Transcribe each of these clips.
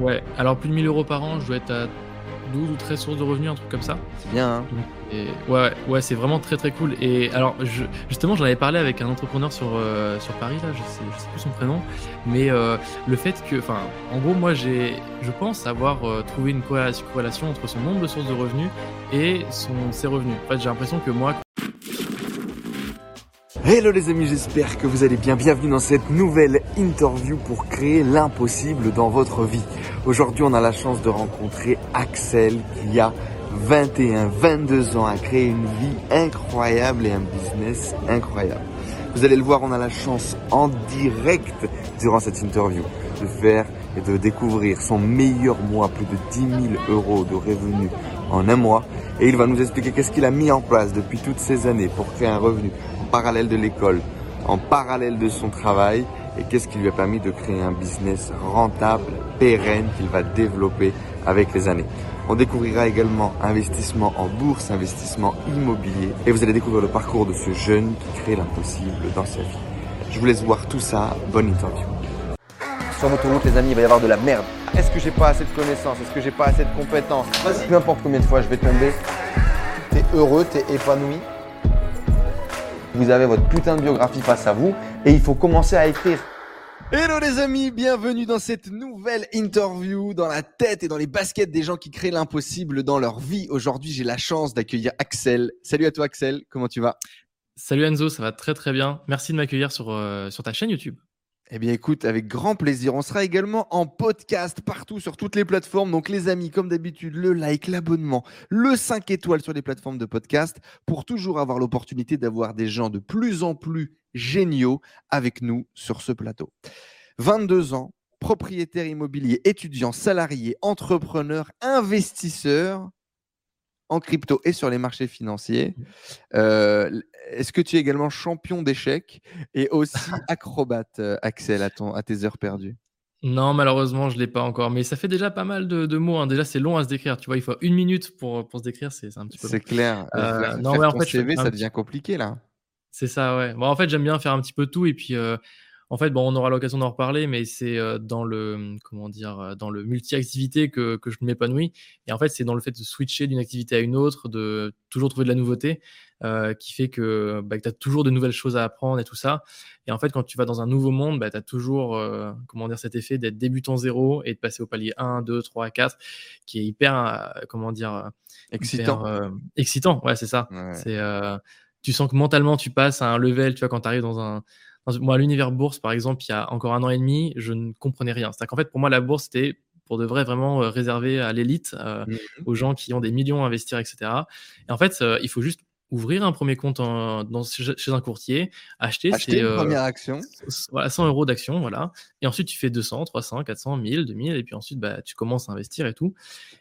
Ouais, alors plus de 1000 euros par an, je dois être à 12 ou 13 sources de revenus, un truc comme ça. C'est bien, hein et ouais, ouais, c'est vraiment très très cool. Et alors, je, justement, j'en avais parlé avec un entrepreneur sur, euh, sur Paris, là, je sais, je sais plus son prénom, mais euh, le fait que, enfin, en gros, moi, j'ai, je pense avoir euh, trouvé une corrélation, corrélation entre son nombre de sources de revenus et son, ses revenus. En fait, j'ai l'impression que moi, Hello les amis, j'espère que vous allez bien. Bienvenue dans cette nouvelle interview pour créer l'impossible dans votre vie. Aujourd'hui, on a la chance de rencontrer Axel qui a 21, 22 ans, a créé une vie incroyable et un business incroyable. Vous allez le voir, on a la chance en direct durant cette interview de faire et de découvrir son meilleur mois, plus de 10 000 euros de revenus en un mois. Et il va nous expliquer qu'est-ce qu'il a mis en place depuis toutes ces années pour créer un revenu en parallèle de l'école, en parallèle de son travail et qu'est-ce qui lui a permis de créer un business rentable, pérenne qu'il va développer avec les années. On découvrira également investissement en bourse, investissement immobilier et vous allez découvrir le parcours de ce jeune qui crée l'impossible dans sa vie. Je vous laisse voir tout ça. Bonne interview. Sur l'autoroute, les amis, il va y avoir de la merde. Est-ce que j'ai pas assez de connaissances? Est-ce que j'ai pas assez de compétences? Peu importe combien de fois je vais tomber, t'es heureux, t'es épanoui. Vous avez votre putain de biographie face à vous et il faut commencer à écrire. Hello les amis, bienvenue dans cette nouvelle interview dans la tête et dans les baskets des gens qui créent l'impossible dans leur vie. Aujourd'hui, j'ai la chance d'accueillir Axel. Salut à toi Axel, comment tu vas? Salut Enzo, ça va très très bien. Merci de m'accueillir sur, euh, sur ta chaîne YouTube. Eh bien, écoute, avec grand plaisir. On sera également en podcast partout sur toutes les plateformes. Donc, les amis, comme d'habitude, le like, l'abonnement, le 5 étoiles sur les plateformes de podcast pour toujours avoir l'opportunité d'avoir des gens de plus en plus géniaux avec nous sur ce plateau. 22 ans, propriétaire immobilier, étudiant, salarié, entrepreneur, investisseur en crypto et sur les marchés financiers. Euh, Est-ce que tu es également champion d'échecs et aussi acrobate, euh, Axel, à, ton, à tes heures perdues? Non, malheureusement, je ne l'ai pas encore. Mais ça fait déjà pas mal de, de mots. hein. Déjà, c'est long à se décrire. Tu vois, il faut une minute pour, pour se décrire. C'est un petit peu. C'est clair. Euh, non, ouais, en fait, CV, ça devient compliqué là. C'est ça, ouais. Bon, en fait, j'aime bien faire un petit peu tout. Et puis, euh, en fait, bon, on aura l'occasion d'en reparler, mais c'est euh, dans le, comment dire, dans le multi-activité que, que je m'épanouis. Et en fait, c'est dans le fait de switcher d'une activité à une autre, de toujours trouver de la nouveauté, euh, qui fait que, bah, tu as toujours de nouvelles choses à apprendre et tout ça. Et en fait, quand tu vas dans un nouveau monde, bah, tu as toujours, euh, comment dire, cet effet d'être débutant zéro et de passer au palier 1, 2, 3, 4, qui est hyper, euh, comment dire, Excitant. hyper, excitant. Ouais, c'est ça. Ouais. C'est, tu sens que mentalement, tu passes à un level, tu vois, quand tu arrives dans un. moi, à l'univers bourse, par exemple, il y a encore un an et demi, je ne comprenais rien. C'est-à-dire qu'en fait, pour moi, la bourse, c'était pour de vrai vraiment réservé à l'élite, euh, Mhm. aux gens qui ont des millions à investir, etc. Et en fait, euh, il faut juste ouvrir un premier compte en- dans, chez un courtier, acheter, Acheter ses, une euh, première action. voilà, 100 euros d'action, voilà. Et ensuite, tu fais 200, 300, 400, 1000, 2000, et puis ensuite, bah, tu commences à investir et tout.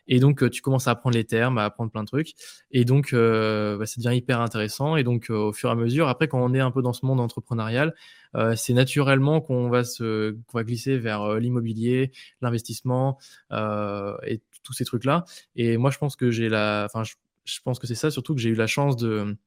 Et donc, euh, tu commences à apprendre les termes, à apprendre plein de trucs. Et donc, euh, bah, ça devient hyper intéressant. Et donc, euh, au fur et à mesure, après, quand on est un peu dans ce monde entrepreneurial, euh, c'est naturellement qu'on va se, qu'on va glisser vers l'immobilier, l'investissement euh, et tous ces trucs-là. Et moi, je pense que j'ai la, enfin, je, je pense que c'est ça surtout que j'ai eu la chance de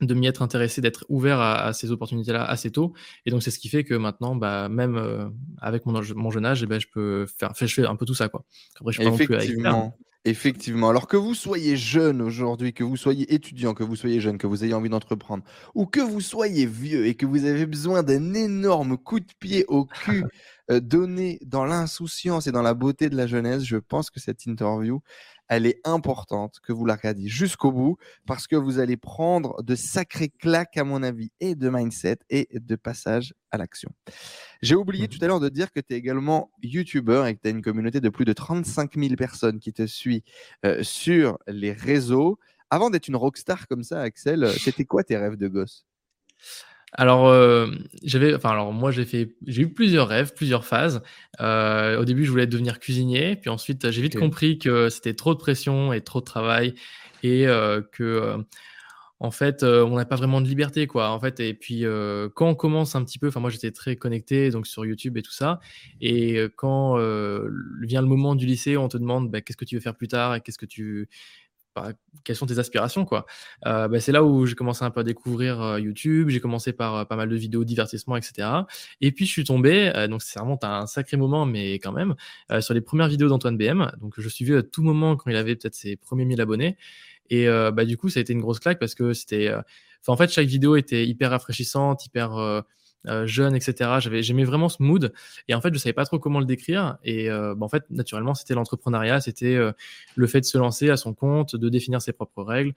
de m'y être intéressé, d'être ouvert à, à ces opportunités-là assez tôt. Et donc, c'est ce qui fait que maintenant, bah, même euh, avec mon, jeune âge, eh ben, je peux faire, je fais un peu tout ça. Quoi. Après, je suis pas non plus. Effectivement. Effectivement. Alors que vous soyez jeune aujourd'hui, que vous soyez étudiant, que vous soyez jeune, que vous ayez envie d'entreprendre, ou que vous soyez vieux et que vous avez besoin d'un énorme coup de pied au cul euh, donné dans l'insouciance et dans la beauté de la jeunesse, je pense que cette interview, elle est importante que vous la regardiez jusqu'au bout parce que vous allez prendre de sacrées claques, à mon avis, et de mindset et de passage à l'action. J'ai oublié tout à l'heure de dire que tu es également YouTuber et que tu as une communauté de plus de 35 000 personnes qui te suivent euh, sur les réseaux. Avant d'être une rockstar comme ça, Axel, euh, c'était quoi tes rêves de gosse? Alors, euh, j'avais, enfin, alors moi, j'ai fait, j'ai eu plusieurs rêves, plusieurs phases. Euh, au début, je voulais devenir cuisinier, puis ensuite, j'ai vite compris que c'était trop de pression et trop de travail, et euh, que, en fait, on n'a pas vraiment de liberté, quoi. En fait, et puis quand on commence un petit peu, enfin, moi, j'étais très connecté, donc sur YouTube et tout ça, et quand vient le moment du lycée, on te demande, bah, qu'est-ce que tu veux faire plus tard et qu'est-ce que tu bah, quelles sont tes aspirations quoi. Euh, bah, c'est là où j'ai commencé un peu à découvrir euh, YouTube, j'ai commencé par euh, pas mal de vidéos divertissement, etc. Et puis je suis tombé, donc ça remonte à un sacré moment, mais quand même, sur les premières vidéos d'Antoine BM. Donc je suivais à tout moment quand il avait peut-être ses premiers 1000 abonnés. Et bah, du coup, ça a été une grosse claque parce que c'était. en fait, chaque vidéo était hyper rafraîchissante, hyper euh, jeune, etc. J'avais, j'aimais vraiment ce mood. Et en fait, je savais pas trop comment le décrire. Et euh, bah, en fait, naturellement, c'était l'entrepreneuriat, c'était euh, le fait de se lancer à son compte, de définir ses propres règles.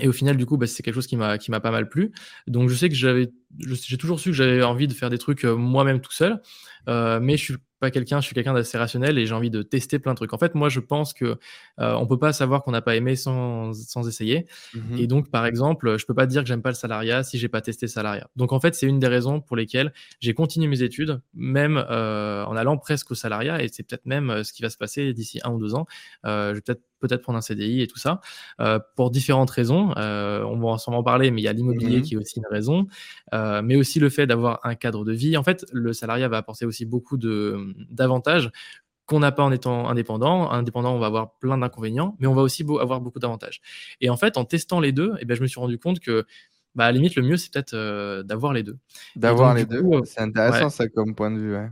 et au final, du coup, bah, c'est quelque chose qui m'a qui m'a pas mal plu. Donc, je sais que j'avais, j'ai toujours su que j'avais envie de faire des trucs moi-même tout seul, mais je suis pas quelqu'un, je suis quelqu'un d'assez rationnel et j'ai envie de tester plein de trucs. En fait, moi, je pense que euh, on peut pas savoir qu'on n'a pas aimé sans, sans essayer. Mmh et donc, par exemple, je peux pas dire que j'aime pas le salariat si j'ai pas testé le salariat. Donc, en fait, c'est une des raisons pour lesquelles j'ai continué mes études, même euh, en allant presque au salariat. Et c'est peut-être même euh, ce qui va se passer d'ici un ou deux ans. Euh, je vais peut-être peut-être prendre un CDI et tout ça, euh, pour différentes raisons. Euh, on va sûrement en parler, mais il y a l'immobilier mmh qui est aussi une raison, euh, mais aussi le fait d'avoir un cadre de vie. En fait, le salariat va apporter aussi beaucoup d'avantages qu'on n'a pas en étant indépendant. Indépendant, on va avoir plein d'inconvénients, mais on va aussi avoir beaucoup d'avantages. Et en fait, en testant les deux, eh ben, je me suis rendu compte que bah, à la limite, le mieux, c'est peut-être euh, d'avoir les deux. D'avoir les deux, c'est intéressant ça comme point de vue. Ouais.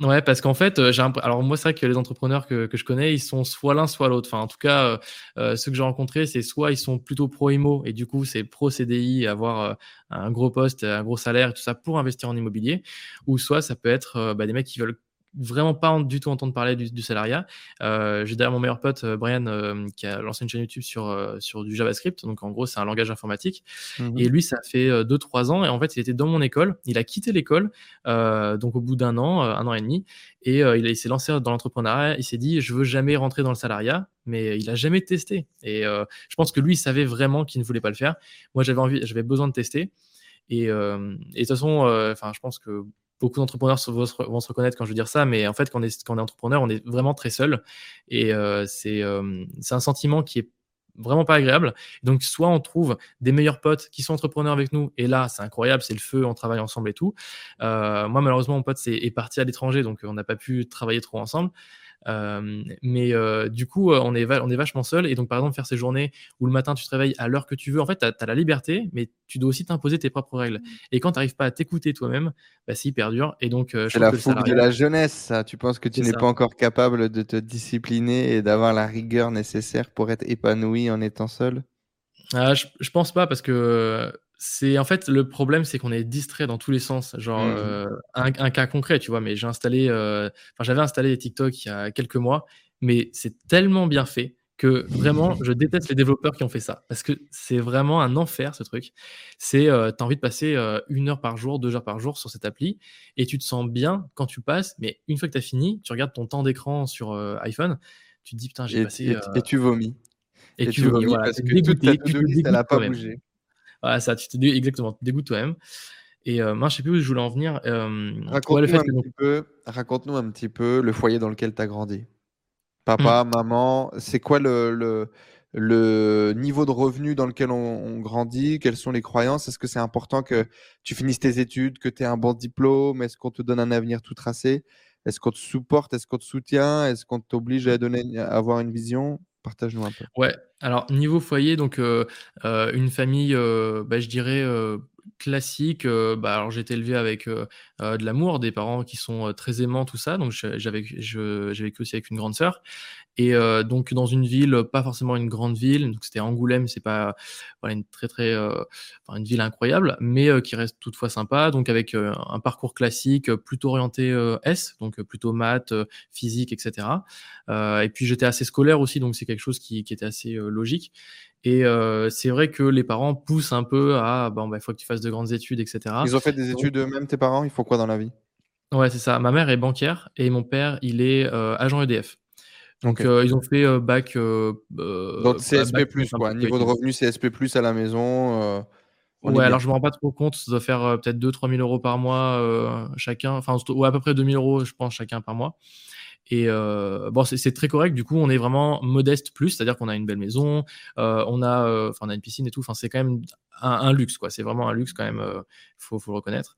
Ouais, parce qu'en fait, euh, j'ai alors moi c'est vrai que les entrepreneurs que, que je connais, ils sont soit l'un soit l'autre. Enfin, en tout cas, euh, euh ceux que j'ai rencontrés, c'est soit ils sont plutôt pro IMO et du coup c'est pro CDI, avoir euh, un gros poste, un gros salaire tout ça pour investir en immobilier, ou soit ça peut être bah, des mecs qui veulent vraiment pas du tout entendre parler du, du salariat. Euh, J'ai d'ailleurs mon meilleur pote euh, Brian euh, qui a lancé une chaîne YouTube sur euh, sur du JavaScript. Donc en gros c'est un langage informatique. Mhm. Et lui ça fait 2-3 ans et en fait il était dans mon école. Il a quitté l'école donc au bout d'un an, un an et demi. Et il, il s'est lancé dans l'entrepreneuriat. Il s'est dit je veux jamais rentrer dans le salariat, mais il a jamais testé. Et je pense que lui il savait vraiment qu'il ne voulait pas le faire. Moi j'avais envie, j'avais besoin de tester. Et, et de toute façon, enfin je pense que beaucoup d'entrepreneurs vont, se reconnaître quand je veux dire ça, mais en fait, quand on est, entrepreneur, on est vraiment très seul. Et euh, c'est euh, un sentiment qui est vraiment pas agréable. Donc, soit on trouve des meilleurs potes qui sont entrepreneurs avec nous, et là, c'est incroyable, c'est le feu, on travaille ensemble et tout. Euh, moi, malheureusement, mon pote est parti à l'étranger, donc on n'a pas pu travailler trop ensemble. Euh, mais euh, du coup, euh, on est, on est vachement seul. Et donc, par exemple, faire ces journées où le matin, tu te réveilles à l'heure que tu veux, en fait, tu as, la liberté, mais tu dois aussi t'imposer tes propres règles. Mmh. Et quand tu n'arrives pas à t'écouter toi-même, bah, c'est hyper dur. Et donc, c'est la fougue de la jeunesse, ça. Tu penses que tu n'es pas encore capable de te discipliner et d'avoir la rigueur nécessaire pour être épanoui en étant seul? Ah, je, je pense pas parce que c'est en fait le problème, c'est qu'on est distrait dans tous les sens. Genre mmh euh, un, cas concret, tu vois. Mais j'ai installé, euh, enfin j'avais installé TikTok il y a quelques mois, mais c'est tellement bien fait que vraiment je déteste les développeurs qui ont fait ça parce que c'est vraiment un enfer ce truc. C'est euh, t'as envie de passer euh, une heure par jour, deux heures par jour sur cette appli et tu te sens bien quand tu passes, mais une fois que tu as fini, tu regardes ton temps d'écran sur iPhone, tu te dis putain j'ai passé et, tu vomis. Et, tu, vomis, parce que toute ta elle n'a pas bougé. Voilà, ça, tu te dé... exactement, tu dégoûtes toi-même. Et euh, moi, je sais plus où je voulais en venir. Euh, Raconte-nous un, petit peu, raconte un petit peu le foyer dans lequel tu as grandi. Papa, mmh. maman, c'est quoi le, le, le, niveau de revenu dans lequel on, grandit? Quelles sont les croyances? Est-ce que c'est important que tu finisses tes études, que tu aies un bon diplôme? Est-ce qu'on te donne un avenir tout tracé? Est-ce qu'on te supporte? Est-ce qu'on te soutient? Est-ce qu'on t'oblige à, donner, à avoir une vision? Partage-nous un peu. Ouais, alors niveau foyer, donc euh, euh, une famille, euh, bah, je dirais classique. bah, alors j'ai été élevé avec de l'amour, des parents qui sont très aimants, tout ça. Donc j'avais j'ai vécu aussi avec une grande sœur. Et donc dans une ville, pas forcément une grande ville. Donc c'était Angoulême, c'est pas une très très une ville incroyable, mais qui reste toutefois sympa. Donc avec un parcours classique, plutôt orienté S, donc plutôt maths, physique, etc. et puis j'étais assez scolaire aussi, donc c'est quelque chose qui, qui était assez logique. Et euh, c'est vrai que les parents poussent un peu à bon, bah, il faut que tu fasses de grandes études, etc. Ils ont fait des études eux-mêmes, tes parents? Ils font quoi dans la vie? Ouais, c'est ça. Ma mère est banquière et mon père, il est euh, agent EDF. Donc, euh, ils ont fait bac. Donc, CSP, quoi. Niveau de revenu CSP, à la maison. ouais, alors je me rends pas trop compte. Ça doit faire peut-être 2-3 000 euros par mois chacun. Enfin, ou à peu près 2 000 euros, je pense, chacun par mois. Et euh, bon, c'est très correct. Du coup, on est vraiment modeste plus, c'est-à-dire qu'on a une belle maison, euh, on a, euh, on a une piscine et tout. Enfin, c'est quand même un, luxe, quoi. C'est vraiment un luxe quand même. Il faut, faut, le reconnaître.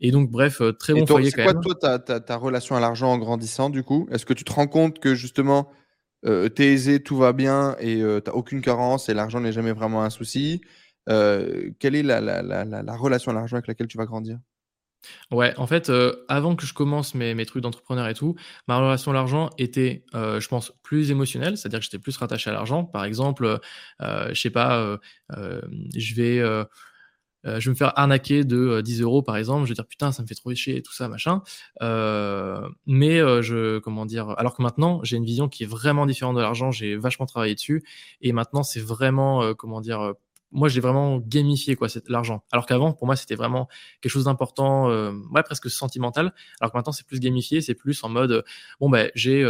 Et donc, bref, très bon foyer quand quoi, toi, ta, ta, ta, relation à l'argent en grandissant, du coup? Est-ce que tu te rends compte que justement euh, t'es aisé, tout va bien et t'as aucune carence et l'argent n'est jamais vraiment un souci? quelle est la, la, la, la relation à l'argent avec laquelle tu vas grandir? Ouais, en fait, avant que je commence mes, trucs d'entrepreneur et tout, ma relation à l'argent était, je pense, plus émotionnelle, c'est-à-dire que j'étais plus rattaché à l'argent. Par exemple, je sais pas, je vais euh, je vais me faire arnaquer de 10 euh, euros par exemple, je vais dire putain ça me fait trop chier et tout ça machin. Euh, mais je comment dire, alors que maintenant j'ai une vision qui est vraiment différente de l'argent, j'ai vachement travaillé dessus et maintenant c'est vraiment comment dire moi j'ai vraiment gamifié quoi l'argent alors qu'avant pour moi c'était vraiment quelque chose d'important ouais presque sentimental. Alors que maintenant c'est plus gamifié c'est plus en mode bon ben j'ai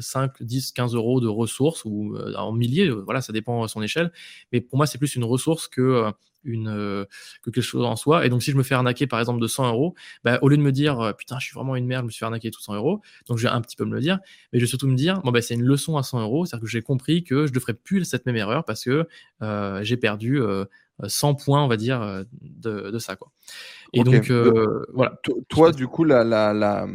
5, 10, 15 euros de ressources ou en milliers, voilà, ça dépend de son échelle. Mais pour moi, c'est plus une ressource que une euh, que quelque chose en soi. Et donc, si je me fais arnaquer, par exemple, de 100 euros, bah, au lieu de me dire, euh, putain, je suis vraiment une merde, je me suis fait arnaquer tout 100 euros, donc je vais un petit peu me le dire, mais je vais surtout me dire, bon, bah, c'est une leçon à 100 euros, c'est-à-dire que j'ai compris que je ne ferai plus cette même erreur parce que euh, j'ai perdu 100 points, on va dire, de, de ça, quoi. Et donc, voilà. Toi, du coup, la, la, la...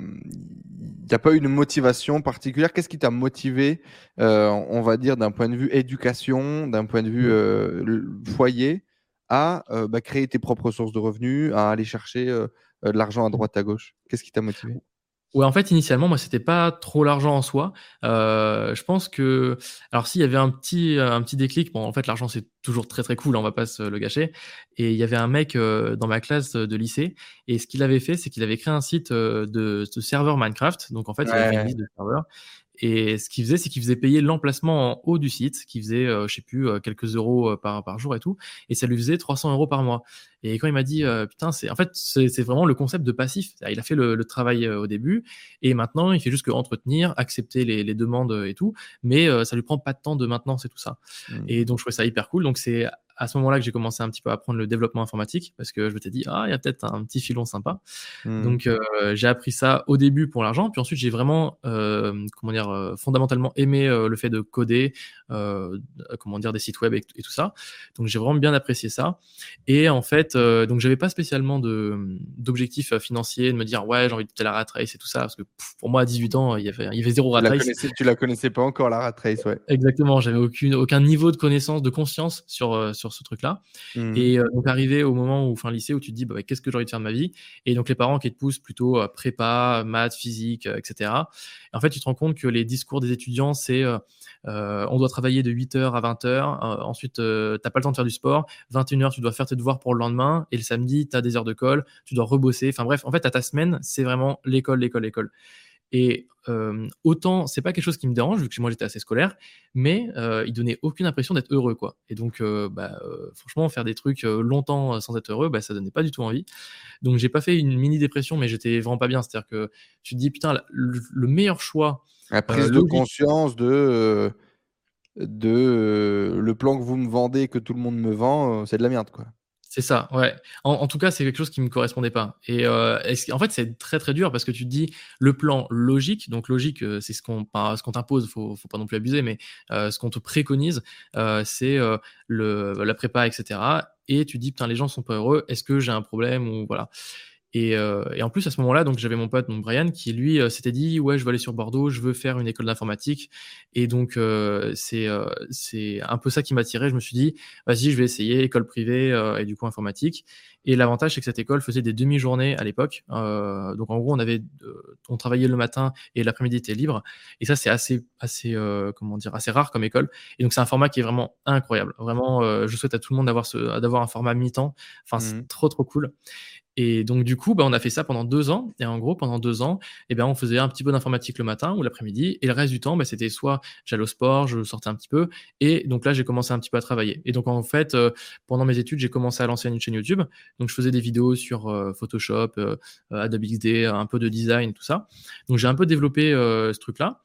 Il n'y a pas eu une motivation particulière? Qu'est-ce qui t'a motivé, on va dire, d'un point de vue éducation, d'un point de vue mmh. foyer, à bah, créer tes propres sources de revenus, à aller chercher de l'argent à droite à gauche? Qu'est-ce qui t'a motivé? Ouais, en fait, initialement, moi, c'était pas trop l'argent en soi. Euh, je pense que, alors, s'il y avait un petit, un petit déclic, bon, en fait, l'argent, c'est toujours très, très cool, on va pas se le gâcher. Et il y avait un mec dans ma classe de lycée, et ce qu'il avait fait, c'est qu'il avait créé un site de, de serveur Minecraft. Donc, en fait, il avait une liste de serveurs. Et ce qu'il faisait, c'est qu'il faisait payer l'emplacement en haut du site, qui faisait, euh, je sais plus, euh, quelques euros euh, par, par jour et tout, et ça lui faisait 300 euros par mois. Et quand il m'a dit, putain, c'est en fait, c'est vraiment le concept de passif. Il a fait le, le travail au début, et maintenant, il fait juste que entretenir, accepter les, les demandes et tout, mais ça lui prend pas de temps de maintenance et tout ça. Mmh. Et donc, je trouvais ça hyper cool. Donc, c'est à ce moment-là que j'ai commencé un petit peu à apprendre le développement informatique parce que je m'étais dit ah il y a peut-être un petit filon sympa. Mmh. Donc euh, j'ai appris ça au début pour l'argent, puis ensuite j'ai vraiment euh, comment dire euh, fondamentalement aimé le fait de coder, comment dire des sites web et, tout ça. Donc j'ai vraiment bien apprécié ça. Et en fait donc j'avais pas spécialement de d'objectif financier de me dire ouais j'ai envie de faire la rat race et tout ça parce que pour moi à 18 ans il y avait il y avait zéro rat race. tu la connaissais pas encore la rat race ouais. Exactement, j'avais aucune aucun niveau de connaissance de conscience sur sur ce truc-là. Mmh. Et euh, donc, arrivé au moment où, fin lycée, où tu te dis, bah, qu'est-ce que j'ai envie de faire de ma vie? Et donc, les parents qui te poussent plutôt prépa, maths, physique, euh, etc. Et en fait, tu te rends compte que les discours des étudiants, c'est euh, on doit travailler de 8h à 20h. ensuite, tu n'as pas le temps de faire du sport. 21h, tu dois faire tes devoirs pour le lendemain. Et le samedi, tu as des heures de colle. Tu dois rebosser. Enfin bref, en fait, à ta semaine, c'est vraiment l'école, l'école, l'école. Et euh, autant, c'est pas quelque chose qui me dérange, vu que moi j'étais assez scolaire, mais euh, il donnait aucune impression d'être heureux, quoi. Et donc, euh, bah, franchement, faire des trucs longtemps sans être heureux, bah, ça donnait pas du tout envie. Donc, j'ai pas fait une mini dépression, mais j'étais vraiment pas bien. C'est-à-dire que tu te dis, putain, le, meilleur choix. La prise de conscience de, de le plan que vous me vendez, que tout le monde me vend, c'est de la merde, quoi. C'est ça, ouais. En, tout cas, c'est quelque chose qui me correspondait pas. Et euh, en fait, c'est très très dur parce que tu te dis le plan logique. Donc logique, euh, c'est ce qu'on ce qu'on t'impose. Faut faut pas non plus abuser, mais euh, ce qu'on te préconise, c'est le la prépa, etc. Et tu dis putain, les gens sont pas heureux. Est-ce que j'ai un problème ou voilà. Et, euh, et, en plus, à ce moment-là, donc j'avais mon pote, donc Brian, qui lui euh, s'était dit ouais, je veux aller sur Bordeaux, je veux faire une école d'informatique. Et donc euh, c'est euh, c'est un peu ça qui m'attirait. Je me suis dit vas-y, je vais essayer école privée et du coup informatique. Et l'avantage c'est que cette école faisait des demi-journées à l'époque. donc en gros, on avait on travaillait le matin et l'après-midi était libre. Et ça c'est assez assez comment dire assez rare comme école. Et donc c'est un format qui est vraiment incroyable. Vraiment, je souhaite à tout le monde d'avoir ce d'avoir un format mi-temps. Enfin, c'est mmh trop trop cool. Et donc, du coup, bah, on a fait ça pendant deux ans. Et en gros, pendant deux ans, eh ben, on faisait un petit peu d'informatique le matin ou l'après-midi. Et le reste du temps, bah, c'était soit j'allais au sport, je sortais un petit peu. Et donc là, j'ai commencé un petit peu à travailler. Et donc, en fait, euh, pendant mes études, j'ai commencé à lancer une chaîne YouTube. Donc, je faisais des vidéos sur euh, Photoshop, euh, Adobe XD, un peu de design, tout ça. Donc, j'ai un peu développé ce truc-là.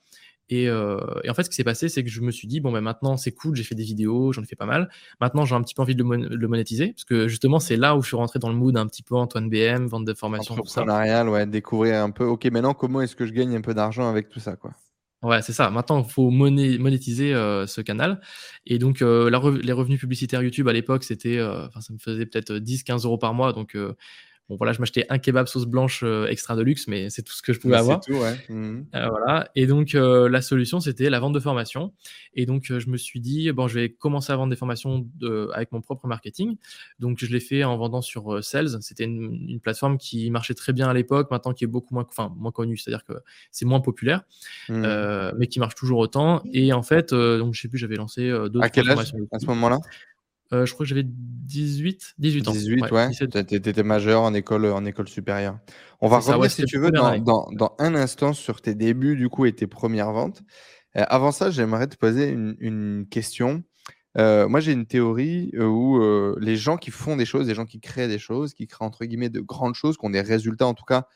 Euh, et, en fait, ce qui s'est passé, c'est que je me suis dit, bon, ben maintenant, c'est cool, j'ai fait des vidéos, j'en ai fait pas mal. Maintenant, j'ai un petit peu envie de le, monétiser, parce que justement, c'est là où je suis rentré dans le mood un petit peu Antoine BM, vente de formation, tout ça. ouais, découvrir un peu, ok, maintenant, comment est-ce que je gagne un peu d'argent avec tout ça, quoi? Ouais, c'est ça. Maintenant, il faut monétiser euh, ce canal. Et donc, euh, la les revenus publicitaires YouTube à l'époque, c'était, enfin, ça me faisait peut-être 10-15 euros par mois. Donc, Bon, voilà, je m'achetais un kebab sauce blanche euh, extra de luxe, mais c'est tout ce que je pouvais avoir. Tout, ouais. Mmh. Euh, voilà. Et donc, euh, la solution, c'était la vente de formation. Et donc, je me suis dit, bon, je vais commencer à vendre des formations de, avec mon propre marketing. Donc, je l'ai fait en vendant sur Sales. C'était une, plateforme qui marchait très bien à l'époque, maintenant qui est beaucoup moins, enfin, moins connue, c'est-à-dire que c'est moins populaire, mmh. mais qui marche toujours autant. Et en fait, donc, je sais plus, j'avais lancé deux à quel âge à ce moment-là? Euh, je crois que j'avais 18, 18 ans. 18, ouais. Tu étais majeur en école, en école supérieure. On va revenir, si tu veux, dans, dans, un instant sur tes débuts du coup et tes premières ventes. Euh, avant ça, j'aimerais te poser une, une question. Euh, moi, j'ai une théorie où les gens qui font des choses, les gens qui créent des choses, qui créent entre guillemets de grandes choses, qui ont des résultats en tout cas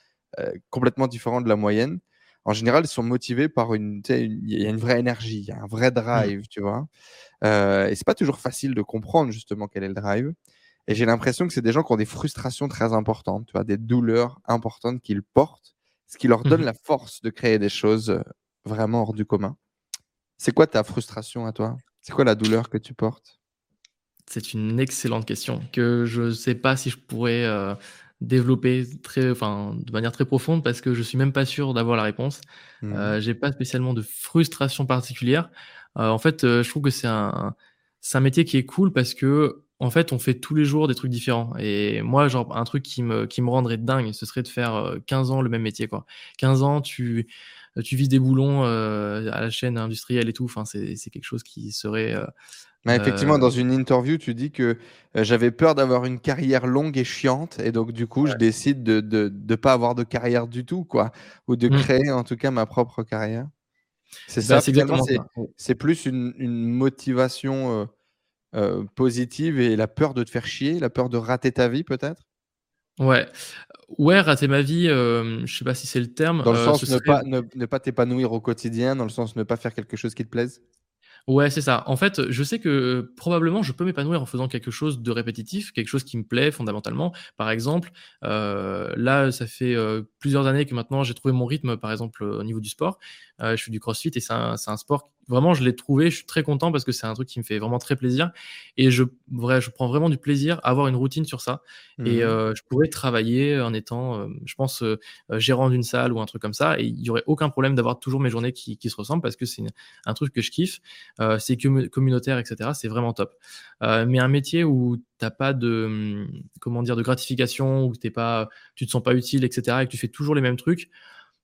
complètement différents de la moyenne, en général, ils sont motivés par une, il y a une vraie énergie, il y a un vrai mmh. drive, tu vois. Euh, et c'est pas toujours facile de comprendre justement quel est le drive. Et j'ai l'impression que c'est des gens qui ont des frustrations très importantes, tu vois, des douleurs importantes qu'ils portent, ce qui leur donne mmh la force de créer des choses euh, vraiment hors du commun. C'est quoi ta frustration à toi? C'est quoi la douleur que tu portes? C'est une excellente question que je ne sais pas si je pourrais euh, développer très, enfin, de manière très profonde parce que je suis même pas sûr d'avoir la réponse. Mmh. Euh, j'ai pas spécialement de frustration particulière. Euh, en fait, euh, je trouve que c'est un, c'est un métier qui est cool parce que en fait, on fait tous les jours des trucs différents. Et moi, genre, un truc qui me, qui me rendrait dingue, ce serait de faire 15 ans le même métier, quoi. 15 ans, tu, tu vises des boulons à la chaîne industrielle et tout. Enfin, c'est, c'est quelque chose qui serait effectivement, dans une interview, tu dis que j'avais peur d'avoir une carrière longue et chiante, et donc du coup, je décide de ne de, pas avoir de carrière du tout, quoi, ou de mmh. créer en tout cas ma propre carrière. C'est bah, ça, c'est plus une, une motivation positive et la peur de te faire chier, la peur de rater ta vie, peut-être? Ouais. Ouais, rater ma vie, je sais pas si c'est le terme. Dans le sens ne, pas, ne, ne pas t'épanouir au quotidien, dans le sens ne pas faire quelque chose qui te plaise? Ouais, c'est ça. En fait, je sais que probablement je peux m'épanouir en faisant quelque chose de répétitif, quelque chose qui me plaît fondamentalement. Par exemple, euh, là, ça fait euh, plusieurs années que maintenant j'ai trouvé mon rythme, par exemple, au niveau du sport. Euh, je fais du crossfit et c'est un, un, sport vraiment, je l'ai trouvé, je suis très content parce que c'est un truc qui me fait vraiment très plaisir. Et je, vrai, je prends vraiment du plaisir à avoir une routine sur ça. Et mmh. euh, je pourrais travailler en étant, euh, je pense, euh, gérant d'une salle ou un truc comme ça. Et il n'y aurait aucun problème d'avoir toujours mes journées qui, qui se ressemblent parce que c'est un truc que je kiffe. c'est communautaire, etc. C'est vraiment top. mais un métier où t'as pas de hum, comment dire de gratification où t'es pas tu te sens pas utile etc et que tu fais toujours les mêmes trucs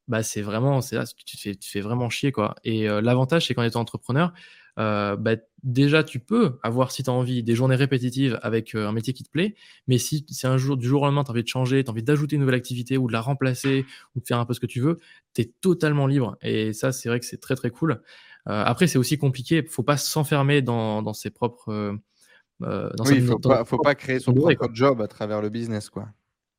bah c'est vraiment c'est là tu te fais, tu fais vraiment chier quoi. Et euh, l'avantage c'est qu'en étant entrepreneur euh, bah, déjà tu peux avoir si tu as envie des journées répétitives avec euh, un métier qui te plaît. Mais si c'est un jour du jour au lendemain tu as envie de changer tu as envie d'ajouter une nouvelle activité ou de la remplacer ou de faire un peu ce que tu veux tu es totalement libre. Et ça c'est vrai que c'est très très cool. Après c'est aussi compliqué. Faut pas s'enfermer dans, dans ses propres dans oui, faut, pas, faut pas créer son propre job à travers le business quoi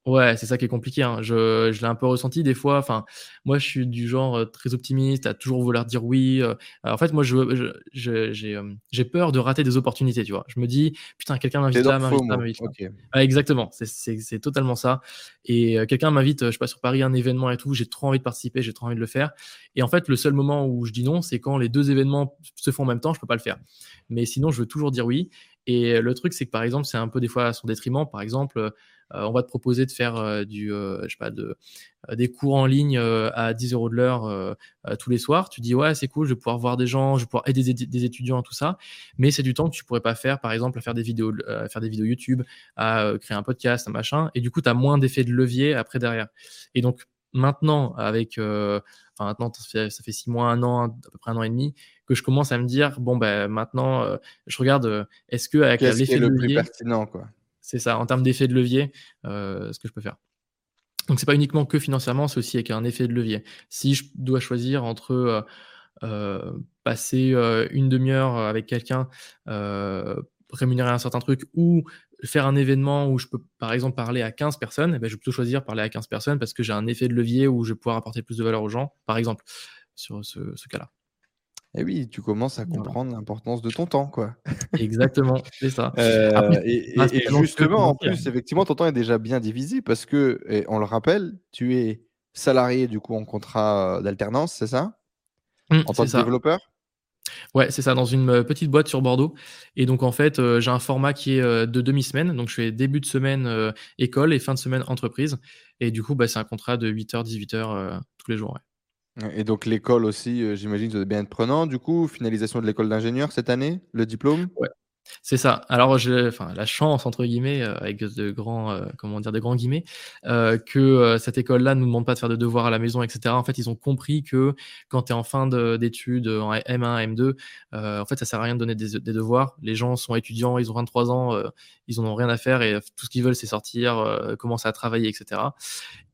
Ouais, c'est ça qui est compliqué. Hein. Je, je l'ai un peu ressenti des fois. Enfin, moi, je suis du genre euh, très optimiste, à toujours vouloir dire oui. Euh. en fait, moi, je, je, j'ai, euh, j'ai peur de rater des opportunités. Tu vois, je me dis, putain, quelqu'un m'invite là, m'invite là, m'invite là. exactement, c'est, c'est, c'est totalement ça. Et quelqu'un m'invite, je sais pas sur Paris, un événement et tout. J'ai trop envie de participer, j'ai trop envie de le faire. Et en fait, le seul moment où je dis non, c'est quand les deux événements se font en même temps. Je peux pas le faire. Mais sinon, je veux toujours dire oui. Et le truc, c'est que par exemple, c'est un peu des fois à son détriment. Par exemple euh, on va te proposer de faire euh, du, euh, je sais pas, de, des cours en ligne à 10 euros de l'heure tous les soirs. Tu dis ouais, c'est cool, je vais pouvoir voir des gens, je vais pouvoir aider des, étudiants, tout ça. Mais c'est du temps que tu pourrais pas faire, par exemple, à faire des vidéos, à faire des vidéos YouTube, à créer un podcast, un machin. Et du coup, tu as moins d'effet de levier après derrière. Et donc maintenant, avec, enfin maintenant, ça fait, ça fait six mois, un an, à peu près un an et demi, que je commence à me dire bon ben maintenant, je regarde, est-ce que avec l'effet de levier, plus pertinent quoi? C'est ça, en termes d'effet de levier, euh, ce que je peux faire. Donc c'est pas uniquement que financièrement, c'est aussi avec un effet de levier. Si je dois choisir entre euh, euh, passer une demi-heure avec quelqu'un, rémunérer un certain truc, ou faire un événement où je peux par exemple parler à 15 personnes, eh ben, je peux plutôt choisir parler à 15 personnes parce que j'ai un effet de levier où je vais pouvoir apporter plus de valeur aux gens, par exemple, sur ce cas-là. Et eh oui, tu commences à comprendre l'importance de ton temps, quoi. Exactement, c'est ça. Euh, et, justement, en plus, effectivement, ton temps est déjà bien divisé parce que, on le rappelle, tu es salarié du coup en contrat d'alternance, c'est ça? Mmh, En tant que développeur? Ouais, c'est ça, dans une petite boîte sur Bordeaux. Et donc, en fait, j'ai un format qui est de demi-semaine. Donc, je fais début de semaine école et fin de semaine entreprise. Et du coup, bah, c'est un contrat de 8h, 18h tous les jours. Ouais. Et donc, l'école aussi, j'imagine, ça doit bien être prenant. Du coup, finalisation de l'école d'ingénieur cette année, le diplôme? Ouais. C'est ça. Alors, j'ai enfin, la chance, entre guillemets, euh, avec de grands, euh, comment dire, de grands guillemets, euh, que cette école-là ne nous demande pas de faire de devoirs à la maison, etc. En fait, ils ont compris que quand tu es en fin d'études, en M1, M2, en fait, ça sert à rien de donner des, devoirs. Les gens sont étudiants, ils ont 23 ans, ils n'en ont rien à faire et tout ce qu'ils veulent, c'est sortir, commencer à travailler, etc.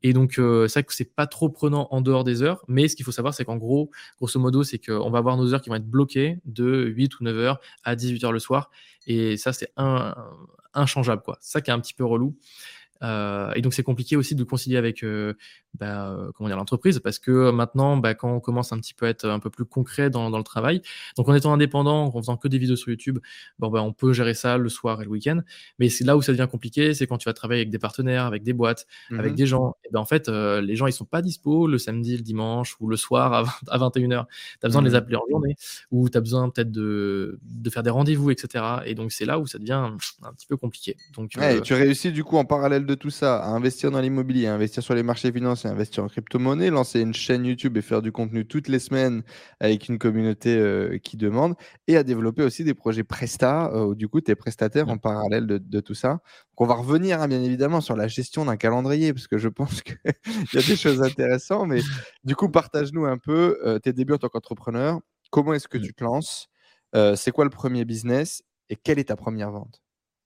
Et donc, c'est vrai que c'est pas trop prenant en dehors des heures, mais ce qu'il faut savoir, c'est qu'en gros, grosso modo, c'est qu'on va avoir nos heures qui vont être bloquées de 8 ou 9 heures à 18 heures le soir. Et ça, c'est inchangeable, quoi. C'est ça qui est un petit peu relou. Euh, et donc c'est compliqué aussi de concilier avec euh, bah, euh, comment dire l'entreprise parce que maintenant, bah, quand on commence un petit peu à être un peu plus concret dans, dans le travail, donc en étant indépendant, en faisant que des vidéos sur YouTube, bon bah, on peut gérer ça le soir et le week-end. Mais c'est là où ça devient compliqué, c'est quand tu vas travailler avec des partenaires, avec des boîtes, avec mmh des gens. Et ben en fait, les gens ils sont pas dispo le samedi, le dimanche ou le soir à, 21h. Tu as besoin de les mmh appeler en journée ou tu as besoin peut-être de, de faire des rendez-vous, etc. Et donc c'est là où ça devient un, petit peu compliqué. Donc tu réussis du coup en parallèle de tout ça, à investir dans l'immobilier, à investir sur les marchés financiers, à investir en crypto-monnaie, lancer une chaîne YouTube et faire du contenu toutes les semaines avec une communauté euh, qui demande, et à développer aussi des projets Presta, euh, où du coup, tu es prestataire en parallèle de, tout ça. on va revenir hein, bien évidemment sur la gestion d'un calendrier, parce que je pense qu'il y a des choses intéressantes, mais du coup, partage-nous un peu euh, tes débuts en tant qu'entrepreneur. Comment est-ce que tu te lances? C'est quoi le premier business? Et quelle est ta première vente?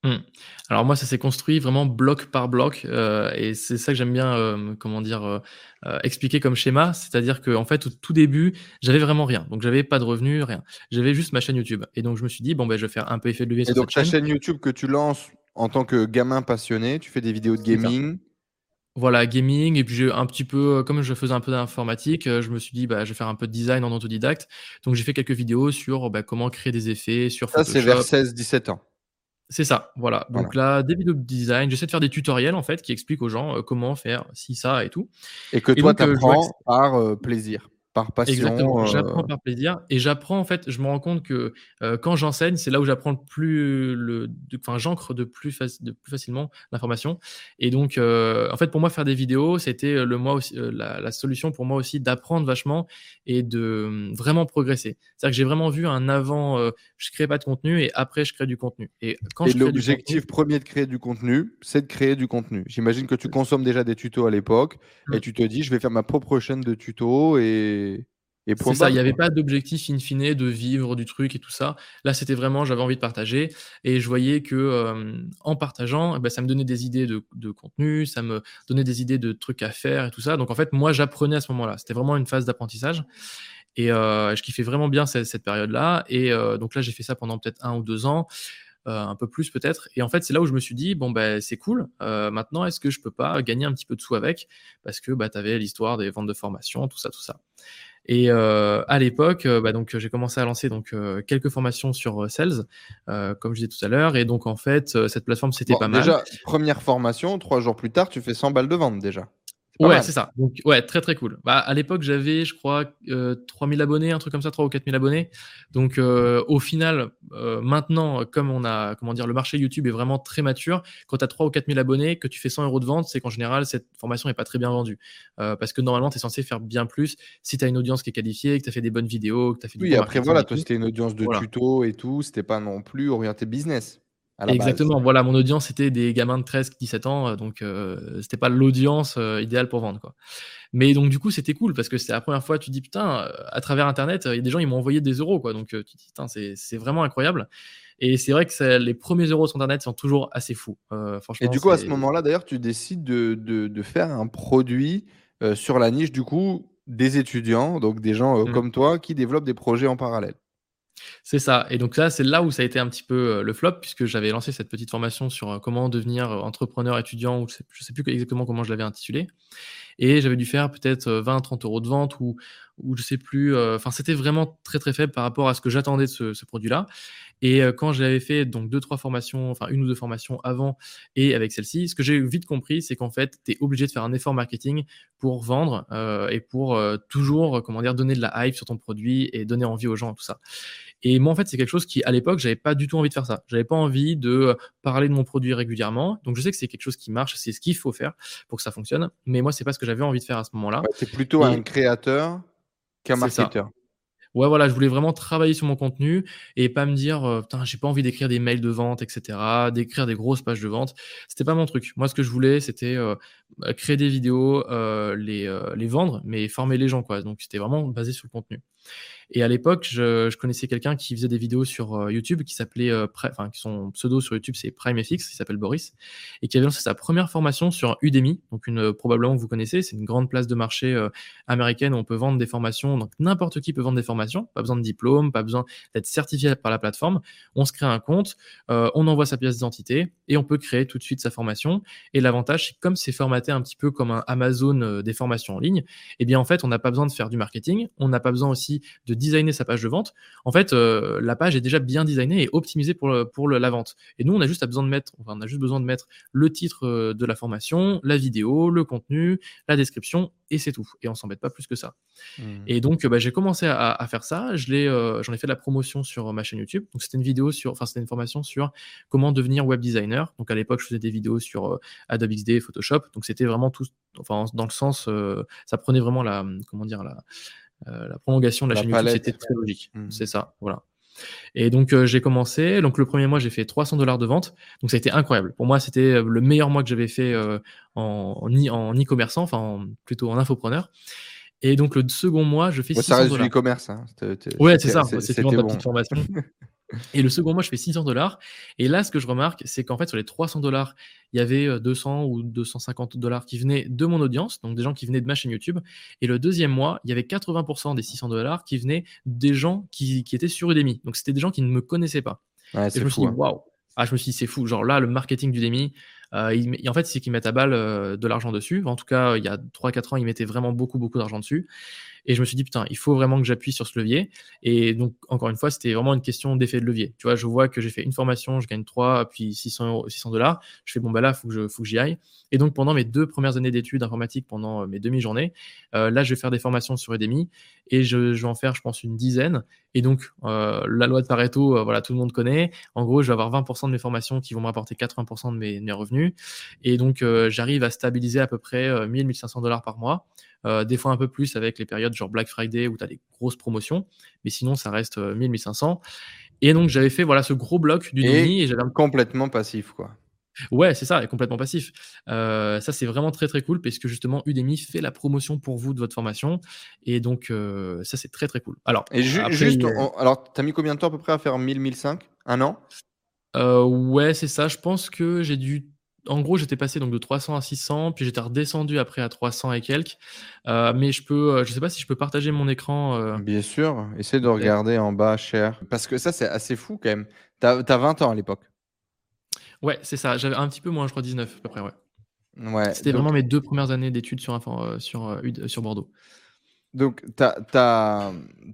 Mmh. Alors moi, ça s'est construit vraiment bloc par bloc, euh, et c'est ça que j'aime bien, euh, comment dire, euh, expliquer comme schéma. C'est-à-dire qu'en fait, au tout début, j'avais vraiment rien. Donc j'avais pas de revenus, rien. J'avais juste ma chaîne YouTube. Et donc je me suis dit, bon ben, je vais faire un peu effet de levier et donc ta chaîne. YouTube que tu lances en tant que gamin passionné, tu fais des vidéos de gaming. Voilà, gaming, et puis j'ai un petit peu, comme je faisais un peu d'informatique, je me suis dit, bah, je vais faire un peu de design en autodidacte. Donc j'ai fait quelques vidéos sur bah, comment créer des effets sur Ça, c'est vers 16-17 ans. C'est ça, voilà. Donc là, des vidéos de design, j'essaie de faire des tutoriels en fait qui expliquent aux gens euh, comment faire ci, ça et tout. Et que toi, tu apprends par euh, plaisir par passion. Exactement, euh, j'apprends par plaisir et j'apprends en fait, je me rends compte que euh, quand j'enseigne, c'est là où j'apprends le plus, le, enfin j'ancre de plus, de plus facilement l'information. Et donc, euh, en fait, pour moi, faire des vidéos, c'était le moi aussi, la, solution pour moi aussi d'apprendre vachement et de hum, vraiment progresser. C'est-à-dire que j'ai vraiment vu un avant, je crée pas de contenu et après je crée du contenu. Et quand l'objectif premier de créer du contenu, c'est de créer du contenu. J'imagine que tu consommes déjà des tutos à l'époque et tu te dis, je vais faire ma propre chaîne de tutos et c'est ça, il n'y avait pas d'objectif in fine de vivre du truc et tout ça. Là, c'était vraiment, j'avais envie de partager et je voyais que euh, en partageant, eh ben, ça me donnait des idées de, contenu, ça me donnait des idées de trucs à faire et tout ça. Donc en fait, moi, j'apprenais à ce moment-là. C'était vraiment une phase d'apprentissage et euh, je kiffais vraiment bien cette, période-là. Et euh, donc là, j'ai fait ça pendant peut-être un ou deux ans. Un peu plus peut-être. Et en fait, c'est là où je me suis dit, bon, ben, c'est cool. maintenant, est-ce que je peux pas gagner un petit peu de sous avec? Parce que bah, tu avais l'histoire des ventes de formation, tout ça, tout ça. Et euh, à l'époque, euh, bah, donc j'ai commencé à lancer donc euh, quelques formations sur Sales, comme je disais tout à l'heure. Et donc en fait, cette plateforme c'était pas mal. Déjà, première formation, trois jours plus tard, tu fais 100 balles de vente déjà. Ouais, c'est ça. Donc, ouais, très très cool. Bah, à l'époque, j'avais, je crois, euh, 3000 abonnés, un truc comme ça, 3 ou 4000 abonnés. Donc, euh, au final, euh, maintenant, comme on a, comment dire, le marché YouTube est vraiment très mature, quand tu as 3 ou 4000 abonnés, que tu fais 100 euros de vente, c'est qu'en général, cette formation n'est pas très bien vendue. Euh, parce que normalement, tu es censé faire bien plus si tu as une audience qui est qualifiée, que tu as fait des bonnes vidéos, que tu as fait du Oui, après, voilà, toi, c'était une audience de tuto et tout, c'était pas non plus orienté business. Exactement. Voilà, mon audience c'était des gamins de 13-17 ans, euh, donc euh, c'était pas l'audience euh, idéale pour vendre quoi. Mais donc du coup c'était cool parce que c'est la première fois tu dis putain à travers internet il y a des gens ils m'ont envoyé des euros quoi donc tu dis putain c'est vraiment incroyable et c'est vrai que les premiers euros sur internet sont toujours assez fous. franchement. Et du coup à ce moment-là d'ailleurs tu décides de, de, de, faire un produit sur la niche du coup des étudiants donc des gens mmh. comme toi qui développent des projets en parallèle. C'est ça. Et donc ça, c'est là où ça a été un petit peu euh, le flop, puisque j'avais lancé cette petite formation sur euh, comment devenir euh, entrepreneur étudiant, ou je ne sais plus exactement comment je l'avais intitulé. Et j'avais dû faire peut-être 20-30 euros de vente, ou ou je sais plus. Enfin, c'était vraiment très très faible par rapport à ce que j'attendais de ce, produit-là. Et quand j'avais fait donc deux trois formations, enfin une ou deux formations avant et avec celle-ci, ce que j'ai vite compris, c'est qu'en fait, tu es obligé de faire un effort marketing pour vendre et pour toujours, comment donner de la hype sur ton produit et donner envie aux gens, tout ça. Et moi, en fait, c'est quelque chose qui, à l'époque, j'avais pas du tout envie de faire ça. J'avais pas envie de parler de mon produit régulièrement. Donc, je sais que c'est quelque chose qui marche, c'est ce qu'il faut faire pour que ça fonctionne. Mais moi, c'est pas ce que j'avais envie de faire à ce moment-là. c'est plutôt un créateur qu'un marketeur. Ouais, voilà, je voulais vraiment travailler sur mon contenu et pas me dire, euh, putain, j'ai pas envie d'écrire des mails de vente, etc., d'écrire des grosses pages de vente. C'était pas mon truc. Moi, ce que je voulais, c'était euh, bah, créer des vidéos, euh, les, les vendre, mais former les gens, quoi. Donc, c'était vraiment basé sur le contenu. Et à l'époque, je, connaissais quelqu'un qui faisait des vidéos sur euh, YouTube qui s'appelait, euh, enfin, son pseudo sur YouTube, c'est PrimeFX, il s'appelle Boris, et qui avait lancé sa première formation sur Udemy, donc une, probablement que vous connaissez, c'est une grande place de marché euh, américaine où on peut vendre des formations, donc n'importe qui peut vendre des formations, pas besoin de diplôme, pas besoin d'être certifié par la plateforme. On se crée un compte, on envoie sa pièce d'identité et on peut créer tout de suite sa formation. Et l'avantage, c'est comme c'est formaté un petit peu comme un Amazon des formations en ligne, eh bien en fait, on n'a pas besoin de faire du marketing, on n'a pas besoin aussi de designer sa page de vente, en fait, euh, la page est déjà bien designée et optimisée pour, pour la vente. Et nous, on a juste besoin de mettre, on a juste besoin de mettre le titre euh, de la formation, la vidéo, le contenu, la description, et c'est tout. Et on s'embête pas plus que ça. Mmh. Et donc, bah, j'ai commencé à, faire ça. Je l'ai, euh, j'en ai fait de la promotion sur ma chaîne YouTube. Donc, c'était une vidéo sur, enfin, c'était une formation sur comment devenir web designer. Donc, à l'époque, je faisais des vidéos sur Adobe XD, Photoshop. Donc, c'était vraiment tout, enfin, dans le sens, ça prenait vraiment la, comment dire, la, euh, la prolongation de la, chaîne YouTube, c'était très logique. Mmh. C'est ça, voilà. Et donc euh, j'ai commencé. Donc le premier mois, j'ai fait 300 dollars de vente. Donc ça a été incroyable. Pour moi, c'était euh, le meilleur mois que j'avais fait en, en e-commerçant, enfin plutôt en infopreneur. Et donc le second mois, je fais 600 dollars. Ça reste du e-commerce. Hein. Ouais, c'est ça. C'est bon. formation. Et le second mois, je fais 600 dollars. Et là, ce que je remarque, c'est qu'en fait, sur les 300 dollars, il y avait 200 euh, ou 250 dollars qui venaient de mon audience, donc des gens qui venaient de ma chaîne YouTube. Et le deuxième mois, il y avait 80% des 600 dollars qui venaient des gens qui, qui, étaient sur Udemy. Donc, c'était des gens qui ne me connaissaient pas. et je me suis dit, hein. waouh! Ah, je me suis dit, c'est fou. Genre là, le marketing d'Udemy, euh, en fait, c'est qu'ils mettent à balle euh, de l'argent dessus. En tout cas, il y a 3-4 ans, ils mettaient vraiment beaucoup, beaucoup d'argent dessus. Et je me suis dit, putain, il faut vraiment que j'appuie sur ce levier. Et donc, encore une fois, c'était vraiment une question d'effet de levier. Tu vois, je vois que j'ai fait une formation, je gagne 3, puis 600 600 dollars. Je fais, bon, bah là, faut que, faut que j'y aille. Et donc, pendant mes deux premières années d'études informatiques, pendant euh, mes demi-journées, euh, là, je vais faire des formations sur Udemy et je, je, vais en faire, je pense, une dizaine. Et donc, euh, la loi de Pareto, voilà, tout le monde connaît. En gros, je vais avoir 20% de mes formations qui vont me rapporter 80% de mes, mes, revenus. Et donc, j'arrive à stabiliser à peu près 1000, 1500 dollars par mois. Euh, des fois un peu plus avec les périodes genre Black Friday où tu as des grosses promotions, mais sinon ça reste 1000, euh, 1500. Et donc j'avais fait voilà ce gros bloc du et, et j'avais complètement passif quoi. Ouais, c'est ça, et complètement passif. Euh, ça, c'est vraiment très très cool parce que justement, Udemy fait la promotion pour vous de votre formation. Et donc, ça, c'est très très cool. Alors, et juste, alors, tu as mis combien de temps à peu près à faire 1000, 1005 Un an? Ouais, c'est ça. Je pense que j'ai dû en gros, j'étais passé donc de 300 à 600, puis j'étais redescendu après à 300 et quelques. Euh, mais je peux, euh, je sais pas si je peux partager mon écran. Euh. Bien sûr, essaie de regarder en bas, cher. Parce que ça, c'est assez fou quand même. Tu as, 20 ans à l'époque. Ouais, c'est ça. J'avais un petit peu moins, je crois 19 à peu près, ouais. Ouais, C'était vraiment mes deux premières années d'études sur, sur, sur Bordeaux. Donc, tu as,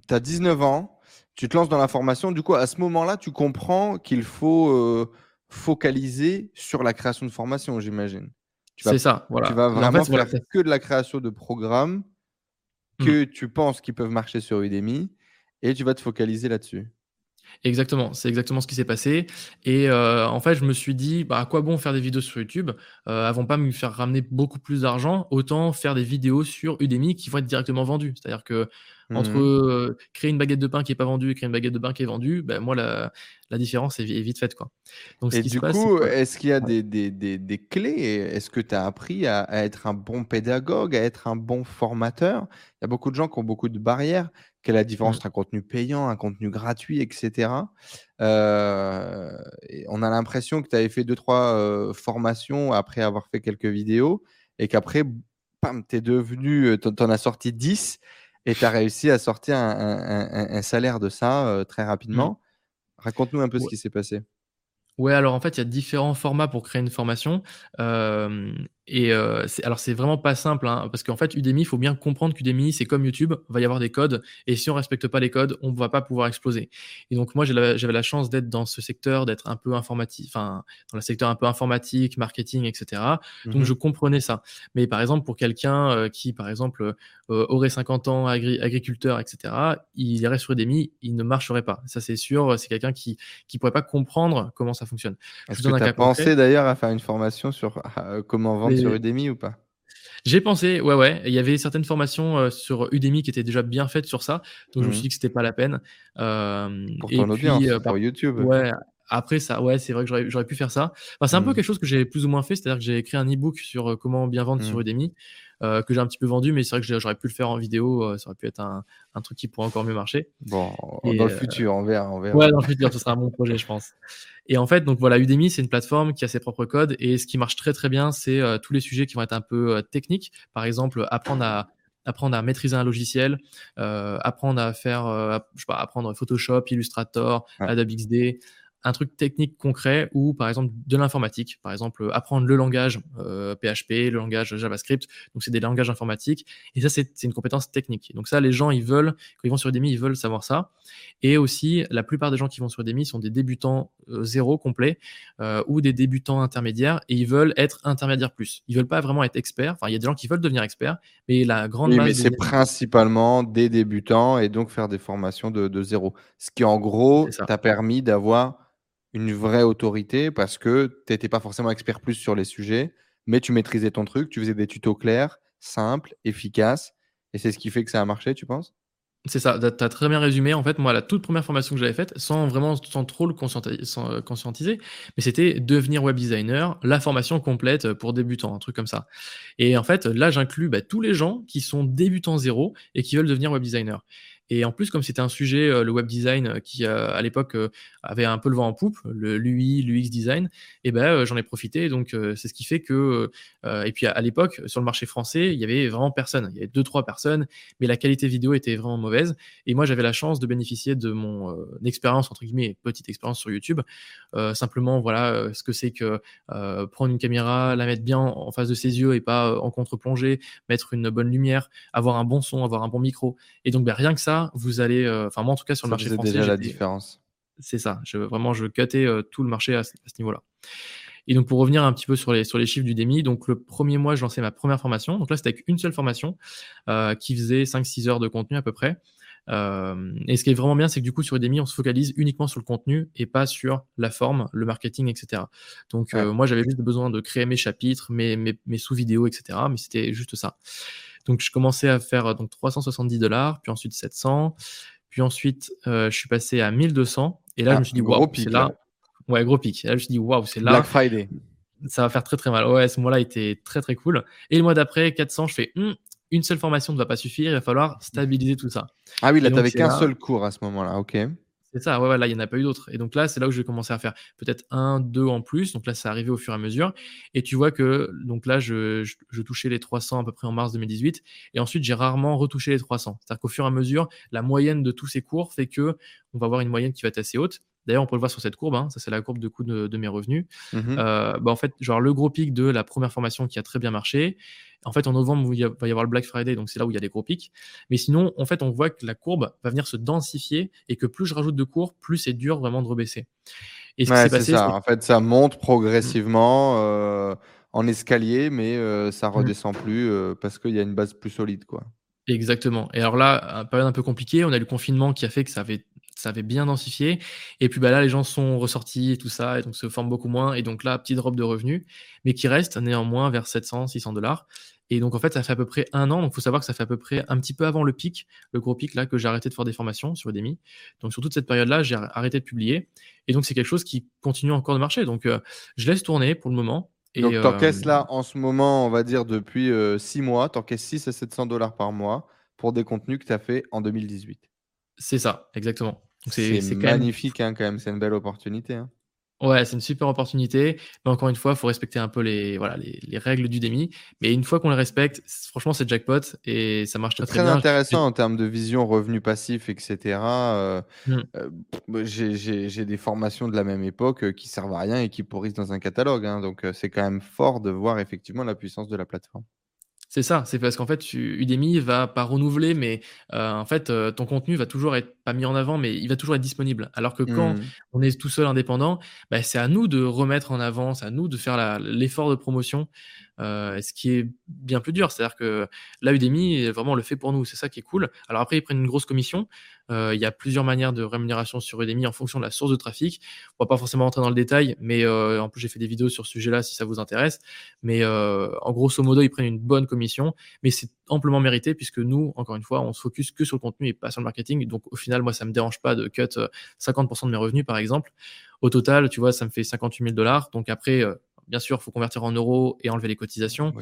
19 ans, tu te lances dans la formation. Du coup, à ce moment-là, tu comprends qu'il faut focalisé sur la création de formation, j'imagine. C'est ça, voilà. Tu vas vraiment faire que de la création de programmes mmh. que tu penses qu'ils peuvent marcher sur Udemy et tu vas te focaliser là-dessus. Exactement, c'est exactement ce qui s'est passé. Et euh, en fait, je me suis dit, bah, à quoi bon faire des vidéos sur YouTube euh, Avant pas me faire ramener beaucoup plus d'argent, autant faire des vidéos sur Udemy qui vont être directement vendues. C'est-à-dire que entre mmh euh, créer une baguette de pain qui n'est pas vendue et créer une baguette de pain qui est vendue, ben, moi, la, la différence est, vite faite. Quoi. Donc, et du coup, est-ce qu'il y a des, des, des, des clés Est-ce que tu as appris à, être un bon pédagogue, à être un bon formateur? Il y a beaucoup de gens qui ont beaucoup de barrières. Quelle est la différence entre un contenu payant, un contenu gratuit, etc. Euh, on a l'impression que tu avais fait deux, trois euh, formations après avoir fait quelques vidéos et qu'après, tu es devenu, tu en as sorti 10 et tu as réussi à sortir un, salaire de ça euh, très rapidement. Mmh. Raconte-nous un peu ce qui s'est passé. Ouais, alors en fait, il y a différents formats pour créer une formation. Et euh, alors c'est vraiment pas simple, hein, parce qu'en fait Udemy, il faut bien comprendre qu'Udemy, c'est comme YouTube, il va y avoir des codes, et si on respecte pas les codes, on ne va pas pouvoir exploser. Et donc moi, j'avais la chance d'être dans ce secteur, d'être un peu informatique, enfin dans le secteur un peu informatique, marketing, etc. Donc mmh je comprenais ça. Mais par exemple, pour quelqu'un euh, qui, par exemple, euh, aurait 50 ans, agriculteur, etc., il irait sur Udemy, il ne marcherait pas. Ça c'est sûr, c'est quelqu'un qui ne pourrait pas comprendre comment ça fonctionne. Est-ce que tu as pensé d'ailleurs à faire une formation sur comment vendre sur Udemy ou pas? J'ai pensé, ouais, ouais. Il y avait certaines formations euh, sur Udemy qui étaient déjà bien faites sur ça. Donc, je me suis mmh. dit que c'était pas la peine. Euh, pour ton audience, euh, pour YouTube. Ouais. Après, ça, ouais, c'est vrai que j'aurais pu faire ça. Enfin, c'est un peu mmh. quelque chose que j'ai plus ou moins fait. C'est-à-dire que j'ai écrit un e-book sur comment bien vendre sur mmh. Udemy. Que j'ai un petit peu vendu, mais c'est vrai que j'aurais pu le faire en vidéo. Ça aurait pu être un, un, truc qui pourrait encore mieux marcher. Bon, dans le futur, on verra, on verra. Ouais, dans le futur, ce sera un bon projet, je pense. Et en fait, donc voilà, Udemy, c'est une plateforme qui a ses propres codes. Et ce qui marche très très bien, c'est tous les sujets qui vont être un peu techniques. Par exemple, apprendre à apprendre à maîtriser un logiciel, apprendre à faire, je sais pas, apprendre Photoshop, Illustrator, Adobe XD, un truc technique concret ou par exemple de l'informatique, par exemple apprendre le langage PHP, euh, le langage JavaScript, donc c'est des langages informatiques et ça c'est une compétence technique. Donc ça les gens ils veulent quand ils vont sur Udemy ils veulent savoir ça et aussi la plupart des gens qui vont sur Udemy sont des débutants euh, zéro complet euh, ou des débutants intermédiaires et ils veulent être intermédiaires plus. Ils veulent pas vraiment être experts. Enfin il y a des gens qui veulent devenir experts mais la grande oui, mais c'est principalement des débutants et donc faire des formations de, de zéro. Ce qui en gros t'a permis d'avoir une vraie autorité parce que tu n'étais pas forcément expert plus sur les sujets, mais tu maîtrisais ton truc, tu faisais des tutos clairs, simples, efficaces. Et c'est ce qui fait que ça a marché, tu penses? C'est ça, tu as très bien résumé. En fait, moi, la toute première formation que j'avais faite, sans vraiment, sans trop le euh, conscientiser, mais c'était devenir web designer, la formation complète pour débutants, un truc comme ça. Et en fait, là, j'inclus bah, tous les gens qui sont débutants zéro et qui veulent devenir web designer. Et en plus, comme c'était un sujet, euh, le web design, euh, qui euh, à l'époque avait un peu le vent en poupe, le l'UI, l'UX design, eh ben j'en ai profité. Donc c'est ce qui fait que, et puis à, l'époque sur le marché français, il y avait vraiment personne. Il y avait deux trois personnes, mais la qualité vidéo était vraiment mauvaise. Et moi j'avais la chance de bénéficier de mon expérience entre guillemets, petite expérience sur YouTube. simplement voilà ce que c'est que prendre une caméra, la mettre bien en face de ses yeux et pas en contre-plongée, mettre une bonne lumière, avoir un bon son, avoir un bon micro. Et donc ben, rien que ça, vous allez, euh, enfin moi en tout cas sur le marché français, déjà la différence. C'est ça. Je, vraiment, je cutais euh, tout le marché à, ce niveau-là. Et donc pour revenir un petit peu sur les, sur les chiffres du DEMI, donc le premier mois, je lançais ma première formation. Donc là, c'était avec une seule formation euh, qui faisait 5-6 heures de contenu à peu près. et ce qui est vraiment bien, c'est que du coup, sur Udemy, on se focalise uniquement sur le contenu et pas sur la forme, le marketing, etc. Donc, moi, j'avais juste besoin de créer mes chapitres, mes, mes, mes sous-vidéos, etc. Mais c'était juste ça. Donc, je commençais à faire donc 370 dollars, puis ensuite 700, puis ensuite, euh, je suis passé à 1200. Et là, je me suis dit, waouh, c'est là. Ouais, gros pic. Et là, je me suis dit, waouh, c'est là. Black Friday. Ça va faire très très mal. Ouais, ce mois-là était très très cool. Et le mois d'après, 400, je fais, hum, une seule formation ne va pas suffire, il va falloir stabiliser tout ça. Ah oui, là, tu n'avais qu'un seul cours à ce moment-là, ok. C'est ça, ouais, il n'y en a pas eu d'autres. Et donc là, c'est là où je vais commencer à faire peut-être un, deux en plus. Donc là, ça arrivé au fur et à mesure. Et tu vois que, donc là, je, je, touchais les 300 à peu près en mars 2018. Et ensuite, j'ai rarement retouché les 300. C'est-à-dire qu'au fur et à mesure, la moyenne de tous ces cours fait que on va avoir une moyenne qui va être assez haute. D'ailleurs, on peut le voir sur cette courbe, hein. ça c'est la courbe de coût de, mes revenus. Mmh euh, bah, en fait, genre le gros pic de la première formation qui a très bien marché. En fait, en novembre, il va y avoir le Black Friday, donc c'est là où il y a les gros pics. Mais sinon, en fait, on voit que la courbe va venir se densifier et que plus je rajoute de cours, plus c'est dur vraiment de rebaisser. Et ce qui s'est passé, ça. En fait, ça monte progressivement euh, en escalier, mais euh, ça mmh. redescend plus parce qu'il y a une base plus solide, quoi. Exactement. Et alors là, période un peu compliquée, on a eu le confinement qui a fait que ça avait ça avait bien densifié. Et puis bah là, les gens sont ressortis et tout ça, et donc se forment beaucoup moins. Et donc là, petite drop de revenus, mais qui reste néanmoins vers 700, 600 dollars. Et donc en fait, ça fait à peu près un an. Donc il faut savoir que ça fait à peu près un petit peu avant le pic, le gros pic là, que j'ai arrêté de faire des formations sur Udemy. Donc sur toute cette période-là, j'ai arrêté de publier. Et donc c'est quelque chose qui continue encore de marcher. Donc euh, je laisse tourner pour le moment. Et, donc tu encaisses euh, là en ce moment, on va dire depuis 6 euh, mois, tu encaisses 6 à 700 dollars par mois pour des contenus que tu as fait en 2018. C'est ça, exactement. C'est magnifique hein, quand même, c'est une belle opportunité. Hein. Ouais, c'est une super opportunité. Mais encore une fois, il faut respecter un peu les, voilà, les, les règles du DEMI. Mais une fois qu'on les respecte, franchement, c'est jackpot et ça marche très, très, très bien. intéressant en termes de vision, revenus passifs, etc. Euh, mmh. euh, J'ai des formations de la même époque euh, qui servent à rien et qui pourrissent dans un catalogue. Hein. donc, c'est quand même fort de voir effectivement la puissance de la plateforme. C'est ça, c'est parce qu'en fait, Udemy va pas renouveler, mais euh, en fait, euh, ton contenu va toujours être pas mis en avant, mais il va toujours être disponible. Alors que quand mmh. on est tout seul indépendant, bah, c'est à nous de remettre en avant, c'est à nous de faire l'effort de promotion. Euh, ce qui est bien plus dur. C'est-à-dire que là, Udemy, vraiment, le fait pour nous. C'est ça qui est cool. Alors après, ils prennent une grosse commission. Euh, il y a plusieurs manières de rémunération sur Udemy en fonction de la source de trafic. On va pas forcément rentrer dans le détail, mais euh, en plus, j'ai fait des vidéos sur ce sujet-là si ça vous intéresse. Mais en grosso modo, ils prennent une bonne commission, mais c'est amplement mérité puisque nous, encore une fois, on se focus que sur le contenu et pas sur le marketing. Donc au final, moi, ça me dérange pas de cut 50% de mes revenus, par exemple. Au total, tu vois, ça me fait 58 000 dollars. Donc après, bien sûr, il faut convertir en euros et enlever les cotisations.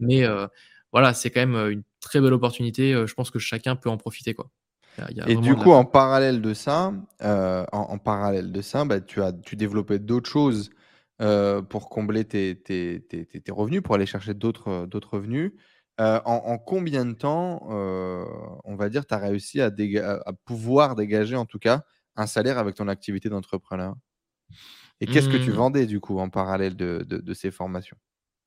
Mais euh, voilà, c'est quand même euh, une très belle opportunité. Euh, je pense que chacun peut en profiter. Quoi. Et du coup, en parallèle de ça, en, parallèle de ça, bah, tu as tu développais d'autres choses pour combler tes, tes, tes, revenus, pour aller chercher d'autres revenus. En, combien de temps, on va dire, tu as réussi à, à, pouvoir dégager, en tout cas, un salaire avec ton activité d'entrepreneur? Et qu'est-ce que tu mmh. vendais du coup en parallèle de, de, ces formations?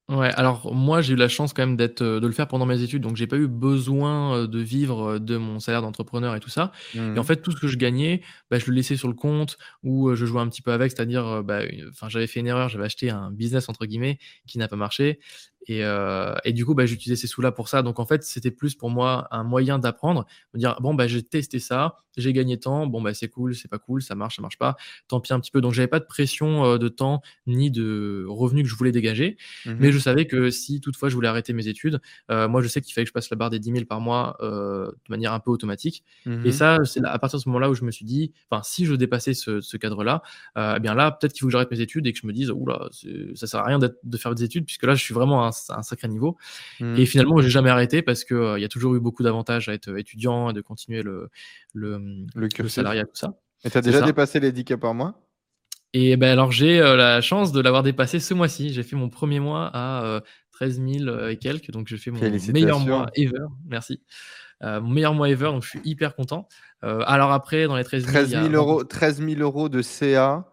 Ouais, alors moi j'ai eu la chance quand même d'être, euh, de le faire pendant mes études, donc j'ai pas eu besoin euh, de vivre euh, de mon salaire d'entrepreneur et tout ça. Et en mmh. fait, tout ce que je gagnais, bah, je le laissais sur le compte ou je jouais un petit peu avec, c'est-à-dire, bah, enfin j'avais fait une erreur, j'avais acheté un business entre guillemets qui n'a pas marché et, euh, et, du coup, bah, j'utilisais ces sous-là pour ça. Donc, en fait, c'était plus pour moi un moyen d'apprendre, de dire bon, bah, j'ai testé ça, j'ai gagné tant, bon, bah, c'est cool, c'est pas cool, ça marche, ça marche pas, tant pis un petit peu. Donc, j'avais pas de pression euh, de temps ni de revenus que je voulais dégager. Mmh Mais je savais que si toutefois je voulais arrêter mes études, euh, moi, je sais qu'il fallait que je passe la barre des 10 000 par mois de manière un peu automatique. Mmh et ça, c'est à partir de ce moment-là où je me suis dit, enfin, si je dépassais ce, ce cadre-là, eh bien là, peut-être qu'il faut que j'arrête mes études et que je me dise, oula, ça sert à rien de faire des études puisque là, je suis vraiment un un sacré niveau. Mmh. Et finalement, j'ai jamais arrêté parce que euh, y a toujours eu beaucoup d'avantages à être étudiant et de continuer le, le, le, salariat, tout ça. Et tu as déjà dépassé les 10 cas par mois? Et ben alors, j'ai euh, la chance de l'avoir dépassé ce mois-ci. J'ai fait mon premier mois à 13 euh, 000 et quelques. Donc, j'ai fait mon meilleur mois ever. Merci. mon meilleur mois ever, donc je suis hyper content. alors après, dans les 13 000, 13 000, euros, 13 000 euros de CA.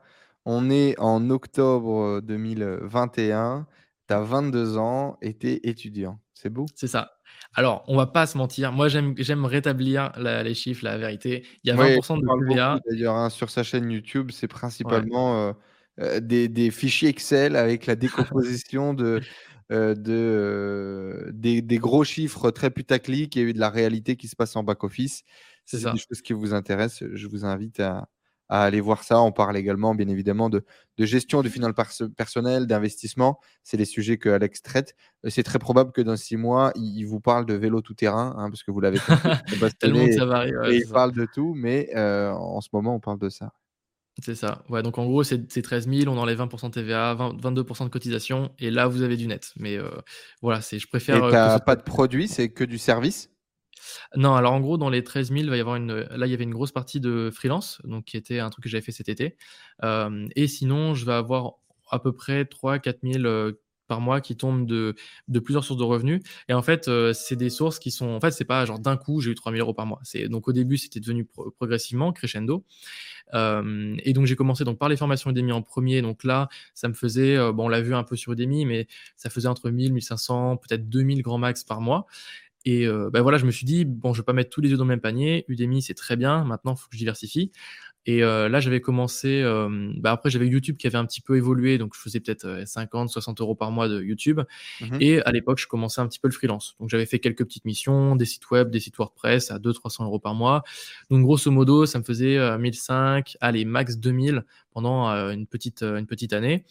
On est en octobre 2021 tu as 22 ans et tu es étudiant. C'est beau C'est ça. Alors, on va pas se mentir. Moi, j'aime rétablir les chiffres, la vérité. Il y a 20% de. D'ailleurs, hein, sur sa chaîne YouTube, c'est principalement euh, euh, des, fichiers Excel avec la décomposition de, euh, de, des, gros chiffres très putaclic et de la réalité qui se passe en back-office. c'est des choses qui vous intéressent, je vous invite à, à aller voir ça. On parle également, bien évidemment, de, gestion du final personnel, d'investissement. C'est les sujets que Alex traite. Euh, c'est très probable que dans six mois, il, vous parle de vélo tout-terrain, hein, parce que vous l'avez Tellement ça varie. et il parle de tout, mais euh, en ce moment, on parle de ça. C'est ça. Ouais, donc en gros, c'est 13 000, on enlève 20% de TVA, 22% de cotisation, et là, vous avez du net. Mais euh, voilà, c'est, je préfère. Et tu pas de produit, c'est que du service? Non, alors en gros, dans les 13 000, il va y avoir une, là, il y avait une grosse partie de freelance, donc qui était un truc que j'avais fait cet été. Euh, et sinon, je vais avoir à peu près 3 4 000 par mois qui tombent de, de plusieurs sources de revenus. Et en fait, euh, c'est des sources qui sont. En fait, c'est pas genre d'un coup, j'ai eu 3 000 euros par mois. C'est, donc au début, c'était devenu progressivement, crescendo. Euh, et donc j'ai commencé donc par les formations Udemy en premier. Donc là, ça me faisait, bon, on l'a vu un peu sur Udemy, mais ça faisait entre 1000, 1500, peut-être 2000 grands max par mois. Et euh, bah voilà, je me suis dit, bon, je vais pas mettre tous les œufs dans le même panier. Udemy, c'est très bien. Maintenant, il faut que je diversifie. Et euh, là, j'avais commencé. Euh, bah après, j'avais YouTube qui avait un petit peu évolué. Donc, je faisais peut-être 50, 60 euros par mois de YouTube. Mmh Et à l'époque, je commençais un petit peu le freelance. Donc, j'avais fait quelques petites missions, des sites web, des sites WordPress à 200-300 euros par mois. Donc, grosso modo, ça me faisait 1005, allez, max 2000 pendant une, petite, une petite année.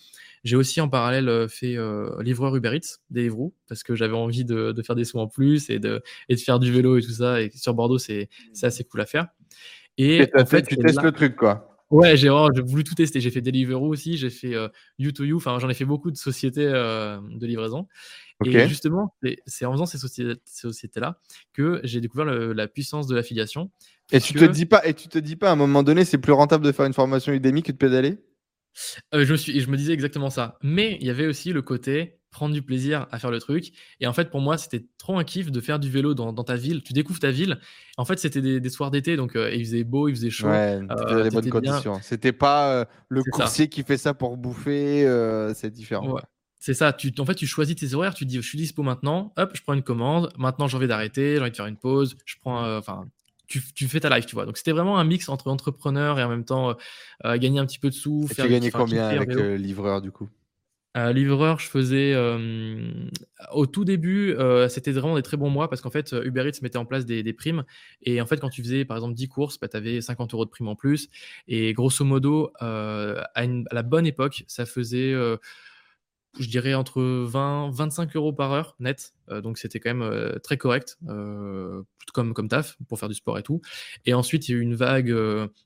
J'ai aussi en parallèle euh, fait euh, livreur Uber Eats, Deliveroo, parce que j'avais envie de, de, faire des sous en plus et de, et de faire du vélo et tout ça. Et sur Bordeaux, c'est assez cool à faire. Et, en fait, tu testes le truc, quoi. Ouais, j'ai voulu tout tester. J'ai fait Deliveroo aussi, j'ai fait euh, You2You, enfin j'en ai fait beaucoup de sociétés euh, de livraison. Et justement, c'est en faisant ces, sociétés-là que j'ai découvert la puissance de l'affiliation. Et tu te dis pas, et tu te dis pas à un moment donné, c'est plus rentable de faire une formation Udemy que de pédaler? Je, me suis, je me disais exactement ça. Mais il y avait aussi le côté prendre du plaisir à faire le truc. Et en fait, pour moi, c'était trop un kiff de faire du vélo dans, ta ville. Tu découvres ta ville. En fait, c'était des, soirs d'été, donc il faisait beau, il faisait chaud. Ouais, euh, les bonnes conditions. C'était pas le coursier qui fait ça pour bouffer. c'est différent. C'est ça, tu, en fait, tu choisis tes horaires, tu dis, je suis dispo maintenant, hop, je prends une commande, maintenant j'ai envie d'arrêter, j'ai envie de faire une pause, je prends, enfin, tu, fais ta life, tu vois. Donc c'était vraiment un mix entre entrepreneur et en même temps gagner un petit peu de sous. Et faire tu gagnais combien avec livreur du coup? Livreur, je faisais au tout début, c'était vraiment des très bons mois parce qu'en fait, Uber Eats mettait en place des, primes. Et en fait, quand tu faisais par exemple 10 courses, bah, tu avais 50 euros de prime en plus. Et grosso modo, à, à, la bonne époque, ça faisait je dirais entre 20 25 euros par heure net. Euh, donc c'était quand même euh, très correct, euh, comme, comme taf pour faire du sport et tout. Et ensuite, il y a eu une vague,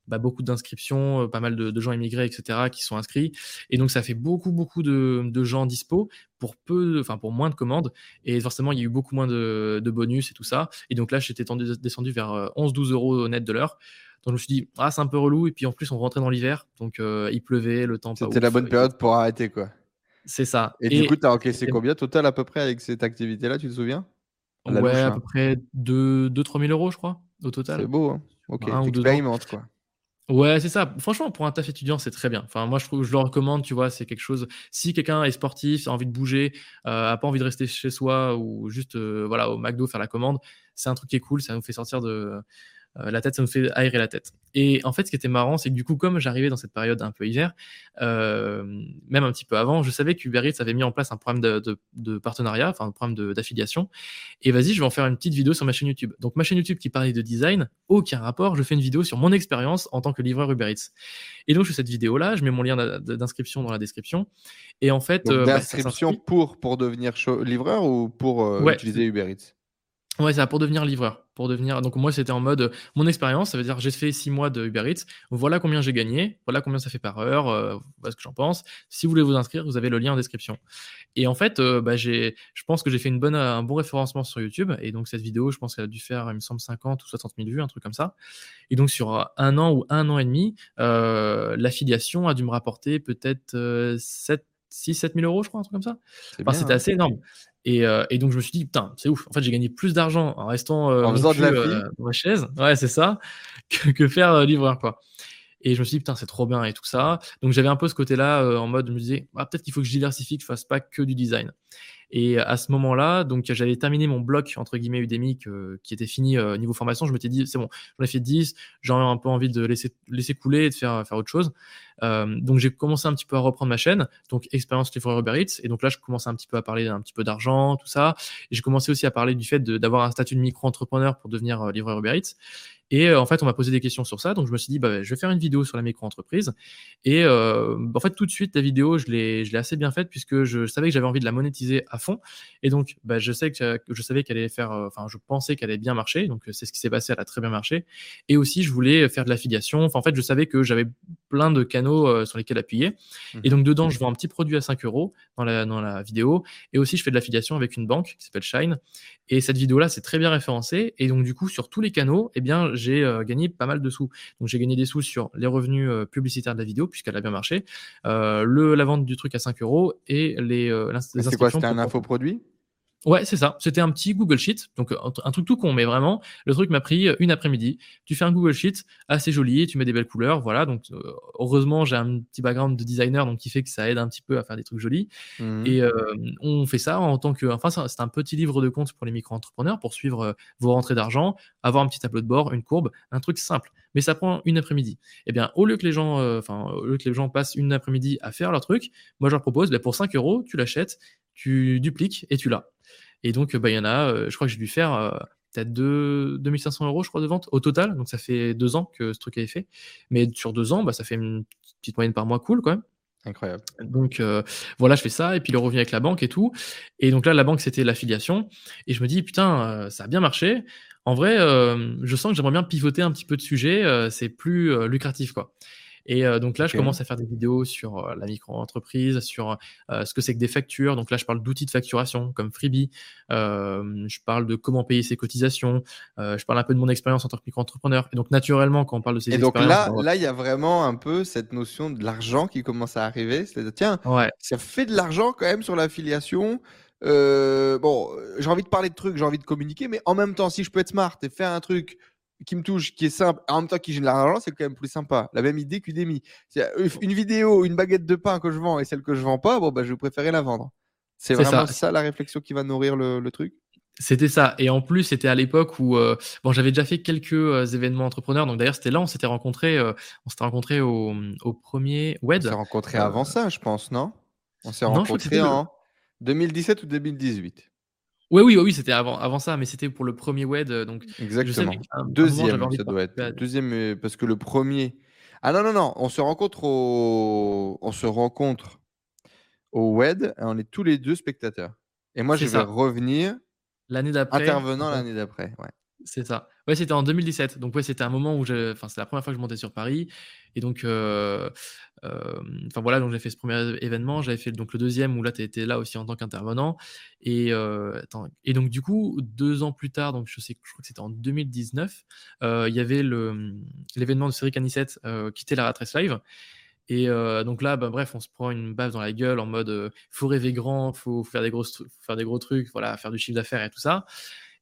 bah, beaucoup d'inscriptions, pas mal de, gens immigrés, etc., qui sont inscrits. Et donc ça fait beaucoup, beaucoup de, de gens dispo pour peu, enfin pour moins de commandes. Et forcément, il y a eu beaucoup moins de, de bonus et tout ça. Et donc là, j'étais descendu vers 11-12 euros net de l'heure. Donc je me suis dit, ah, c'est un peu relou. Et puis en plus, on rentrait dans l'hiver. Donc il pleuvait, le temps. C'était la bonne période pour arrêter, quoi. C'est ça. Et, du coup, tu as encaissé combien total à peu près avec cette activité-là, tu te souviens? Ouais, à peu près 2-3 000 euros, je crois, au total. C'est beau, hein Ok, expérimente quoi. Ouais, c'est ça. Franchement, pour un taf étudiant, c'est très bien. Enfin, moi, je trouve, je le recommande, tu vois, c'est quelque chose. Si quelqu'un est sportif, a envie de bouger, euh, a pas envie de rester chez soi ou juste, euh, voilà, au McDo faire la commande, c'est un truc qui est cool. Ça nous fait sortir de, euh, la tête, ça me fait aérer la tête. Et en fait, ce qui était marrant, c'est que du coup, comme j'arrivais dans cette période un peu hiver, euh, même un petit peu avant, je savais qu'Uber Eats avait mis en place un programme de, partenariat, enfin un programme d'affiliation. Et vas-y, je vais en faire une petite vidéo sur ma chaîne YouTube. Donc ma chaîne YouTube qui parlait de design, aucun rapport, je fais une vidéo sur mon expérience en tant que livreur Uber Eats. Et donc je fais cette vidéo-là, je mets mon lien d'inscription dans la description. Et en fait, euh, bah, pour pour devenir livreur ou pour utiliser Uber Eats? Ouais, c'est pour devenir livreur. Pour devenir. Donc, moi, c'était en mode mon expérience. Ça veut dire, j'ai fait six mois de Uber Eats. Voilà combien j'ai gagné. Voilà combien ça fait par heure. Euh, voilà ce que j'en pense. Si vous voulez vous inscrire, vous avez le lien en description. Et en fait, euh, bah, j'ai, je pense que j'ai fait une bonne, un bon référencement sur YouTube. Et donc, cette vidéo, je pense qu'elle a dû faire, il me semble, 50 ou 60 000 vues, un truc comme ça. Et donc, sur un an ou un an et demi, euh, l'affiliation a dû me rapporter peut-être 7 6 7 000 euros, je crois, un truc comme ça. c'était hein. assez énorme. Euh, et, donc je me suis dit, putain, c'est ouf. En fait, j'ai gagné plus d'argent en restant euh, en faisant de la euh, dans ma chaise. Ouais, c'est ça. Que, faire livreur, quoi. Et je me suis dit, putain, c'est trop bien et tout ça. Donc j'avais un peu ce côté-là en mode, je me disais, ah, peut-être qu'il faut que je diversifie, que je fasse pas que du design. Et à ce moment-là, donc j'avais terminé mon bloc entre guillemets Udemy qui était fini niveau formation. Je m'étais dit c'est bon, j'en ai fait 10, j'aurais un peu envie de laisser laisser couler et de faire faire autre chose. donc j'ai commencé un petit peu à reprendre ma chaîne, donc expérience livreur Uber Eats. Et donc là, je commençais un petit peu à parler un petit peu d'argent, tout ça. J'ai commencé aussi à parler du fait d'avoir un statut de micro-entrepreneur pour devenir livreur Uber Eats. Et euh, en fait, on m'a posé des questions sur ça. Donc, je me suis dit, bah, je vais faire une vidéo sur la micro-entreprise. Et euh, en fait, tout de suite, la vidéo, je l'ai assez bien faite puisque je savais que j'avais envie de la monétiser à fond. Et donc, bah, je, sais que, je savais qu'elle allait faire, euh, enfin, je pensais qu'elle allait bien marcher. Donc, c'est ce qui s'est passé, elle a très bien marché. Et aussi, je voulais faire de l'affiliation. Enfin, en fait, je savais que j'avais plein de canaux sur lesquels appuyer. Et donc, dedans, je vends un petit produit à 5 euros dans la, vidéo. Et aussi, je fais de l'affiliation avec une banque qui s'appelle Shine. Et cette vidéo-là, c'est très bien référencé. Et donc, du coup, sur tous les canaux, eh bien, j'ai euh, gagné pas mal de sous. Donc, j'ai gagné des sous sur les revenus euh, publicitaires de la vidéo, puisqu'elle a bien marché, euh, le, la vente du truc à 5 euros et les, les C'est quoi C'était un infoproduit? Ouais, c'est ça. C'était un petit Google Sheet, donc un truc tout con, mais vraiment, le truc m'a pris une après-midi. Tu fais un Google Sheet assez joli, tu mets des belles couleurs, voilà. Donc, heureusement, j'ai un petit background de designer, donc qui fait que ça aide un petit peu à faire des trucs jolis. Mmh. Et on fait ça en tant que, enfin, c'est un petit livre de compte pour les micro-entrepreneurs pour suivre vos rentrées d'argent, avoir un petit tableau de bord, une courbe, un truc simple. Mais ça prend une après-midi. Eh bien, au lieu que les gens, enfin, au lieu que les gens passent une après-midi à faire leur truc, moi, je leur propose, bah, pour 5 euros, tu l'achètes, tu dupliques et tu l'as. Et donc, bah, il y en a, euh, je crois que j'ai dû faire euh, peut-être 2500 euros, je crois, de vente au total. Donc, ça fait deux ans que ce truc avait fait. Mais sur deux ans, bah, ça fait une petite moyenne par mois cool, quand même. Incroyable. Donc euh, voilà, je fais ça, et puis le revenu avec la banque et tout. Et donc là, la banque, c'était l'affiliation. Et je me dis, putain, ça a bien marché. En vrai, je sens que j'aimerais bien pivoter un petit peu de sujet, c'est plus lucratif, quoi. Et donc là, je commence à faire des vidéos sur la micro-entreprise, sur ce que c'est que des factures. Donc là, je parle d'outils de facturation comme Freebie. je parle de comment payer ses cotisations. je parle un peu de mon expérience en tant que micro-entrepreneur. Et donc, naturellement, quand on parle de ces et donc là, là, il y a vraiment un peu cette notion de l'argent qui commence à arriver. C'est-à-dire, tiens, ouais. ça fait de l'argent quand même sur l'affiliation. Bon, j'ai envie de parler de trucs, j'ai envie de communiquer, mais en même temps, si je peux être smart et faire un truc qui me touche, qui est simple, en même temps qui génère l'argent, c'est quand même plus sympa. La même idée qu'Udemy. Une vidéo, une baguette de pain que je vends et celle que je vends pas, bon, bah, je vais préférer la vendre. C'est vraiment ça. la réflexion qui va nourrir le, truc c'était ça. Et en plus, c'était à l'époque où euh, bon, j'avais déjà fait quelques euh, événements entrepreneurs. Donc d'ailleurs, c'était là, on s'était rencontrés. Euh, on s'était rencontrés au, au, premier WED. On s'est rencontrés avant ça, je pense, non? On s'est rencontrés en 2017 ou 2018. Oui, oui, oui, c'était avant, avant ça, mais c'était pour le premier WED. Euh, donc, Exactement. Deuxième, ça doit être. Deuxième, euh, parce que le premier. Ah non, non, non, on se rencontre au, on se rencontre au WED et on est tous les deux spectateurs. Et moi, je vais revenir l'année d'après. Intervenant l'année d'après, ouais. C'est ça. Ouais, c'était en 2017. Donc, ouais, c'était un moment où je. Enfin, c'est la première fois que je montais sur Paris. Et donc, euh, enfin voilà, donc j'ai fait ce premier événement. J'avais fait donc le deuxième où là, tu étais là aussi en tant qu'intervenant. Et, euh, et donc, du coup, deux ans plus tard, donc je sais, je crois que c'était en 2019, il y avait l'événement de série Canicette, Quitter la Ratresse Live. Et donc là, bah, bref, on se prend une baffe dans la gueule en mode faut rêver grand, faut faire des, grosses, faut faire des gros trucs, voilà, faire du chiffre d'affaires et tout ça.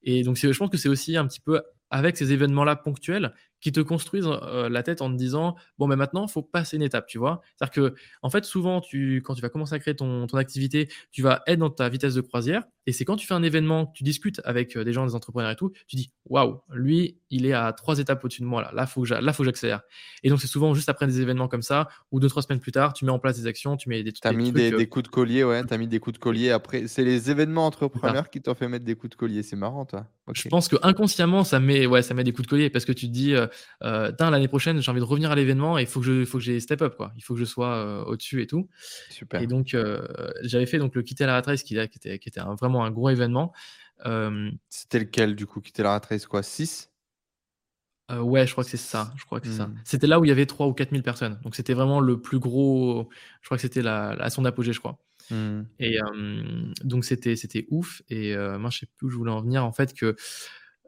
Et donc, je pense que c'est aussi un petit peu avec ces événements-là ponctuels qui te construisent la tête en te disant bon mais maintenant faut passer une étape tu vois? C'est à dire que en fait souvent quand tu vas commencer à créer ton, ton activité tu vas être dans ta vitesse de croisière et c'est quand tu fais un événement tu discutes avec euh, des gens des entrepreneurs et tout tu dis waouh lui il est à trois étapes au-dessus de moi là là faut que là faut que j'accélère et donc c'est souvent juste après des événements comme ça ou deux trois semaines plus tard tu mets en place des actions tu mets des t'as mis des, euh des, coups de collier ouais t'as mis des coups de collier après c'est les événements entrepreneurs qui t'ont fait mettre des coups de collier c'est marrant toi je pense que inconsciemment ça met ouais ça met des coups de collier parce que tu te dis l'année prochaine, j'ai envie de revenir à l'événement et il faut que je, faut que j'ai step up, quoi. Il faut que je sois euh, au-dessus et tout. Super. Et donc, euh, j'avais fait donc le quitter la ratrace qui, qui était, qui était vraiment un gros événement. C'était lequel, du coup, quitter la ratrace, quoi 6 euh, ouais, je crois que c'est ça. Je crois que c'est ça. Mmh. C'était là où il y avait 3 ou 4 000 personnes. Donc c'était vraiment le plus gros. Je crois que c'était à son apogée, je crois. Mmh. Et donc c'était c'était ouf. Et moi, je sais plus où je voulais en venir. En fait, que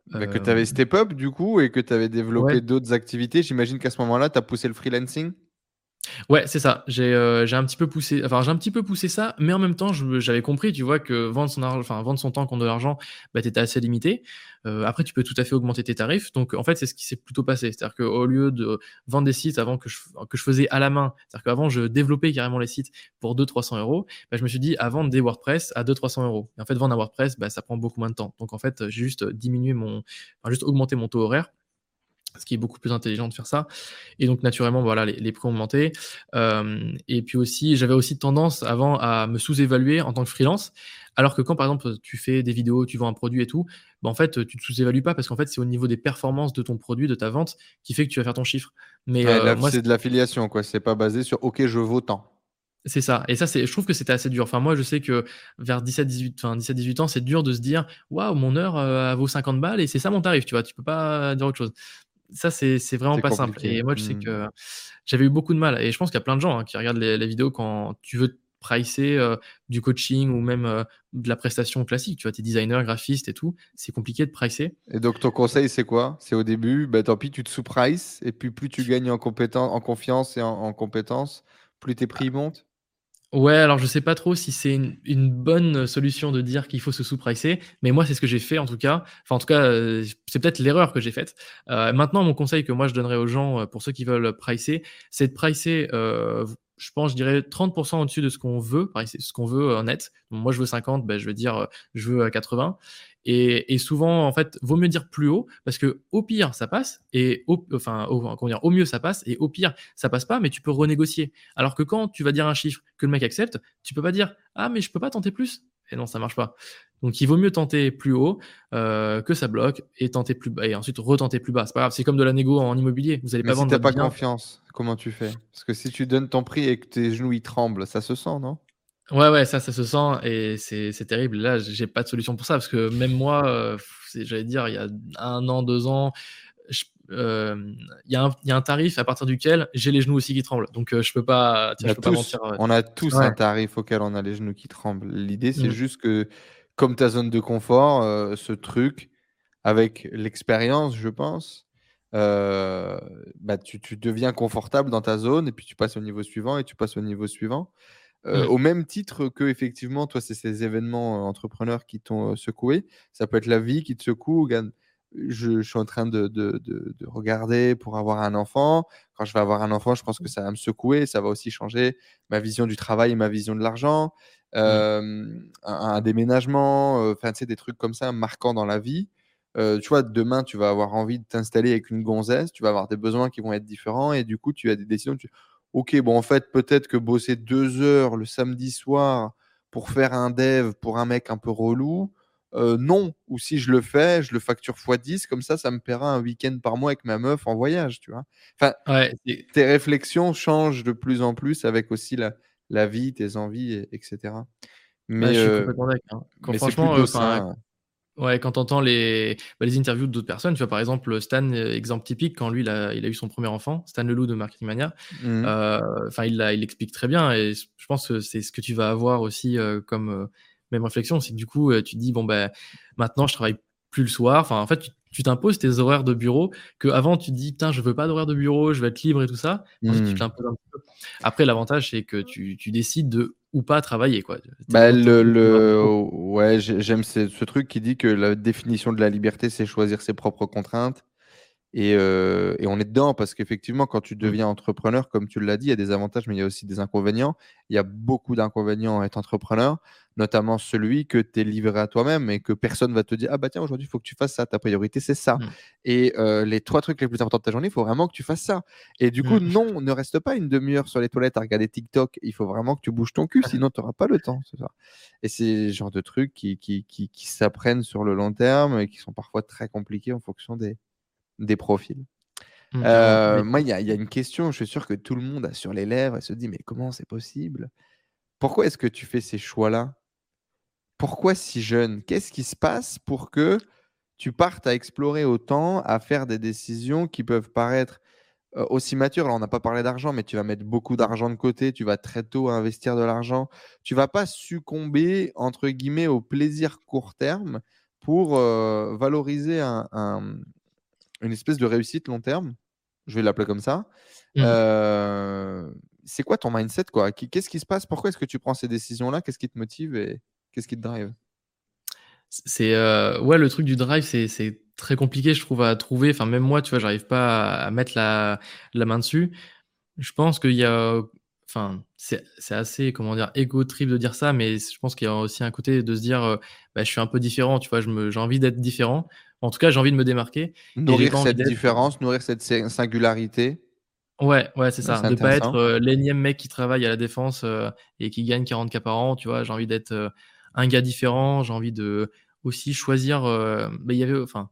bah, que tu avais Step Up du coup et que tu avais développé d'autres activités. J'imagine qu'à ce moment-là, tu as poussé le freelancing? Ouais, c'est ça. J'ai euh, un petit peu poussé, enfin j'ai un petit peu poussé ça, mais en même temps, j'avais compris, tu vois, que vendre son enfin vendre son temps contre de l'argent, bah t'étais assez limité. Euh, après, tu peux tout à fait augmenter tes tarifs. Donc en fait, c'est ce qui s'est plutôt passé. C'est-à-dire qu'au lieu de vendre des sites avant que je, faisais à la main, c'est-à-dire qu'avant je développais carrément les sites pour 200-300 euros, bah, je me suis dit à vendre des WordPress à 200-300 euros. En fait, vendre un WordPress, bah, ça prend beaucoup moins de temps. Donc en fait, j'ai juste diminué mon, juste augmenté mon taux horaire ce qui est beaucoup plus intelligent de faire ça. Et donc, naturellement, voilà, les, prix ont augmenté. Euh, et puis aussi, j'avais aussi tendance avant à me sous-évaluer en tant que freelance. Alors que quand, par exemple, tu fais des vidéos, tu vends un produit et tout, bah, en fait, tu te sous-évalues pas parce qu'en fait, c'est au niveau des performances de ton produit, de ta vente, qui fait que tu vas faire ton chiffre. Mais euh, moi, c'est de l'affiliation, quoi. C'est pas basé sur OK, je vaux tant. C'est ça. Et ça, c'est, je trouve que c'était assez dur. Enfin, moi, je sais que vers 17, 18, enfin, 17, 18 ans, c'est dur de se dire, waouh, mon heure euh, vaut 50 balles et c'est ça mon tarif, tu vois. Tu peux pas dire autre chose ça, c'est vraiment pas simple. Et moi, je sais mmh. que j'avais eu beaucoup de mal. Et je pense qu'il y a plein de gens hein, qui regardent les, vidéos quand tu veux pricer euh, du coaching ou même euh, de la prestation classique. Tu vois, tu es designer, graphiste et tout. C'est compliqué de pricer. Et donc, ton conseil, c'est quoi? C'est au début, bah, tant pis, tu te sous-prices. Et puis, plus tu gagnes en, compétence, en confiance et en, en compétences, plus tes prix montent? Ouais, alors je sais pas trop si c'est une, bonne solution de dire qu'il faut se sous-pricer, mais moi c'est ce que j'ai fait en tout cas. Enfin en tout cas, euh, c'est peut-être l'erreur que j'ai faite. Euh, maintenant, mon conseil que moi je donnerais aux gens euh, pour ceux qui veulent pricer, c'est de pricer je pense, je dirais 30% au-dessus de ce qu'on veut, ce qu'on veut en net. moi, je veux 50, ben, je veux dire, je veux 80. Et, souvent, en fait, vaut mieux dire plus haut parce que au pire, ça passe et au, enfin, au, dire, au mieux, ça passe et au pire, ça passe pas, mais tu peux renégocier. Alors que quand tu vas dire un chiffre que le mec accepte, tu peux pas dire ah mais je peux pas tenter plus. Et non, ça marche pas. Donc, il vaut mieux tenter plus haut euh, que ça bloque et tenter plus bas et ensuite retenter plus bas. C'est pas grave, c'est comme de la négo en immobilier. Vous allez pas mais vendre. Si t'as pas confiance, comment tu fais? Parce que si tu donnes ton prix et que tes genoux ils tremblent, ça se sent, non? Ouais, ouais, ça, ça se sent et c'est terrible. Là, j'ai pas de solution pour ça parce que même moi, euh, j'allais dire, il y a un an, deux ans, il y, a un tarif à partir duquel j'ai les genoux aussi qui tremblent. Donc je peux pas, je peux pas mentir. On a tous un tarif auquel on a les genoux qui tremblent. L'idée, c'est mmh. juste que, comme ta zone de confort, ce truc, avec l'expérience, je pense, bah, tu, tu, deviens confortable dans ta zone et puis tu passes au niveau suivant et tu passes au niveau suivant. Mmh. Au même titre que, effectivement, toi, c'est ces événements entrepreneurs qui t'ont secoué. Ça peut être la vie qui te secoue. Je, suis en train de, de, de, regarder pour avoir un enfant. Quand je vais avoir un enfant, je pense que ça va me secouer. Ça va aussi changer ma vision du travail et ma vision de l'argent. Mmh. Un, un, déménagement, enfin, des trucs comme ça marquants dans la vie. tu vois, demain, tu vas avoir envie de t'installer avec une gonzesse, tu vas avoir des besoins qui vont être différents et du coup, tu as des décisions. Tu ok, bon, en fait, peut-être que bosser deux heures le samedi soir pour faire un dev pour un mec un peu relou, euh, non. Ou si je le fais, je le facture x10, comme ça, ça me paiera un week-end par mois avec ma meuf en voyage, tu vois. Enfin, tes réflexions changent de plus en plus avec aussi la, la vie, tes envies, etc. Mais, je suis euh, d'accord. Hein. franchement, euh, Ouais, quand tu entends les, bah, les interviews d'autres personnes, tu vois, par exemple, Stan, euh, exemple typique, quand lui, il a, il a eu son premier enfant, Stan Leloup de Marketing Mania, mmh. euh, enfin, il, il explique très bien et je pense que c'est ce que tu vas avoir aussi euh, comme même réflexion, c'est que du coup, tu dis, bon, ben, maintenant, je travaille plus le soir. Enfin, en fait, tu t'imposes tes horaires de bureau que avant tu te dis, putain, je veux pas d'horaire de bureau, je vais être libre et tout ça. Ensuite, tu mmh. t'imposes un peu. Après, l'avantage, c'est que tu, tu décides de ou pas travailler. Quoi. Bah, le, le... Ouais, j'aime ce, ce, truc qui dit que la définition de la liberté, c'est choisir ses propres contraintes. Et, euh, et on est dedans parce qu'effectivement, quand tu deviens entrepreneur, comme tu l'as dit, il y a des avantages, mais il y a aussi des inconvénients. Il y a beaucoup d'inconvénients à être entrepreneur, notamment celui que tu es livré à toi-même et que personne va te dire Ah bah tiens, aujourd'hui, il faut que tu fasses ça. Ta priorité, c'est ça. Mmh. Et euh, les trois trucs les plus importants de ta journée, il faut vraiment que tu fasses ça. Et du coup, mmh. non, ne reste pas une demi-heure sur les toilettes à regarder TikTok. Il faut vraiment que tu bouges ton cul, sinon tu n'auras pas le temps. Ça. Et c'est le genre de trucs qui, qui, qui, qui s'apprennent sur le long terme et qui sont parfois très compliqués en fonction des des profils. Mmh, euh, moi, il y, a une question, je suis sûr que tout le monde a sur les lèvres et se dit, mais comment c'est possible? Pourquoi est-ce que tu fais ces choix-là? Pourquoi si jeune? Qu'est-ce qui se passe pour que tu partes à explorer autant, à faire des décisions qui peuvent paraître euh, aussi matures? Alors, on n'a pas parlé d'argent, mais tu vas mettre beaucoup d'argent de côté, tu vas très tôt investir de l'argent. Tu vas pas succomber, entre guillemets, au plaisir court terme pour euh, valoriser un, une espèce de réussite long terme, je vais l'appeler comme ça. Mmh. Euh, c'est quoi ton mindset quoi? Qu'est-ce qui se passe? Pourquoi est-ce que tu prends ces décisions-là? Qu'est-ce qui te motive et qu'est-ce qui te drive? C'est euh, ouais, le truc du drive, c'est très compliqué, je trouve, à trouver. Enfin, même moi, tu vois, j'arrive pas à, mettre la, la, main dessus. Je pense qu'il y a, enfin, c'est assez, comment dire, égo trip de dire ça, mais je pense qu'il y a aussi un côté de se dire, euh, bah, je suis un peu différent, tu vois, j'ai envie d'être différent. En tout cas, j'ai envie de me démarquer. Nourrir cette différence, nourrir cette singularité. Ouais, ouais, c'est ça. De ne pas être euh, l'énième mec qui travaille à la défense euh, et qui gagne 40K par an, tu vois. J'ai envie d'être euh, un gars différent. J'ai envie de aussi choisir. Mais il y avait, enfin,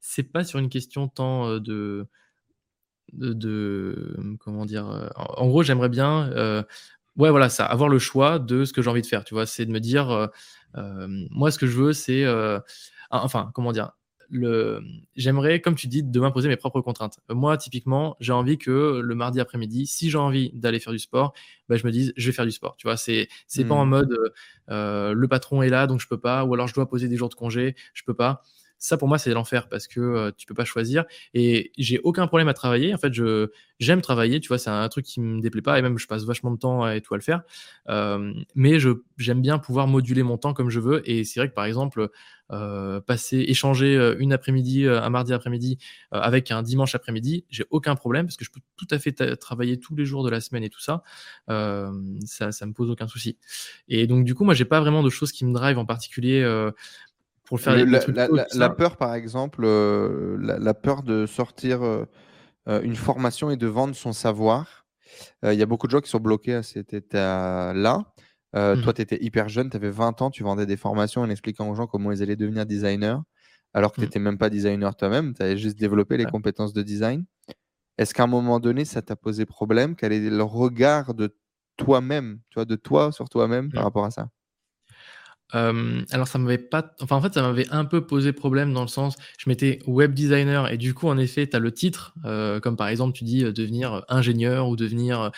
c'est pas sur une question tant de, de, comment dire. en gros, j'aimerais bien, ouais, voilà, ça, avoir le choix de ce que j'ai envie de faire. Tu vois, c'est de me dire, moi, ce que je veux, c'est, enfin, comment dire j'aimerais, comme tu dis, de m'imposer mes propres contraintes. Moi, typiquement, j'ai envie que le mardi après-midi, si j'ai envie d'aller faire du sport, bah, je me dis, je vais faire du sport. Tu vois, c'est, c'est pas en hmm. mode, euh, le patron est là, donc je peux pas, ou alors je dois poser des jours de congé, je peux pas ça pour moi c'est l'enfer parce que euh, tu peux pas choisir et j'ai aucun problème à travailler. En fait je j'aime travailler tu vois c'est un truc qui me déplaît pas et même je passe vachement de temps et tout à le faire mais je j'aime bien pouvoir moduler mon temps comme je veux et c'est vrai que par exemple passer échanger une après-midi un mardi après-midi avec un dimanche après-midi j'ai aucun problème parce que je peux tout à fait travailler tous les jours de la semaine et tout ça ça ça me pose aucun souci. Et donc du coup moi j'ai pas vraiment de choses qui me drive en particulier la, peur, par exemple, euh, la, peur de sortir euh, euh, une formation et de vendre son savoir. Il y a beaucoup de gens qui sont bloqués à cet état-là. Toi, mmh. tu étais hyper jeune, tu avais 20 ans, tu vendais des formations en expliquant aux gens comment ils allaient devenir designers, alors que tu n'étais mmh. même pas designer toi-même, tu avais juste développé les compétences de design. Est-ce qu'à un moment donné, ça t'a posé problème? Quel est le regard de toi-même, tu vois, de toi sur toi-même par mmh. rapport à ça? Euh, alors ça m'avait pas, enfin en fait ça m'avait un peu posé problème dans le sens, je m'étais web designer et du coup en effet tu as le titre, euh, comme par exemple tu dis euh, devenir ingénieur ou devenir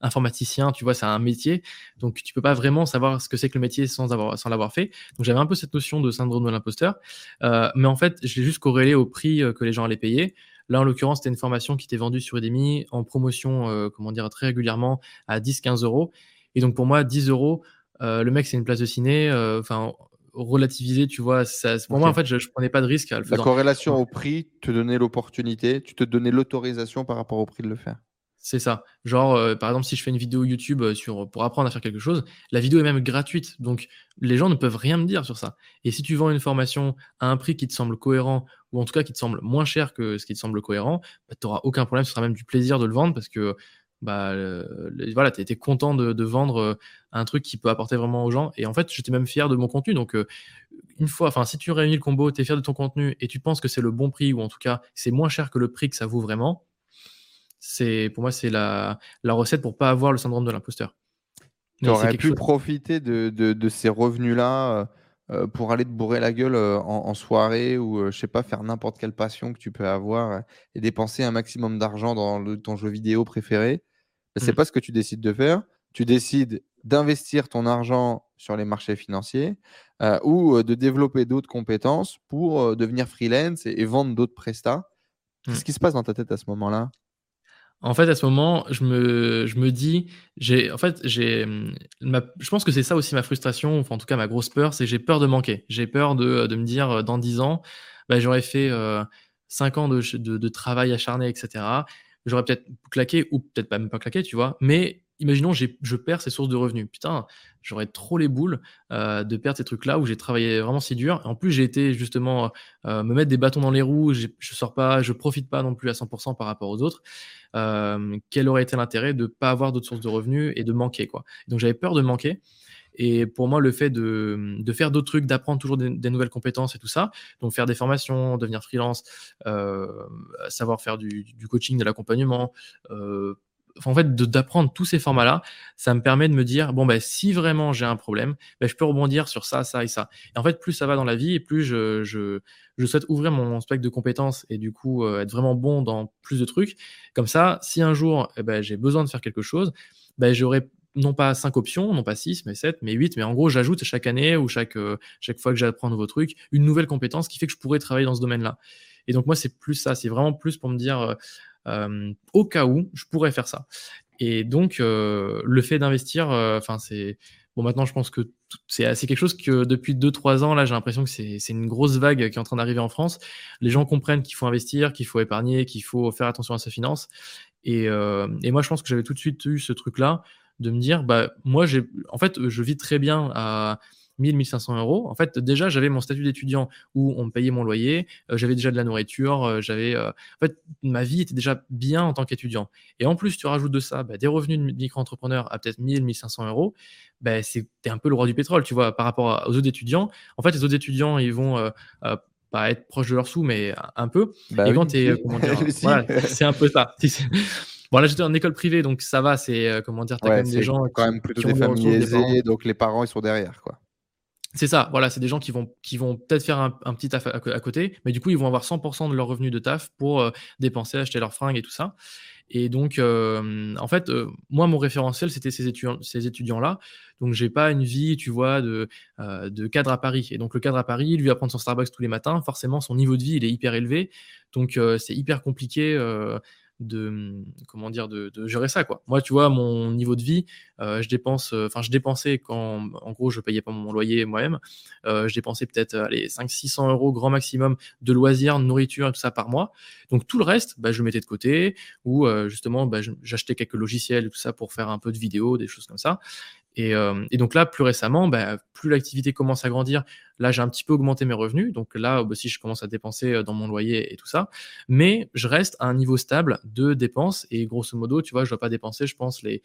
informaticien, tu vois c'est un métier, donc tu peux pas vraiment savoir ce que c'est que le métier sans avoir sans l'avoir fait. Donc j'avais un peu cette notion de syndrome de l'imposteur, mais en fait je l'ai juste corrélé au prix que les gens allaient payer. Là, en l'occurrence, c'était une formation qui était vendue sur Udemy en promotion, comment dire, très régulièrement à 10-15 euros. Et donc, pour moi, 10 euros, euh, le mec, c'est une place de ciné. Euh, enfin, relativiser, tu vois. Ça, pour moi, en fait, je, je, prenais pas de risque. À le La corrélation au prix te donnait l'opportunité, tu te donnais l'autorisation par rapport au prix de le faire. C'est ça. Genre, euh, par exemple, si je fais une vidéo YouTube sur, pour apprendre à faire quelque chose, la vidéo est même gratuite. Donc, les gens ne peuvent rien me dire sur ça. Et si tu vends une formation à un prix qui te semble cohérent, ou en tout cas qui te semble moins cher que ce qui te semble cohérent, bah, tu n'auras aucun problème. Ce sera même du plaisir de le vendre parce que bah, voilà, tu étais content de, vendre euh, un truc qui peut apporter vraiment aux gens. Et en fait, j'étais même fier de mon contenu. Donc, euh, une fois, enfin, si tu réunis le combo, tu es fier de ton contenu et tu penses que c'est le bon prix, ou en tout cas, c'est moins cher que le prix que ça vaut vraiment, c'est pour moi, c'est la, la recette pour pas avoir le syndrome de l'imposteur. Tu aurais pu profiter de, de, ces revenus-là euh, pour aller te bourrer la gueule en, soirée ou, je sais pas, faire n'importe quelle passion que tu peux avoir et dépenser un maximum d'argent dans le, ton jeu vidéo préféré c'est mmh. pas ce que tu décides de faire. Tu décides d'investir ton argent sur les marchés financiers euh, ou euh, de développer d'autres compétences pour euh, devenir freelance et, vendre d'autres prestats. Qu'est-ce mmh. qui se passe dans ta tête à ce moment-là? En fait, à ce moment, je me, je me dis, j'ai, en fait, j'ai, mmh, je pense que c'est ça aussi ma frustration, enfin, en tout cas ma grosse peur, c'est j'ai peur de manquer. J'ai peur de, de, me dire, dans 10 ans, bah, j'aurais fait 5 ans de, de, de, travail acharné, etc j'aurais peut-être claqué ou peut-être pas même pas claqué, tu vois. Mais imaginons, je perds ces sources de revenus. Putain, j'aurais trop les boules euh, de perdre ces trucs-là où j'ai travaillé vraiment si dur. En plus, j'ai été justement euh, me mettre des bâtons dans les roues. Je sors pas, je profite pas non plus à 100% par rapport aux autres. Euh, quel aurait été l'intérêt de pas avoir d'autres sources de revenus et de manquer quoi? Donc j'avais peur de manquer. Et pour moi, le fait de, de faire d'autres trucs, d'apprendre toujours des, nouvelles compétences et tout ça, donc faire des formations, devenir freelance, euh, savoir faire du, coaching, de l'accompagnement, euh, en fait, d'apprendre tous ces formats-là, ça me permet de me dire, bon, ben, si vraiment j'ai un problème, ben, je peux rebondir sur ça, ça et ça. Et en fait, plus ça va dans la vie et plus je, je, je souhaite ouvrir mon spectre de compétences et du coup euh, être vraiment bon dans plus de trucs. Comme ça, si un jour eh ben, j'ai besoin de faire quelque chose, ben, j'aurai non pas 5 options, non pas 6, mais 7, mais 8. Mais en gros, j'ajoute chaque année ou chaque, euh, chaque fois que j'apprends un nouveau truc, une nouvelle compétence qui fait que je pourrais travailler dans ce domaine-là. Et donc, moi, c'est plus ça. C'est vraiment plus pour me dire, euh, au cas où, je pourrais faire ça. Et donc, le fait d'investir, enfin, c'est. Bon, maintenant, je pense que c'est quelque chose que depuis 2-3 ans, là, j'ai l'impression que c'est une grosse vague qui est en train d'arriver en France. Les gens comprennent qu'il faut investir, qu'il faut épargner, qu'il faut faire attention à sa finance. Et, et moi, je pense que j'avais tout de suite eu ce truc-là de me dire, bah, moi, j'ai, en fait, je vis très bien à 1000, 1500 euros. En fait, déjà, j'avais mon statut d'étudiant où on me payait mon loyer, euh, j'avais déjà de la nourriture, euh, j'avais, euh, en fait, ma vie était déjà bien en tant qu'étudiant. Et en plus, tu rajoutes de ça bah, des revenus de micro-entrepreneur à peut-être 1000, 1500 euros. Bah, c'est, un peu le roi du pétrole, tu vois, par rapport aux autres étudiants. En fait, les autres étudiants, ils vont pas être proches de leurs sous, mais un peu. Bah et quand comment dire, c'est un peu ça. Bon, là, j'étais en école privée, donc ça va. C'est comment dire, t'as quand même des gens quand même plutôt des familles aisées, donc les parents ils sont derrière, quoi. C'est ça, voilà, c'est des gens qui vont, qui vont peut-être faire un, petit taf à, côté, mais du coup, ils vont avoir 100% de leur revenu de taf pour euh, dépenser, acheter leurs fringues et tout ça. Et donc, euh, en fait, moi, mon référentiel, c'était ces étudiants, ces étudiants-là. Donc, j'ai pas une vie, tu vois, de, de cadre à Paris. Et donc, le cadre à Paris, lui, va prendre son Starbucks tous les matins. Forcément, son niveau de vie, il est hyper élevé. Donc, c'est hyper compliqué de comment dire de, gérer ça quoi. Moi tu vois mon niveau de vie, euh, je dépense euh, enfin je dépensais quand en gros je payais pas mon loyer moi-même, euh, je dépensais peut-être les 5 600 euros grand maximum de loisirs, de nourriture et tout ça par mois. Donc tout le reste bah, je mettais de côté ou justement bah, j'achetais quelques logiciels tout ça pour faire un peu de vidéos, des choses comme ça. Euh, et, donc là, plus récemment, bah, plus l'activité commence à grandir, là, j'ai un petit peu augmenté mes revenus. Donc là aussi, je commence à dépenser euh, dans mon loyer et tout ça. Mais je reste à un niveau stable de dépenses. Et grosso modo, tu vois, je ne dois pas dépenser, je pense, les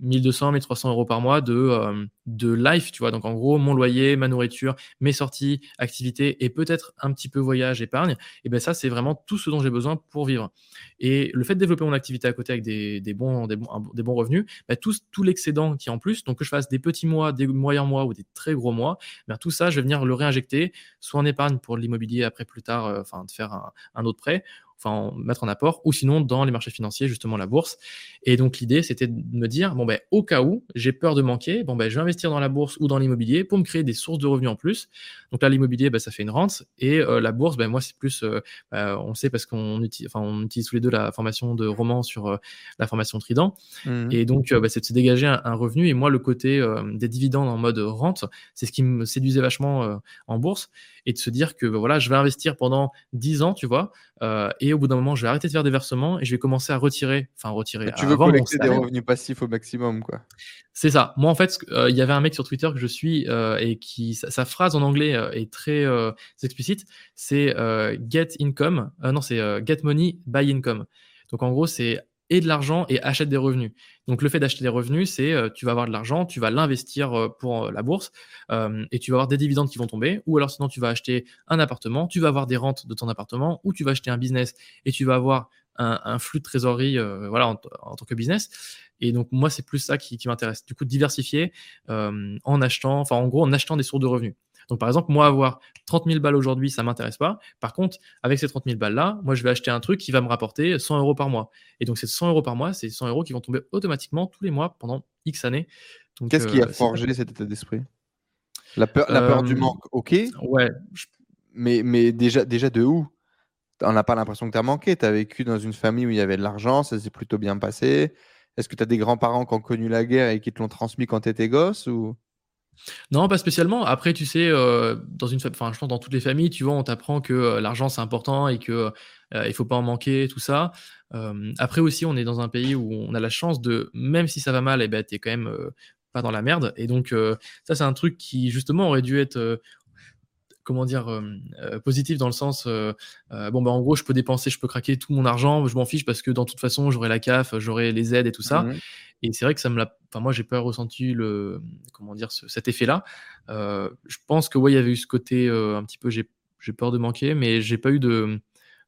1200, 1300 euros par mois de, euh, de life, tu vois. Donc, en gros, mon loyer, ma nourriture, mes sorties, activités et peut-être un petit peu voyage, épargne. Et ben ça, c'est vraiment tout ce dont j'ai besoin pour vivre. Et le fait de développer mon activité à côté avec des, des bons, des, bons, des bons revenus, ben tout, tout l'excédent qui est en plus, donc que je fasse des petits mois, des moyens mois ou des très gros mois, ben tout ça, je vais venir le réinjecter, soit en épargne pour l'immobilier après plus tard, euh, enfin, de faire un, un autre prêt, enfin mettre en apport, ou sinon dans les marchés financiers, justement la bourse. Et donc l'idée, c'était de me dire, bon ben au cas où j'ai peur de manquer, bon ben je vais investir dans la bourse ou dans l'immobilier pour me créer des sources de revenus en plus. Donc là, l'immobilier, ben, ça fait une rente, et euh, la bourse, ben moi c'est plus, euh, ben, on sait parce qu'on utilise, enfin on utilise tous les deux la formation de roman sur euh, la formation Trident, mmh. et donc ben, c'est de se dégager un, revenu. Et moi, le côté des dividendes en mode rente, c'est ce qui me séduisait vachement en bourse, et de se dire que ben, voilà, je vais investir pendant 10 ans, tu vois, et au bout d'un moment, je vais arrêter de faire des versements et je vais commencer à retirer, enfin retirer. tu veux collecter des revenus passifs au maximum, quoi. C'est ça. Moi, en fait, euh, il y avait un mec sur Twitter que je suis euh, et qui sa, phrase en anglais euh, est très explicite. C'est get income. non, c'est get money buy income. Donc en gros, c'est et de l'argent et achète des revenus. Donc le fait d'acheter des revenus, c'est euh, tu vas avoir de l'argent, tu vas l'investir euh, pour euh, la bourse et tu vas avoir des dividendes qui vont tomber. Ou alors sinon tu vas acheter un appartement, tu vas avoir des rentes de ton appartement, ou tu vas acheter un business et tu vas avoir un, flux de trésorerie voilà, en, tant que business. Et donc moi c'est plus ça qui, qui m'intéresse. Du coup diversifier en achetant, enfin en gros en achetant des sources de revenus. Donc, par exemple, moi, avoir 30 000 balles aujourd'hui, ça m'intéresse pas. Par contre, avec ces 30 000 balles-là, moi, je vais acheter un truc qui va me rapporter 100 euros par mois. Et donc, ces 100 euros par mois, c'est 100 euros qui vont tomber automatiquement tous les mois pendant X années. Qu'est-ce qui a euh, forgé cet état d'esprit? La peur, la peur du euh, manque, ok. Ouais. Mais, mais déjà, déjà de où? On n'a pas l'impression que tu as manqué? Tu as vécu dans une famille où il y avait de l'argent, ça s'est plutôt bien passé. Est-ce que tu as des grands-parents qui ont connu la guerre et qui te l'ont transmis quand tu étais gosse ou... Non, pas spécialement. Après, tu sais, euh, dans une, enfin, je pense dans toutes les familles, tu vois, on t'apprend que euh, l'argent c'est important et que euh, il faut pas en manquer, tout ça. après aussi, on est dans un pays où on a la chance de, même si ça va mal, et eh ben, t'es quand même pas dans la merde. Et donc, ça, c'est un truc qui justement aurait dû être comment dire positif dans le sens bon bah en gros je peux dépenser je peux craquer tout mon argent je m'en fiche parce que dans toute façon j'aurai la CAF j'aurai les aides et tout ça mmh et c'est vrai que ça me l'a. Enfin, moi, j'ai pas ressenti le, comment dire, cet effet-là. Euh, je pense que ouais, il y avait eu ce côté euh, un petit peu, j'ai, peur de manquer, mais j'ai pas eu de,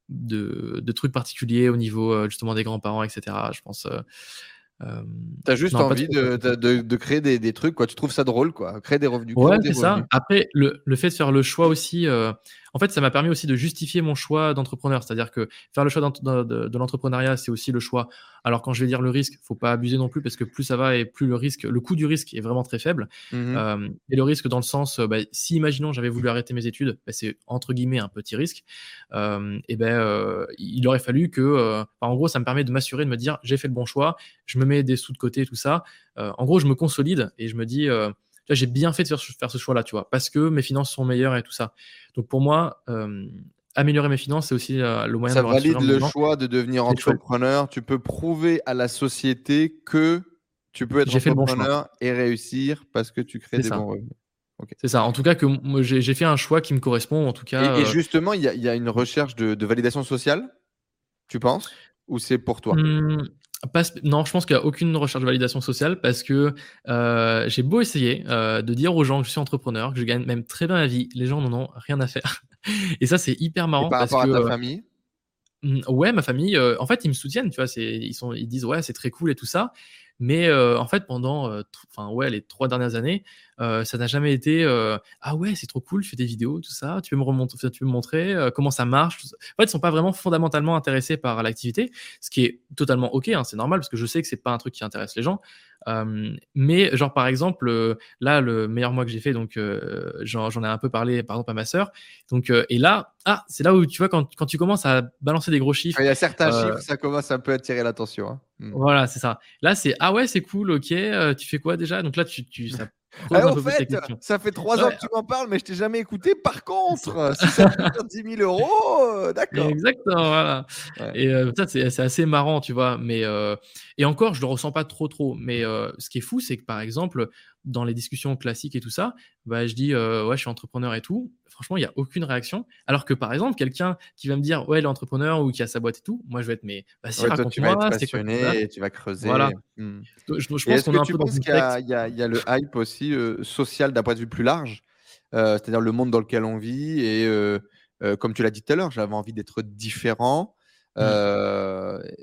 de, de, trucs particuliers au niveau euh, justement des grands-parents, etc. Je pense. Euh, T'as juste envie de, de, de, créer des, des, trucs, quoi. Tu trouves ça drôle, quoi. Créer des revenus. Ouais, c'est ça. Après, le, le, fait de faire le choix aussi, euh, en fait, ça m'a permis aussi de justifier mon choix d'entrepreneur. C'est-à-dire que faire le choix de, de, l'entrepreneuriat, c'est aussi le choix. Alors, quand je vais dire le risque, faut pas abuser non plus parce que plus ça va et plus le risque, le coût du risque est vraiment très faible. Mmh euh, et le risque dans le sens, bah, si imaginons j'avais voulu arrêter mes études, bah, c'est entre guillemets un petit risque. Euh, et ben, euh, il aurait fallu que, en gros, ça me permet de m'assurer de me dire j'ai fait le bon choix, je me mets des sous de côté, tout ça. en gros, je me consolide et je me dis j'ai bien fait de faire, ce choix-là, tu vois, parce que mes finances sont meilleures et tout ça. Donc pour moi, euh, améliorer mes finances, c'est aussi euh, le moyen ça de valide le choix de devenir entrepreneur. Tu peux prouver à la société que tu peux être entrepreneur et réussir parce que tu crées des bons revenus. C'est ça. En tout cas, que j'ai fait un choix qui me correspond. En tout cas. Et, euh, justement, il y, a une recherche de, validation sociale. Tu penses Ou c'est pour toi? Mmh, non, je pense qu'il n'y a aucune recherche de validation sociale parce que euh, j'ai beau essayer euh, de dire aux gens que je suis entrepreneur, que je gagne même très bien ma vie, les gens n'en ont rien à faire. Et ça, c'est hyper marrant. par rapport à ta euh, famille? Ouais, ma famille, en fait, ils me soutiennent, tu vois, ils, sont, ils disent ouais, c'est très cool et tout ça. Mais en fait, pendant enfin ouais, les trois dernières années, ça n'a jamais été ah ouais, c'est trop cool, je fais des vidéos, tout ça, tu peux me, tu me montrer comment ça marche. En fait, ils sont pas vraiment fondamentalement intéressés par l'activité, ce qui est totalement ok, hein, c'est normal parce que je sais que c'est pas un truc qui intéresse les gens. Mais genre par exemple, là, le meilleur mois que j'ai fait, donc j'en ai un peu parlé par exemple à ma sœur. Donc et là, ah, c'est là où tu vois quand, quand, tu commences à balancer des gros chiffres. Il y a certains chiffres, ça commence un peu à attirer l'attention. Hein. Mmh. Voilà, c'est ça. Là, c'est ah ouais, c'est cool, ok. tu fais quoi déjà? Donc là, tu, tu ça ah, fait, ça fait trois ans que tu m'en parles, mais je t'ai jamais écouté. Par contre, si ça fait 10 000 euros, euh, d'accord. Exactement, voilà. Et euh, ça, c'est assez marrant, tu vois. Mais euh, et encore, je le ressens pas trop, trop. Mais ce qui est fou, c'est que par exemple, dans les discussions classiques et tout ça, bah, je dis ouais, je suis entrepreneur et tout. Franchement, il n'y a aucune réaction. Alors que par exemple, quelqu'un qui va me dire ouais, il est entrepreneur ou qui a sa boîte et tout, moi je vais être mais bah, si, raconte-moi, c'est passionné et tu vas creuser. Voilà. Mmh. Je, je, pense qu'on est un peu dans qu'il y, y, a le hype aussi social d'un point de vue plus large, c'est-à-dire le monde dans lequel on vit et comme tu l'as dit tout à l'heure, j'avais envie d'être différent. Mmh.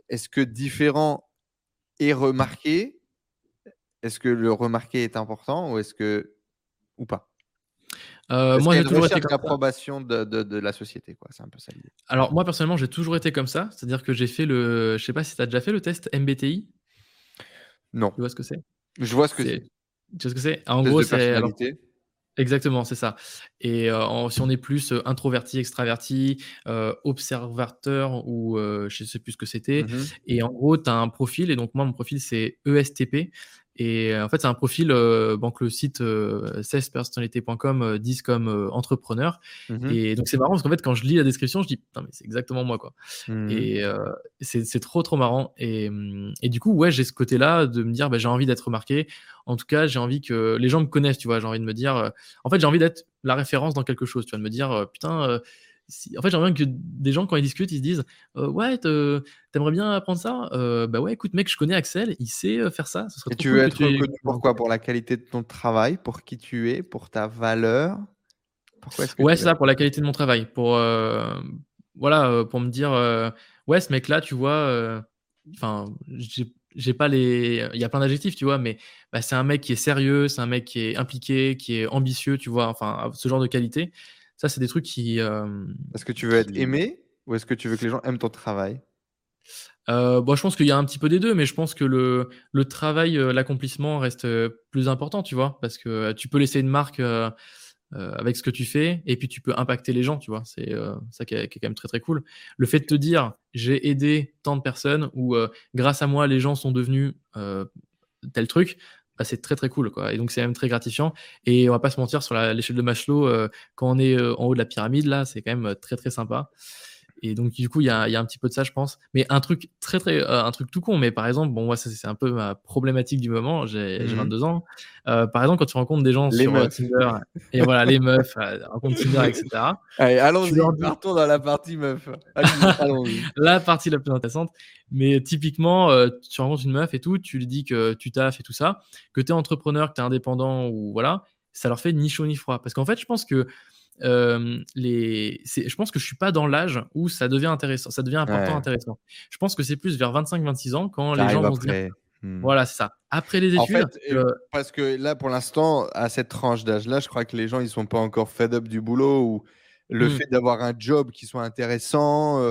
Est-ce que différent est remarqué Est-ce que le remarqué est important ou est-ce que ou pas? Euh, moi, j'ai toujours été l'approbation de, de, la société, quoi? C'est un peu ça l'idée. Alors moi, personnellement, j'ai toujours été comme ça. C'est-à-dire que j'ai fait le, je sais pas si tu as déjà fait le test MBTI. Non. Tu vois ce que c'est? Je vois ce que c'est. Tu vois ce que c'est? En gros, c'est Exactement, c'est ça. Et euh, si on est plus euh, introverti, extraverti, observateur ou je ne sais plus ce que c'était. Mmh et en gros, tu as un profil. Et donc, moi, mon profil, c'est ESTP. Et euh, en fait, c'est un profil, euh, bon, que le site euh, cespersonnalité.com euh, disent comme entrepreneur. Mmh et donc, c'est marrant parce qu'en fait, quand je lis la description, je dis, putain, mais c'est exactement moi, quoi. Mmh et c'est trop, trop marrant. Et, mmh, et du coup, ouais, j'ai ce côté-là de me dire, bah, j'ai envie d'être remarqué. En tout cas, j'ai envie que les gens me connaissent, tu vois. J'ai envie de me dire, en fait, j'ai envie d'être la référence dans quelque chose, tu vois, de me dire, putain, en fait, j'aimerais bien que des gens, quand ils discutent, ils se disent euh, Ouais, t'aimerais bien apprendre ça? Euh, Bah ouais, écoute, mec, je connais Axel, il sait euh, faire ça. Et tu veux être reconnu pourquoi Pour la qualité de ton travail, pour qui tu es, pour ta valeur? Pourquoi Ouais, c'est ça, pour la qualité de mon travail. Pour, voilà, pour me dire Ouais, ce mec-là, tu vois, enfin, j'ai pas les. Il y a plein d'adjectifs, tu vois, mais bah, c'est un mec qui est sérieux, c'est un mec qui est impliqué, qui est ambitieux, tu vois, enfin, ce genre de qualité. Ça, c'est des trucs qui. Euh, est-ce que tu veux être aimé ou est-ce que tu veux que les gens aiment ton travail? Euh, bon, je pense qu'il y a un petit peu des deux, mais je pense que le, le travail, euh, l'accomplissement reste plus important, tu vois, parce que tu peux laisser une marque avec ce que tu fais, et puis tu peux impacter les gens, tu vois. C'est ça qui est, qui est, quand même très très cool. Le fait de te dire, j'ai aidé tant de personnes, ou grâce à moi, les gens sont devenus tel truc, bah, c'est très très cool quoi. Et donc c'est même très gratifiant. Et on va pas se mentir sur l'échelle de Maslow, euh, quand on est euh, en haut de la pyramide là, c'est quand même euh, très très sympa. Et donc, du coup, il y a, y a, un petit peu de ça, je pense. Mais un truc très, très, euh, un truc tout con. Mais par exemple, bon, moi, ça, c'est un peu ma problématique du moment. J'ai 22 mmh ans. Euh, par exemple, quand tu rencontres des gens sur euh, Tinder, et voilà, les meufs, rencontres Tinder, etc. Allez, allons-y, partons dans la partie meuf. la partie la plus intéressante. Mais typiquement, tu rencontres une meuf et tout, tu lui dis que tu taffes et tout ça, que tu es entrepreneur, que tu es indépendant ou voilà, ça leur fait ni chaud ni froid. Parce qu'en fait, je pense que les, je pense que je suis pas dans l'âge où ça devient intéressant, ça devient important, intéressant. Je pense que c'est plus vers 25-26 ans quand les gens vont se dire, hmm. voilà, c'est ça. Après les études. En fait, parce que là, pour l'instant, à cette tranche d'âge-là, je crois que les gens, ils sont pas encore fed up du boulot ou le hmm. fait d'avoir un job qui soit intéressant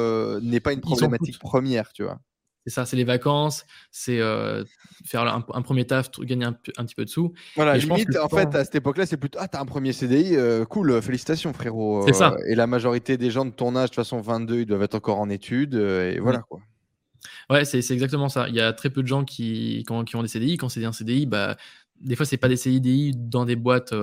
n'est pas une problématique première, tu vois. C'est ça, c'est les vacances, c'est euh, faire un, premier taf, gagner un, petit peu de sous. Voilà, limite, en fait, à cette époque-là, c'est plutôt Ah, t'as un premier CDI, euh, cool, félicitations, frérot. C'est ça. Euh, et la majorité des gens de ton âge, de toute façon, 22, ils doivent être encore en études, et voilà quoi. Ouais, c'est exactement ça. Il y a très peu de gens qui, qui ont des CDI. Quand c'est un CDI, bah, des fois, c'est pas des CDI dans des boîtes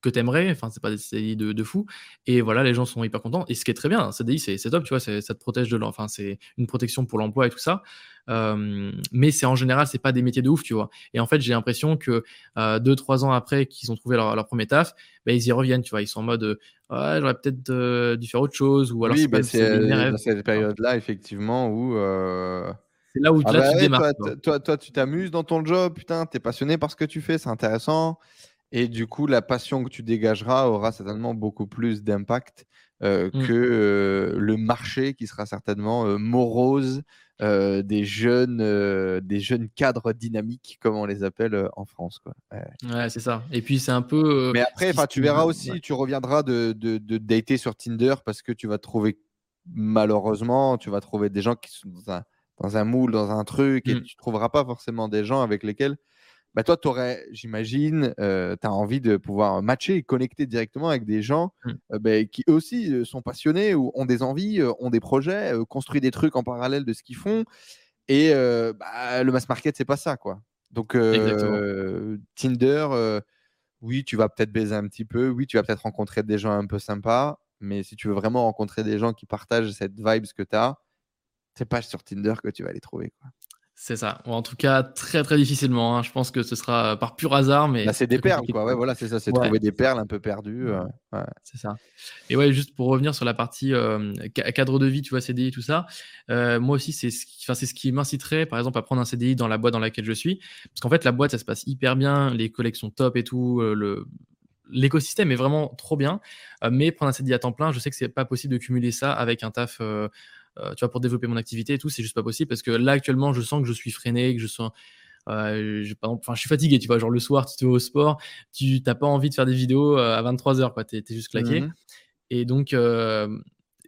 que t'aimerais. Enfin, c'est pas des CDI de, de, fou. Et voilà, les gens sont hyper contents. Et ce qui est très bien, un CDI, c'est top, tu vois, ça te protège de Enfin, c'est une protection pour l'emploi et tout ça. Euh, mais c'est en général, c'est pas des métiers de ouf, tu vois. Et en fait, j'ai l'impression que euh, deux, trois ans après qu'ils ont trouvé leur, leur premier taf, bah, ils y reviennent, tu vois. Ils sont en mode, ouais, j'aurais peut-être euh, dû faire autre chose. Ou alors, oui, bah, c'est dans cette période-là, effectivement, où. C'est là où ah là, bah tu démarres. Toi, toi, toi, tu t'amuses dans ton job, putain, t'es passionné par ce que tu fais, c'est intéressant. Et du coup, la passion que tu dégageras aura certainement beaucoup plus d'impact euh, mmh. que euh, le marché qui sera certainement euh, morose des, jeunes, des jeunes cadres dynamiques, comme on les appelle en France. Quoi. Ouais, c'est ça. Et puis, c'est un peu. Mais après, tu verras aussi, tu reviendras de, de, de, dater sur Tinder parce que tu vas trouver, malheureusement, tu vas trouver des gens qui sont dans un, dans un moule, dans un truc, et mmh. tu ne trouveras pas forcément des gens avec lesquels bah toi, tu aurais, j'imagine, euh, tu as envie de pouvoir matcher et connecter directement avec des gens mmh. euh, bah, qui eux aussi euh, sont passionnés ou ont des envies, ont des projets, construisent des trucs en parallèle de ce qu'ils font. Et bah, le mass market, c'est pas ça, quoi. Donc, Tinder, oui, tu vas peut-être baiser un petit peu, oui, tu vas peut-être rencontrer des gens un peu sympas, mais si tu veux vraiment rencontrer des gens qui partagent cette vibe que tu as, c'est pas sur Tinder que tu vas les trouver, quoi. C'est ça. en tout cas, très très difficilement. Hein. Je pense que ce sera par pur hasard, mais. Bah, c'est des perles, quoi. Ouais, voilà, c'est ça. C'est trouver des perles un peu perdues. Euh, c'est ça. Et ouais, juste pour revenir sur la partie euh, cadre de vie, tu vois, CDI, tout ça. Euh, moi aussi, c'est ce qui, c'est ce qui m'inciterait, par exemple, à prendre un CDI dans la boîte dans laquelle je suis, parce qu'en fait, la boîte, ça se passe hyper bien, les collections top et tout, le l'écosystème est vraiment trop bien, mais prendre un CDI à temps plein, je sais que c'est pas possible de cumuler ça avec un taf euh, tu vois, pour développer mon activité et tout, c'est juste pas possible parce que là, actuellement, je sens que je suis freiné, que je sens. Euh, je, suis fatigué, tu vois. Genre, le soir, tu te vas au sport, tu n'as pas envie de faire des vidéos euh, à 23h, quoi. Tu es, juste claqué. Mmh et donc,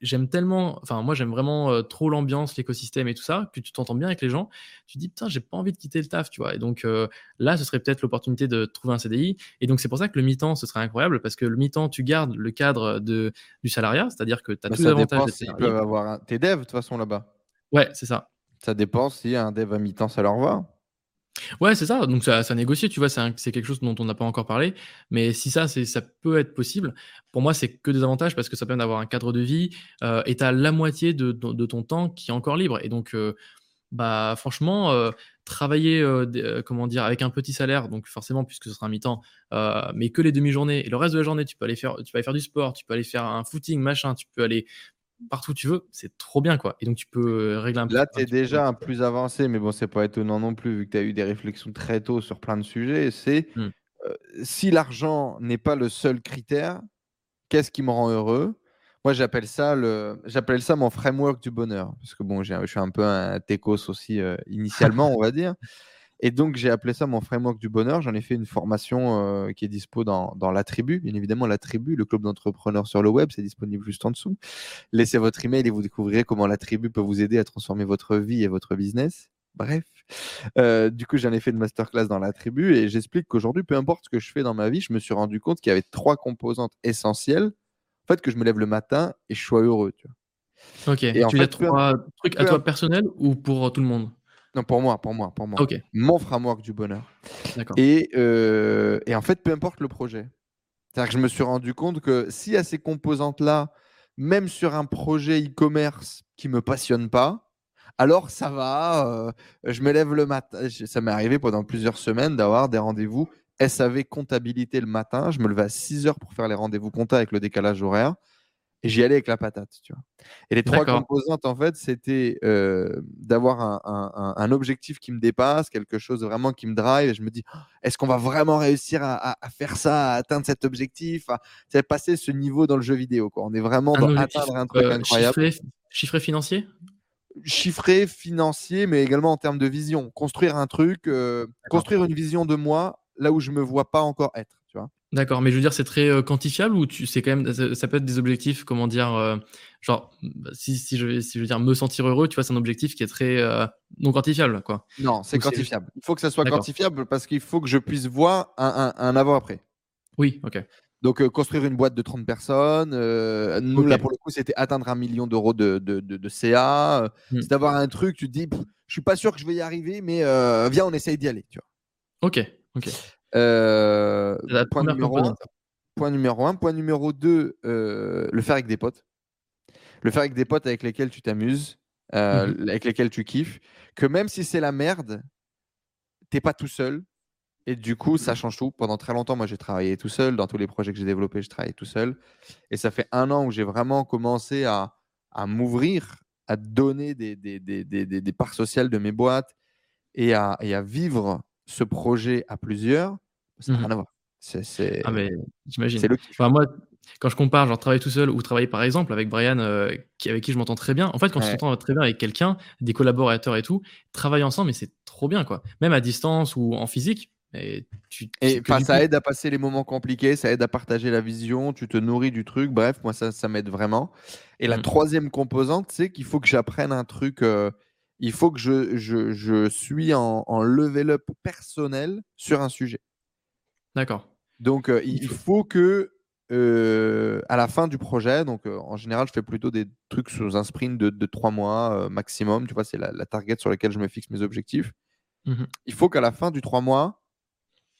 j'aime tellement, enfin moi j'aime vraiment euh, trop l'ambiance, l'écosystème et tout ça, que tu t'entends bien avec les gens, tu dis putain j'ai pas envie de quitter le taf, tu vois. Et donc euh, là ce serait peut-être l'opportunité de trouver un CDI. Et donc c'est pour ça que le mi-temps ce serait incroyable parce que le mi-temps tu gardes le cadre de, du salariat, c'est-à-dire que tu as bah, tous les avantages. S'ils peuvent avoir un... T'es dev de toute façon là-bas. Ouais c'est ça. Ça dépend si un dev à mi-temps ça leur va. Ouais, c'est ça. Donc, ça, ça négocie, tu vois, c'est quelque chose dont on n'a pas encore parlé. Mais si ça, ça peut être possible, pour moi, c'est que des avantages parce que ça permet d'avoir un cadre de vie euh, et tu as la moitié de, ton temps qui est encore libre. Et donc, euh, bah, franchement, euh, travailler, comment dire, avec un petit salaire, donc forcément, puisque ce sera un mi-temps, mais que les demi-journées et le reste de la journée, tu peux aller faire, tu peux aller faire du sport, tu peux aller faire un footing, machin, tu peux aller partout où tu veux, c'est trop bien quoi. Et donc tu peux euh, régler un peu. Là, tu es déjà un plus avancé, mais bon, c'est pas étonnant non plus vu que tu as eu des réflexions très tôt sur plein de sujets. C'est mmh. euh, si l'argent n'est pas le seul critère, qu'est-ce qui me rend heureux? Moi, j'appelle ça le, j'appelle ça mon framework du bonheur, parce que bon, je suis un peu un techos aussi euh, initialement, on va dire. Et donc, j'ai appelé ça mon framework du bonheur. J'en ai fait une formation euh, qui est dispo dans, dans, la tribu. Bien évidemment, la tribu, le club d'entrepreneurs sur le web, c'est disponible juste en dessous. Laissez votre email et vous découvrirez comment la tribu peut vous aider à transformer votre vie et votre business. Bref, euh, du coup, j'en ai fait une masterclass dans la tribu et j'explique qu'aujourd'hui, peu importe ce que je fais dans ma vie, je me suis rendu compte qu'il y avait trois composantes essentielles. En fait, que je me lève le matin et je sois heureux. Tu vois. Ok. Et tu as trois trucs à toi personnel ou pour tout le monde? Non, pour moi, pour moi, pour moi. Mon framework du bonheur. Et, euh, et en fait, peu importe le projet. C'est-à-dire que je me suis rendu compte que s'il y a ces composantes-là, même sur un projet e-commerce qui ne me passionne pas, alors ça va, euh, je me lève le matin. Ça m'est arrivé pendant plusieurs semaines d'avoir des rendez-vous SAV comptabilité le matin. Je me levais à 6 heures pour faire les rendez-vous compta avec le décalage horaire. Et j'y allais avec la patate, tu vois. Et les trois composantes, en fait, c'était euh, d'avoir un, objectif qui me dépasse, quelque chose vraiment qui me drive. Et je me dis, «Oh, est-ce qu'on va vraiment réussir à, faire ça, à atteindre cet objectif, à, passer ce niveau dans le jeu vidéo. Quoi. On est vraiment dans atteindre un truc euh, incroyable. Chiffré, financier? Chiffré financier, mais également en termes de vision. Construire un truc, euh, construire une vision de moi là où je me vois pas encore être. D'accord, mais je veux dire, c'est très euh, quantifiable ou tu, c'est quand même, ça, peut être des objectifs, comment dire, euh, genre, bah, si, si, je, si je veux dire me sentir heureux, tu vois, c'est un objectif qui est très euh, non quantifiable, quoi. Non, c'est quantifiable. Il faut que ça soit quantifiable parce qu'il faut que je puisse voir un, un, avant-après. Oui, ok. Donc, construire une boîte de 30 personnes. nous, là, pour le coup, c'était atteindre un million d'euros de, de, de, CA. Hmm. C'est d'avoir un truc, tu te dis, je suis pas sûr que je vais y arriver, mais viens, on essaye d'y aller. Tu vois. Ok, ok. Euh, point, numéro un, point numéro un. Point numéro deux, euh, le faire avec des potes. Le faire avec des potes avec lesquels tu t'amuses, euh, mmh avec lesquels tu kiffes. Que même si c'est la merde, t'es pas tout seul. Et du coup, ça change tout. Pendant très longtemps, moi, j'ai travaillé tout seul. Dans tous les projets que j'ai développés, je travaillais tout seul. Et ça fait un an où j'ai vraiment commencé à, à m'ouvrir, à donner des, des, des, des, parts sociales de mes boîtes et à, et à vivre ce projet à plusieurs, ça n'a mmh rien à voir. C'est, ah mais j'imagine. Enfin, moi, quand je compare, genre travailler tout seul ou travailler par exemple avec Brian, euh, qui, avec qui je m'entends très bien. En fait, quand tu t'entends très bien avec quelqu'un, des collaborateurs et tout, travailler ensemble, mais c'est trop bien quoi. Même à distance ou en physique. Et, tu, et ça aide à passer les moments compliqués, ça aide à partager la vision, tu te nourris du truc. Bref, moi, ça, ça m'aide vraiment. Et la mmh. troisième composante, c'est qu'il faut que j'apprenne un truc. Euh, il faut que je, je, je suis en, en, level up personnel sur un sujet. D'accord. Donc, euh, il faut que euh, à la fin du projet, donc euh, en général, je fais plutôt des trucs sous un sprint de, de trois mois maximum. Tu vois, c'est la, la, target sur laquelle je me fixe mes objectifs. Mmh il faut qu'à la fin du trois mois,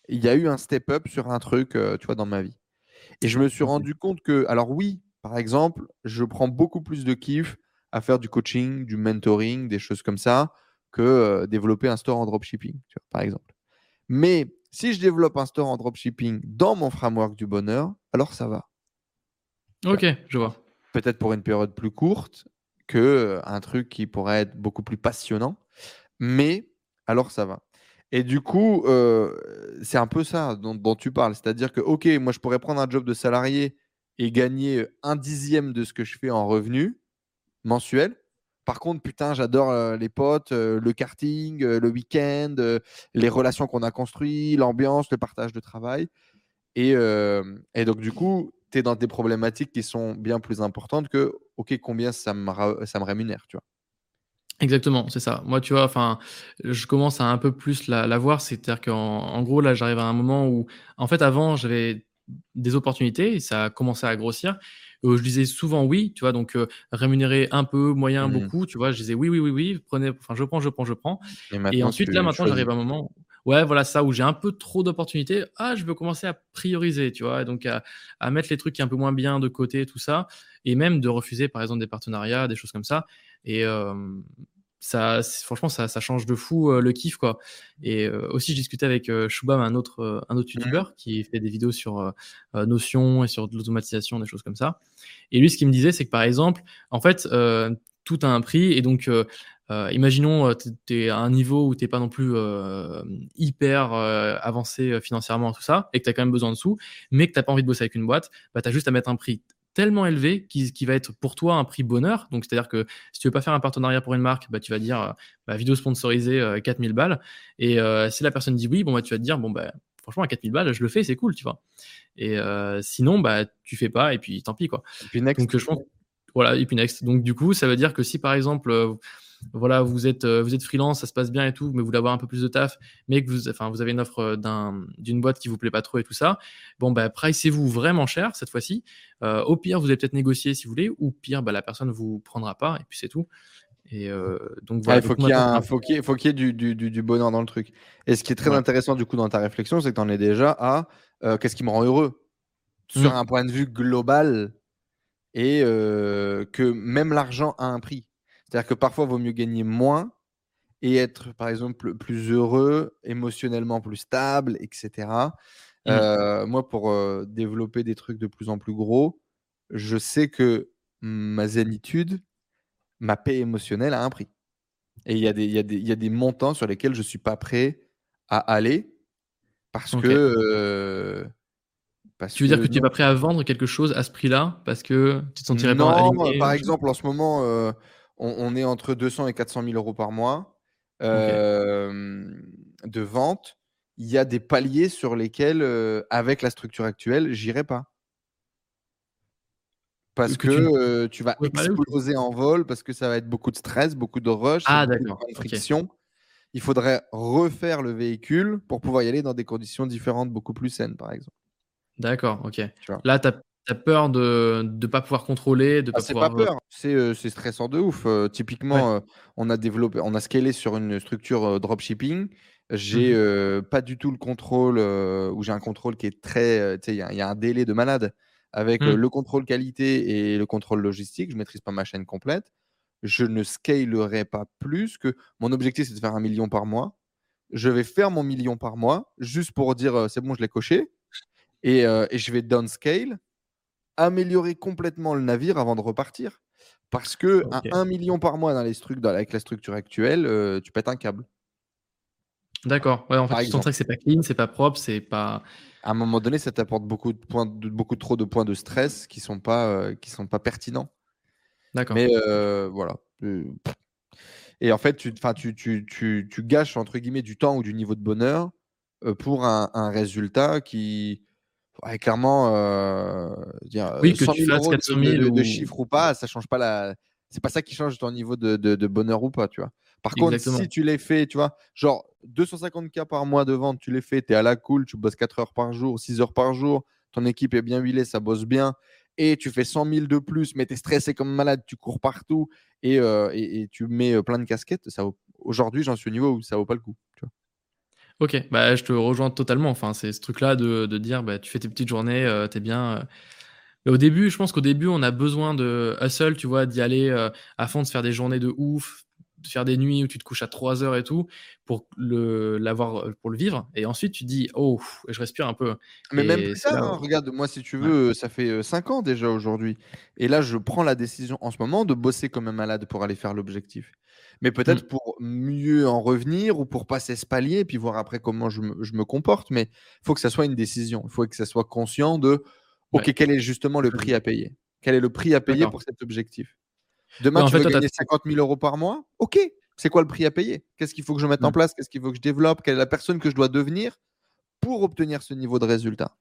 il y a eu un step up sur un truc, tu vois, dans ma vie. Et je me suis rendu compte que, alors oui, par exemple, je prends beaucoup plus de kiff à faire du coaching, du mentoring, des choses comme ça, que développer un store en dropshipping, par exemple. Mais si je développe un store en dropshipping dans mon framework du bonheur, alors ça va. Ok, je vois. Peut-être pour une période plus courte que un truc qui pourrait être beaucoup plus passionnant, mais alors ça va. Et du coup, c'est un peu ça dont, dont tu parles. C'est-à-dire que, OK, moi, je pourrais prendre un job de salarié et gagner un dixième de ce que je fais en revenu mensuel. Par contre, putain, j'adore les potes, le karting, le week-end, les relations qu'on a construites, l'ambiance, le partage de travail. Et, donc, du coup, tu es dans des problématiques qui sont bien plus importantes que, OK, combien ça me, rémunère, tu vois. Exactement, c'est ça. Moi, tu vois, enfin, je commence à un peu plus la, la voir. C'est-à-dire qu'en en gros, là, j'arrive à un moment où, en fait, avant, j'avais des opportunités et ça a commencé à grossir. Je disais souvent oui, tu vois, donc rémunérer un peu, moyen, mmh. beaucoup, tu vois, je disais oui, oui, oui, oui, prenez, enfin, je prends, je prends, je prends. Et, ensuite, là, maintenant, j'arrive à un moment, ouais, voilà, ça, où j'ai un peu trop d'opportunités. Ah, je veux commencer à prioriser, tu vois, et donc à, à, mettre les trucs qui un peu moins bien de côté, tout ça, et même de refuser, par exemple, des partenariats, des choses comme ça. Et, euh, ça, franchement, ça, ça, change de fou euh, le kiff, quoi. Et euh, aussi, je discutais avec euh, Shubham, un autre, un autre mmh. youtubeur qui fait des vidéos sur Notion et sur de l'automatisation, des choses comme ça. Et lui, ce qu'il me disait, c'est que par exemple, en fait, tout a un prix. Et donc, imaginons, tu es à un niveau où tu n'es pas non plus hyper avancé financièrement, tout ça, et que tu as quand même besoin de sous, mais que tu n'as pas envie de bosser avec une boîte, bah, tu as juste à mettre un prix tellement élevé qui, qui, va être pour toi un prix bonheur. Donc, c'est-à-dire que si tu veux pas faire un partenariat pour une marque, bah, tu vas dire euh, bah, vidéo sponsorisée 4000 euh, balles. Et euh, si la personne dit oui, bon, bah, tu vas te dire bon, bah, franchement, à 4000 balles, je le fais, c'est cool, tu vois. Et sinon, bah, tu fais pas et puis tant pis, quoi. Et puis next. Donc, je pense, voilà, et puis next. Donc, du coup, ça veut dire que si par exemple, voilà, vous êtes, euh, vous êtes freelance, ça se passe bien et tout, mais vous voulez avoir un peu plus de taf, mais que vous, enfin, vous avez une offre euh, d'un, d'une boîte qui vous plaît pas trop et tout ça, bon, bah, pricez-vous vraiment cher cette fois-ci. Euh, au pire, vous allez peut-être négocier si vous voulez, ou pire, bah, la personne vous prendra pas et puis c'est tout. Et donc voilà. il faut qu'il y, ait faut qu'il y ait, du, du, du, bonheur dans le truc. Et ce qui est très intéressant du coup dans ta réflexion, c'est que tu en es déjà à qu'est-ce qui me rend heureux? Sur mmh. un point de vue global et que même l'argent a un prix. C'est-à-dire que parfois, il vaut mieux gagner moins et être, par exemple, plus heureux, émotionnellement plus stable, etc. Mmh. Euh, moi, pour euh, développer des trucs de plus en plus gros, je sais que ma zénitude, ma paix émotionnelle a un prix. Et il y, y, y, a des montants sur lesquels je ne suis pas prêt à aller parce que. Euh, parce tu veux dire que tu n'es pas prêt à vendre quelque chose à ce prix-là parce que tu te sentirais pas aligné Par exemple, en ce moment, on, est entre 200 et 400 000 euros par mois de vente. Il y a des paliers sur lesquels, avec la structure actuelle, j'irai pas. Parce que, tu... vas exploser en vol, parce que ça va être beaucoup de stress, beaucoup de rush, ah, beaucoup de friction. Il faudrait refaire le véhicule pour pouvoir y aller dans des conditions différentes, beaucoup plus saines, par exemple. D'accord, ok. Là, tu as T'as peur de ne pas pouvoir contrôler, de ah, pas c'est pas peur, c'est stressant de ouf. typiquement, on a développé, on a scalé sur une structure dropshipping. J'ai mmh pas du tout le contrôle, ou j'ai un contrôle qui est très, il y, a un délai de malade avec mmh. le contrôle qualité et le contrôle logistique. Je maîtrise pas ma chaîne complète. Je ne scalerai pas plus que mon objectif, c'est de faire un million par mois. Je vais faire mon million par mois juste pour dire c'est bon, je l'ai coché. Et, et je vais downscale améliorer complètement le navire avant de repartir. Parce que à 1 million par mois dans les avec la structure actuelle, euh, tu pètes un câble. D'accord. Ouais, en fait, tu sens que c'est pas clean, c'est pas propre, c'est pas. À un moment donné, ça t'apporte beaucoup de points, beaucoup trop de points de stress qui sont pas, euh, qui sont pas pertinents. D'accord. Mais euh, voilà. Et en fait, tu, tu, tu, tu, tu gâches entre guillemets du temps ou du niveau de bonheur pour un, un résultat qui, clairement, euh, dire, oui, que 100 000 euros 400 000 de, de, chiffre ou pas, ça change pas la. C'est pas ça qui change ton niveau de, de, bonheur ou pas, tu vois. Par contre, si tu les fais, tu vois, genre 250K par mois de vente, tu les fais, tu es à la cool, tu bosses 4 heures par jour, 6 heures par jour, ton équipe est bien huilée, ça bosse bien, et tu fais 100 000 de plus, mais tu es stressé comme malade, tu cours partout et, euh, et, et tu mets euh, plein de casquettes, ça aujourd'hui, j'en suis au niveau où ça vaut pas le coup. Tu vois. Ok, bah, je te rejoins totalement. Enfin, c'est ce truc-là de, de, dire, bah, tu fais tes petites journées, euh, t'es bien. Euh. Mais au début, je pense qu'au début, on a besoin de hustle, tu vois, d'y aller euh, à fond, de faire des journées de ouf, faire des nuits où tu te couches à 3 heures et tout pour le, l'avoir, pour le vivre. Et ensuite, tu dis, oh, je respire un peu. Mais même plus ça, hein, regarde, moi, si tu veux, ça fait 5 ans déjà aujourd'hui. Et là, je prends la décision en ce moment de bosser comme un malade pour aller faire l'objectif. Mais peut-être mmh. pour mieux en revenir ou pour passer ce palier et puis voir après comment je me, je me comporte. Mais il faut que ça soit une décision. Il faut que ça soit conscient de, OK, quel est justement le prix à payer? Quel est le prix à payer pour cet objectif? Demain, tu veux gagner 50 000 euros par mois? Ok, c'est quoi le prix à payer? Qu'est-ce qu'il faut que je mette en mmh. place? Qu'est-ce qu'il faut que je développe? Quelle est la personne que je dois devenir pour obtenir ce niveau de résultat?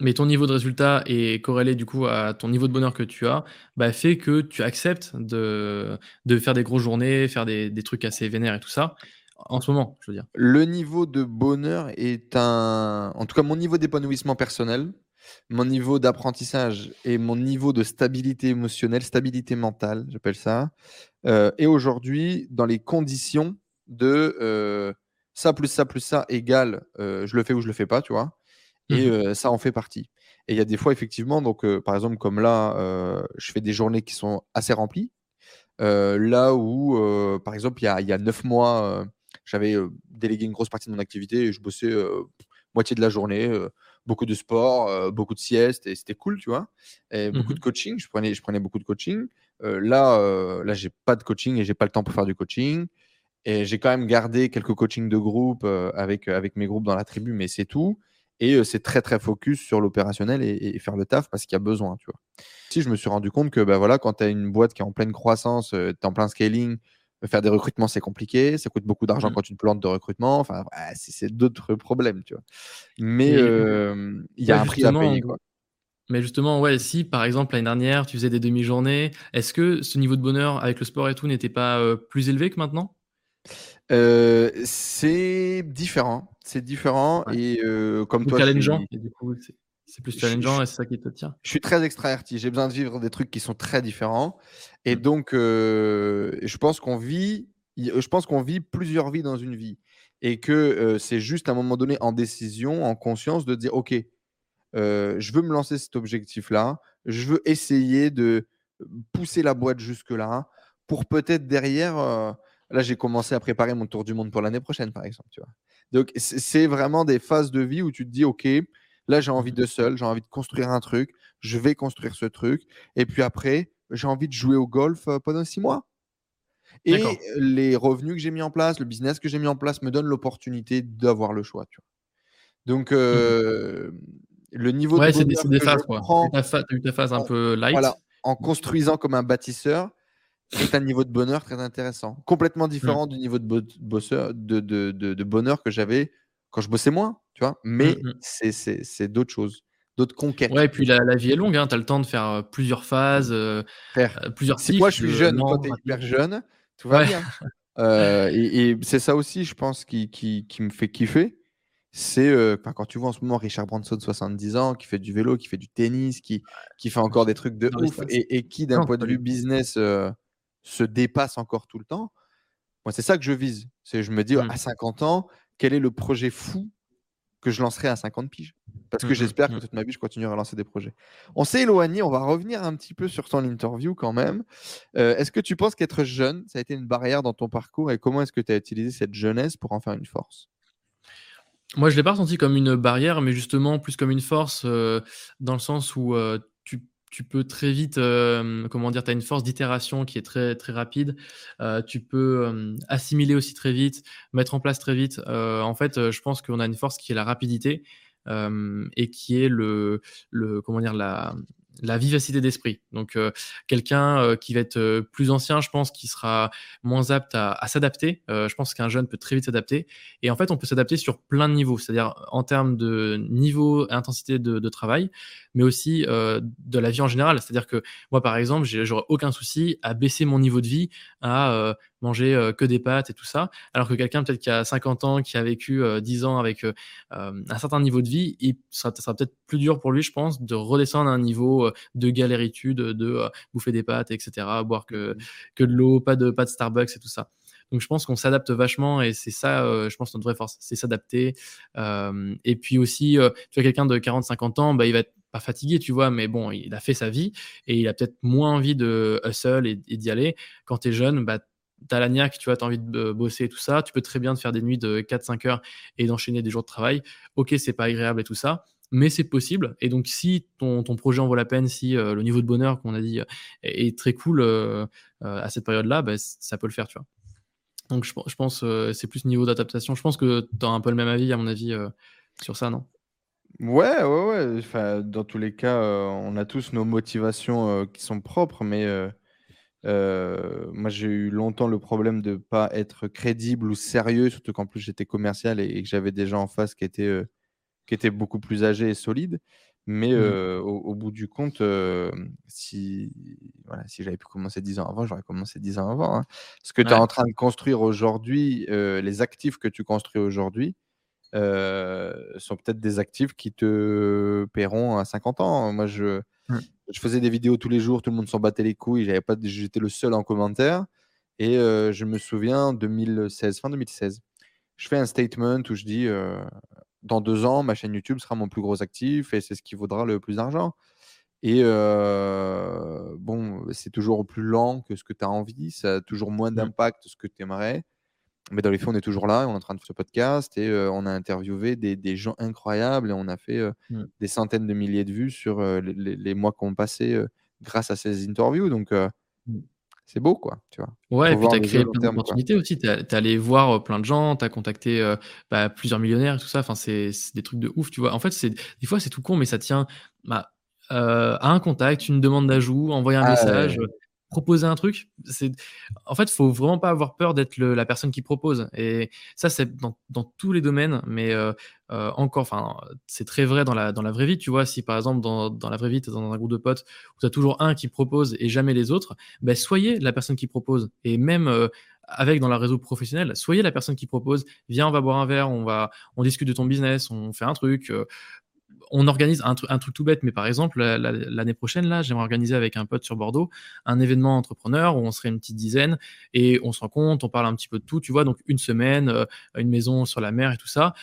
Mais ton niveau de résultat est corrélé du coup à ton niveau de bonheur que tu as, bah, fait que tu acceptes de, de faire des grosses journées, faire des, des, trucs assez vénères et tout ça. En ce moment, je veux dire. Le niveau de bonheur est un. En tout cas, mon niveau d'épanouissement personnel, mon niveau d'apprentissage et mon niveau de stabilité émotionnelle, stabilité mentale, j'appelle ça, euh, est aujourd'hui dans les conditions de euh, ça plus ça plus ça égale euh, je le fais ou je le fais pas, tu vois. Et mmh ça en fait partie. Et il y a des fois, effectivement, donc par exemple, comme là, je fais des journées qui sont assez remplies. là où, par exemple, il y a, y a neuf mois, j'avais délégué une grosse partie de mon activité et je bossais moitié de la journée beaucoup de sport, beaucoup de siestes, et c'était cool, tu vois. Et beaucoup de mmh coaching, je prenais, je prenais beaucoup de coaching. Là, là j'ai pas de coaching et j'ai pas le temps pour faire du coaching. Et j'ai quand même gardé quelques coachings de groupe avec, avec mes groupes dans la tribu, mais c'est tout. Et c'est très, très focus sur l'opérationnel et, faire le taf parce qu'il y a besoin, tu vois. Si je me suis rendu compte que bah, voilà, quand tu as une boîte qui est en pleine croissance, tu es en plein scaling, faire des recrutements, c'est compliqué. Ça coûte beaucoup d'argent mmh. quand tu te plantes de recrutement. Enfin, c'est d'autres problèmes, tu vois. Mais il y a un prix à payer, quoi. Mais justement, ouais, si par exemple l'année dernière tu faisais des demi-journées, est-ce que ce niveau de bonheur avec le sport et tout n'était pas plus élevé que maintenant? C'est différent, c'est différent et comme toi, challengeant. du coup, c'est plus challengeant et c'est ça qui te tient. Je suis très extraverti. J'ai besoin de vivre des trucs qui sont très différents. Et mmh. donc, euh, je pense qu'on vit, je pense qu'on vit plusieurs vies dans une vie. Et que euh, c'est juste à un moment donné en décision, en conscience, de dire OK, euh, je veux me lancer cet objectif-là. Je veux essayer de pousser la boîte jusque-là pour peut-être derrière. là, j'ai commencé à préparer mon tour du monde pour l'année prochaine, par exemple. Tu vois. Donc, c'est vraiment des phases de vie où tu te dis OK Là, j'ai envie mmh de seul, j'ai envie de construire un truc, je vais construire ce truc. Et puis après, j'ai envie de jouer au golf pendant six mois. Et les revenus que j'ai mis en place, le business que j'ai mis en place me donne l'opportunité d'avoir le choix. Tu vois. Donc, mmh le niveau ouais, de. C'est des, phases, quoi. Tu as eu ta phase un peu light. Voilà, en construisant comme un bâtisseur, c'est un niveau de bonheur très intéressant. Complètement mmh. différent du niveau de, de, de, de bonheur que j'avais quand je bossais moins, tu vois. Mais mmh c'est d'autres choses, d'autres conquêtes. Ouais, et puis la, vie est longue, hein, tu as le temps de faire plusieurs phases, euh, plusieurs Si moi je suis jeune, toi tu es hyper jeune, tout va bien. et, c'est ça aussi, je pense, qui, qui, qui me fait kiffer. C'est quand tu vois en ce moment Richard Branson, 70 ans, qui fait du vélo, qui fait du tennis, qui, qui fait encore des trucs de ouf et, et, qui, d'un point de vue business, se dépasse encore tout le temps. Moi, c'est ça que je vise. C'est je me dis, mmh. à 50 ans, quel est le projet fou que je lancerai à 50 piges? Parce que mmh, mmh, j'espère que toute ma vie, je continuerai à lancer des projets. On s'est éloigné, on va revenir un petit peu sur ton interview quand même. Euh, est-ce que tu penses qu'être jeune, ça a été une barrière dans ton parcours et comment est-ce que tu as utilisé cette jeunesse pour en faire une force? Moi, je ne l'ai pas ressenti comme une barrière, mais justement plus comme une force, euh, dans le sens où euh, tu peux très vite, euh, comment dire, tu as une force d'itération qui est très, très rapide. Euh, tu peux euh, assimiler aussi très vite, mettre en place très vite. en fait, je pense qu'on a une force qui est la rapidité et qui est le, le comment dire, la, la vivacité d'esprit. Donc, euh, quelqu'un euh, qui va être euh, plus ancien, je pense, qui sera moins apte à, s'adapter. je pense qu'un jeune peut très vite s'adapter. Et en fait, on peut s'adapter sur plein de niveaux, c'est-à-dire en termes de niveau intensité de, travail, mais aussi de la vie en général. C'est-à-dire que moi, par exemple, j'aurais aucun souci à baisser mon niveau de vie, à manger que des pâtes et tout ça, alors que quelqu'un peut-être qui a 50 ans, qui a vécu 10 ans avec un certain niveau de vie, il sera, sera peut-être plus dur pour lui, je pense, de redescendre à un niveau de galéritude, de bouffer des pâtes, etc., boire que, mmh. que de l'eau, pas de, pas de Starbucks et tout ça. Donc je pense qu'on s'adapte vachement et c'est ça, je pense, notre vraie force, c'est s'adapter. et puis aussi, tu vois, quelqu'un de 40-50 ans, bah, il va être pas fatigué, tu vois, mais bon, il a fait sa vie et il a peut-être moins envie de hustle et, et d'y aller. Quand tu es jeune, bah, as la niaque, tu vois, tu as envie de bosser et tout ça, tu peux très bien te faire des nuits de 4-5 heures et d'enchaîner des jours de travail. Ok, c'est pas agréable et tout ça, mais c'est possible. Et donc, si ton, ton, projet en vaut la peine, si le niveau de bonheur qu'on a dit est, très cool à cette période-là, bah, ça peut le faire, tu vois. Donc, je, je pense c'est plus niveau d'adaptation. Je pense que tu as un peu le même avis, à mon avis, sur ça, non? Ouais, ouais, ouais. Enfin, dans tous les cas, on a tous nos motivations qui sont propres, mais moi, j'ai eu longtemps le problème de ne pas être crédible ou sérieux, surtout qu'en plus j'étais commercial et, que j'avais des gens en face qui étaient, qui étaient beaucoup plus âgés et solides. Mais mmh. au, bout du compte, si, voilà, si j'avais pu commencer 10 ans avant, j'aurais commencé 10 ans avant. Hein. Ce que tu es en train de construire aujourd'hui, les actifs que tu construis aujourd'hui, sont peut-être des actifs qui te paieront à 50 ans. Moi, je, mmh. Je faisais des vidéos tous les jours, tout le monde s'en battait les couilles, pas, j'étais le seul en commentaire. Et je me souviens, 2016, fin 2016, je fais un statement où je dis dans deux ans, ma chaîne YouTube sera mon plus gros actif et c'est ce qui vaudra le plus d'argent. Et bon, c'est toujours plus lent que ce que tu as envie, ça a toujours moins mmh. d'impact que ce que tu aimerais. Mais dans les faits, on est toujours là, on est en train de faire ce podcast et on a interviewé des, des, gens incroyables et on a fait mmh. des centaines de milliers de vues sur les, les, mois qu'on passé grâce à ces interviews. Donc, mmh. c'est beau, quoi. Tu vois. Ouais, et puis tu as créé plein d'opportunités aussi. Tu es, allé voir plein de gens, tu as contacté bah, plusieurs millionnaires et tout ça. Enfin, c'est des trucs de ouf, tu vois. En fait, des fois, c'est tout con, mais ça tient bah, à un contact, une demande d'ajout, envoyer un ah message proposer un truc, c'est en fait, faut vraiment pas avoir peur d'être la personne qui propose. Et ça, c'est dans, tous les domaines, mais euh, euh, encore, enfin, c'est très vrai dans la, vraie vie. Tu vois, si par exemple, dans, la vraie vie, tu dans un groupe de potes où tu as toujours un qui propose et jamais les autres, ben, soyez la personne qui propose. Et même euh, avec dans la réseau professionnel, soyez la personne qui propose. Viens, on va boire un verre, on va, on discute de ton business, on fait un truc on organise un, truc tout bête, mais par exemple, l'année prochaine, là, j'aimerais organiser avec un pote sur Bordeaux un événement entrepreneur où on serait une petite dizaine et on se rend compte, on parle un petit peu de tout, tu vois, donc une semaine, euh, une maison sur la mer et tout ça.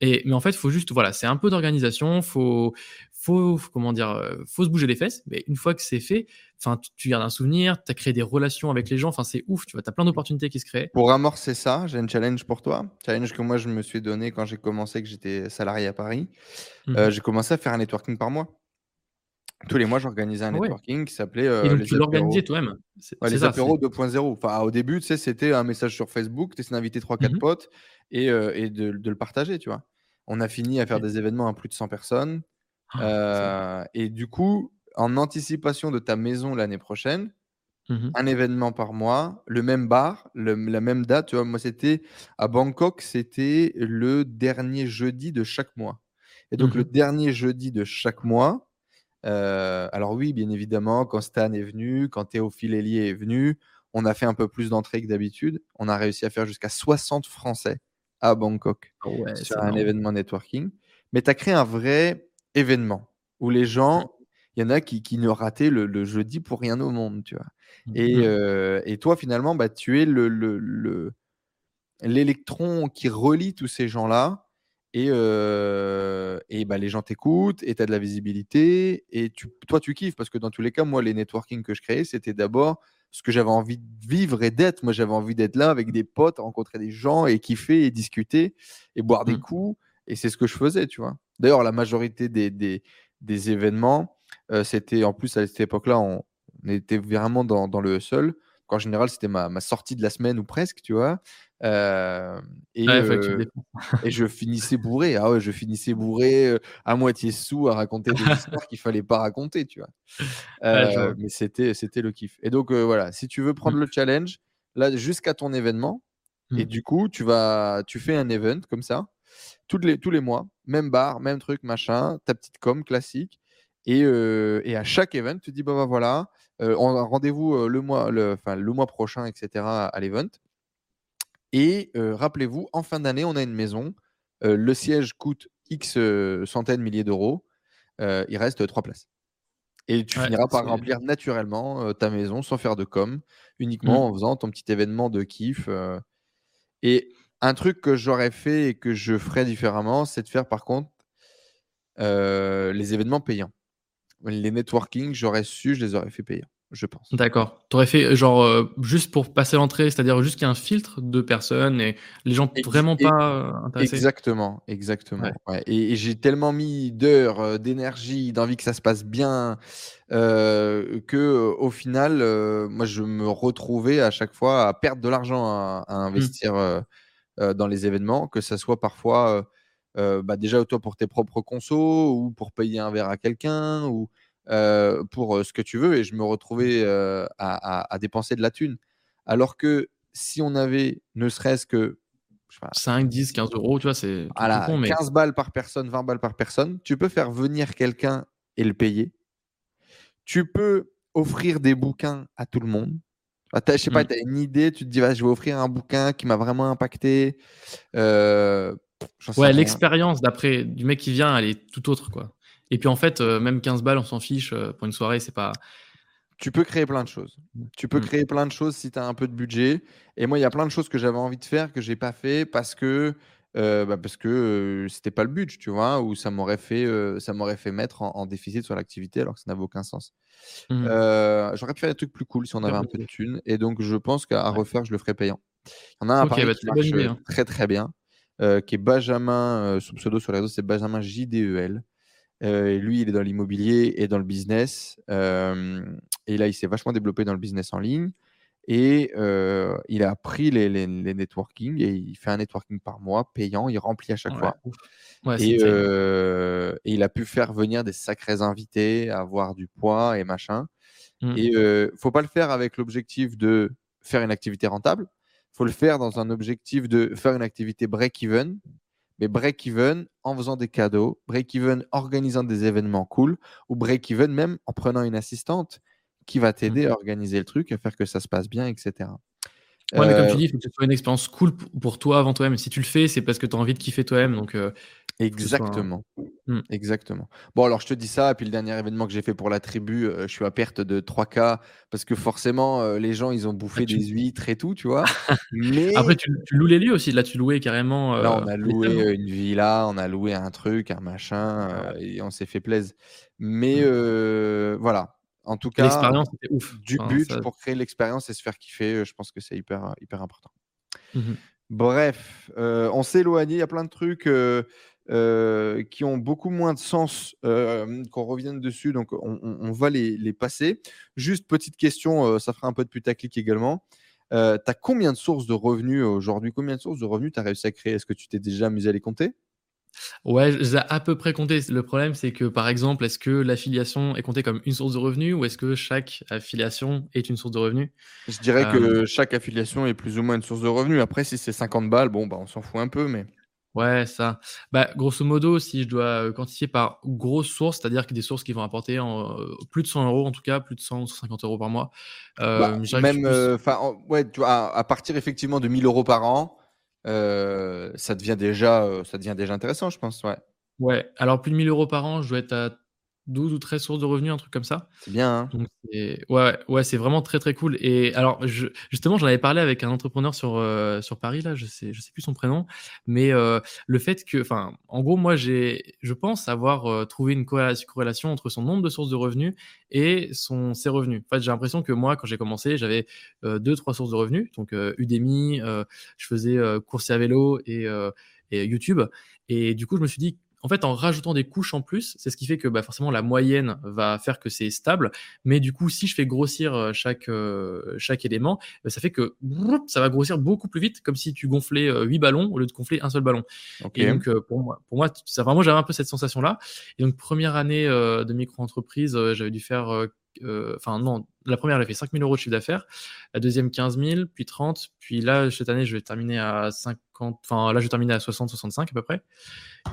Et, mais en fait, faut juste, voilà, c'est un peu d'organisation, faut, faut, comment dire, euh, faut se bouger les fesses. Mais une fois que c'est fait, enfin, tu, gardes un souvenir, tu as créé des relations avec les gens, enfin, c'est ouf, tu vois, tu as plein d'opportunités qui se créent. Pour amorcer ça, j'ai un challenge pour toi. Challenge que moi, je me suis donné quand j'ai commencé, que j'étais salarié à Paris. Euh, mmh j'ai commencé à faire un networking par mois. Tous les mois, j'organisais un ah networking qui s'appelait. Euh, Et donc, tu l'organisais toi-même. les apéros 2.0. Enfin, au début, tu sais, c'était un message sur Facebook, tu essaies d'inviter 3-4 mmh potes et, et de, de, le partager, tu vois. On a fini à faire des événements à plus de 100 personnes. Ah, et du coup, en anticipation de ta maison l'année prochaine, mmh un événement par mois, le même bar, la même date. Tu vois, moi, c'était à Bangkok, c'était le dernier jeudi de chaque mois. Et donc, le mmh dernier jeudi de chaque mois, alors oui, bien évidemment, quand Stan est venu, quand Théophile Hélier est venu, on a fait un peu plus d'entrées que d'habitude. On a réussi à faire jusqu'à 60 Français à Bangkok ouais, sur un événement networking. Mais tu as créé un vrai événement où les gens, il y en a qui, qui ne rataient le, jeudi pour rien au monde, tu vois. Et, mmh. et toi, finalement, bah, tu es le, le, l'électron qui relie tous ces gens-là. Et, et bah, les gens t'écoutent et tu as de la visibilité. Et tu, toi, tu kiffes parce que dans tous les cas, moi, les networking que je créais, c'était d'abord ce que j'avais envie de vivre et d'être. Moi, j'avais envie d'être là avec des potes, rencontrer des gens et kiffer et discuter et boire des mmh. coups. Et c'est ce que je faisais, tu vois. D'ailleurs, la majorité des, des, des événements, euh, c'était en plus à cette époque-là, on, était vraiment dans, dans le seul. En général, c'était ma, ma, sortie de la semaine ou presque, tu vois. Euh, et, euh, et, je finissais bourré. Ah ouais, je finissais bourré à moitié sous à raconter des histoires qu'il fallait pas raconter, tu vois. mais c'était, c'était le kiff. Et donc voilà, si tu veux prendre mmh. le challenge, là jusqu'à ton événement, et mmh. du coup tu vas, tu fais un event comme ça les, tous les mois, même bar, même truc, machin, ta petite com classique. Et, euh, et à chaque event, tu dis, bah, bah voilà, euh, on a rendez-vous euh, le, mois, le, le mois prochain, etc., à l'event. Et rappelez-vous, en fin d'année, on a une maison. le siège coûte X centaines, milliers d'euros. il reste trois places. Et tu finiras par remplir naturellement ta maison sans faire de com, uniquement mmh. en faisant ton petit événement de kiff. et un truc que j'aurais fait et que je ferais différemment, c'est de faire par contre les événements payants. Les networking, j'aurais su, je les aurais fait payer. je pense. D'accord. Tu aurais fait genre juste pour passer l'entrée, c'est-à-dire juste qu'il y a un filtre de personnes et les gens vraiment pas intéressés? Exactement, exactement. Et, j'ai tellement mis d'heures, d'énergie, d'envie que ça se passe bien, que au final, moi je me retrouvais à chaque fois à perdre de l'argent à, mmh. investir dans les événements, que ça soit parfois bah, déjà toi pour tes propres consos ou pour payer un verre à quelqu'un ou pour ce que tu veux et je me retrouvais à, dépenser de la thune. Alors que si on avait ne serait-ce que 5, 10, 15 euros, tu vois, c'est 15 balles par personne, 20 balles par personne, tu peux faire venir quelqu'un et le payer. Tu peux offrir des bouquins à tout le monde. Ah, je sais pas, mmh. tu as une idée, tu te dis, je vais offrir un bouquin qui m'a vraiment impacté. Ouais, l'expérience d'après du mec qui vient, elle est tout autre, quoi. Et puis en fait, euh, même 15 balles, on s'en fiche. Euh, pour une soirée, c'est pas. Tu peux créer plein de choses. Tu peux mmh. créer plein de choses si tu as un peu de budget. Et moi, il y a plein de choses que j'avais envie de faire que j'ai pas fait parce que euh, bah parce que c'était pas le but, tu vois, ou ça m'aurait fait, ça m'aurait fait mettre en, déficit sur l'activité alors que ça n'avait aucun sens. Mmh. J'aurais pu faire des trucs plus cool si on avait un peu de thunes. Et donc, je pense qu'à refaire, je le ferais payant. Il y en a un bah, qui marche hein. très très bien, qui est Benjamin, son pseudo sur les réseaux, c'est Benjamin JDEL. Euh, lui, il est dans l'immobilier et dans le business. et là, il s'est vachement développé dans le business en ligne. Et il a appris les, les, networking et il fait un networking par mois payant. Il remplit à chaque fois. et, il a pu faire venir des sacrés invités, avoir du poids et machin. Mmh. Et il faut pas le faire avec l'objectif de faire une activité rentable. Il faut le faire dans un objectif de faire une activité break-even mais break-even en faisant des cadeaux, break-even organisant des événements cool, ou break-even même en prenant une assistante qui va t'aider à mmh. organiser le truc, à faire que ça se passe bien, etc. Ouais, mais comme tu euh dis, il faut que ce soit une expérience cool pour toi avant toi-même. Si tu le fais, c'est parce que tu as envie de kiffer toi-même. Donc, euh, Exactement. Mmh. Exactement. Bon, alors je te dis ça, et puis le dernier événement que j'ai fait pour la tribu, euh, je suis à perte de 3K parce que forcément, les gens, ils ont ah, bouffé des huîtres et tout, tu vois. Mais... Après, tu, loues les lieux aussi. Là, tu louais carrément. Là, on a loué une villa, on a loué un truc, un machin, ah et on s'est fait plaisir. Mais mmh. voilà, en tout cas, l'expérience était ouf. Du but pour créer l'expérience et se faire kiffer, je pense que c'est hyper, hyper important. Mmh Bref, euh, on s'est éloigné. Il y a plein de trucs euh, euh, qui ont beaucoup moins de sens qu'on revienne dessus, donc on, va les, passer. Juste petite question, ça fera un peu de putaclic également. tu as combien de sources de revenus aujourd'hui? Combien de sources de revenus tu as réussi à créer? Est-ce que tu t'es déjà amusé à les compter? Ouais, j'ai à peu près compté. Le problème, c'est que par exemple, est-ce que l'affiliation est comptée comme une source de revenus ou est-ce que chaque affiliation est une source de revenus? Je dirais que euh, chaque affiliation est plus ou moins une source de revenus. Après, si c'est 50 balles, bon, bah, on s'en fout un peu, mais. Ouais, ça. Bah, grosso modo, si je dois euh, quantifier par grosse source, c'est-à-dire que des sources qui vont apporter en, euh, plus de 100 euros, en tout cas, plus de 100 ou 150 euros par mois. Bah, même, enfin, ouais, tu vois, à, partir effectivement de 1000 euros par an, euh, ça, devient déjà, euh, ça devient déjà intéressant, je pense. Ouais. Ouais, alors plus de 1000 euros par an, je dois être à 12 ou 13 sources de revenus, un truc comme ça. C'est bien. Hein ouais, ouais, c'est vraiment très très cool. Et alors, justement, j'en avais parlé avec un entrepreneur sur, euh, sur Paris, là, je sais, je sais plus son prénom, mais euh, le fait que, enfin, en gros, moi, j'ai, je pense avoir euh, trouvé une corrélation entre son nombre de sources de revenus et son, ses revenus. En fait, j'ai l'impression que moi, quand j'ai commencé, j'avais deux, trois sources de revenus, donc Udemy, je faisais course à vélo et, et YouTube. Et du coup, je me suis dit, en fait, en rajoutant des couches en plus, c'est ce qui fait que bah, forcément la moyenne va faire que c'est stable. Mais du coup, si je fais grossir euh, chaque, euh, chaque élément, bah, ça fait que ça va grossir beaucoup plus vite, comme si tu gonflais 8 euh, ballons au lieu de gonfler un seul ballon. Et donc, pour moi, pour moi ça, vraiment, j'avais un peu cette sensation-là. Et donc, première année de micro-entreprise, j'avais dû faire enfin non, la première, elle a fait 5 000 euros de chiffre d'affaires, la deuxième 15 000, puis 30, puis là, cette année, je vais terminer à 50, enfin là, je vais terminer à 60, 65 à peu près.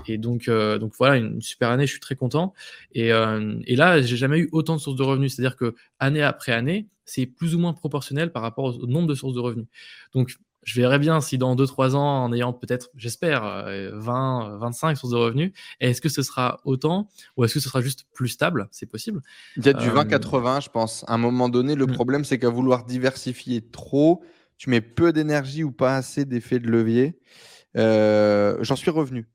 Et donc, euh, donc voilà, une super année, je suis très content. Et, euh, et là, j'ai jamais eu autant de sources de revenus, c'est-à-dire que année après année, c'est plus ou moins proportionnel par rapport au nombre de sources de revenus. Donc, je verrai bien si dans 2-3 ans, en ayant peut-être, j'espère, 20, 25 sources de revenus, est-ce que ce sera autant ou est-ce que ce sera juste plus stable? C'est possible. Il y a du 20-80, euh, je pense. À un moment donné, le hmm. problème, c'est qu'à vouloir diversifier trop, tu mets peu d'énergie ou pas assez d'effet de levier. Euh, j'en suis revenu.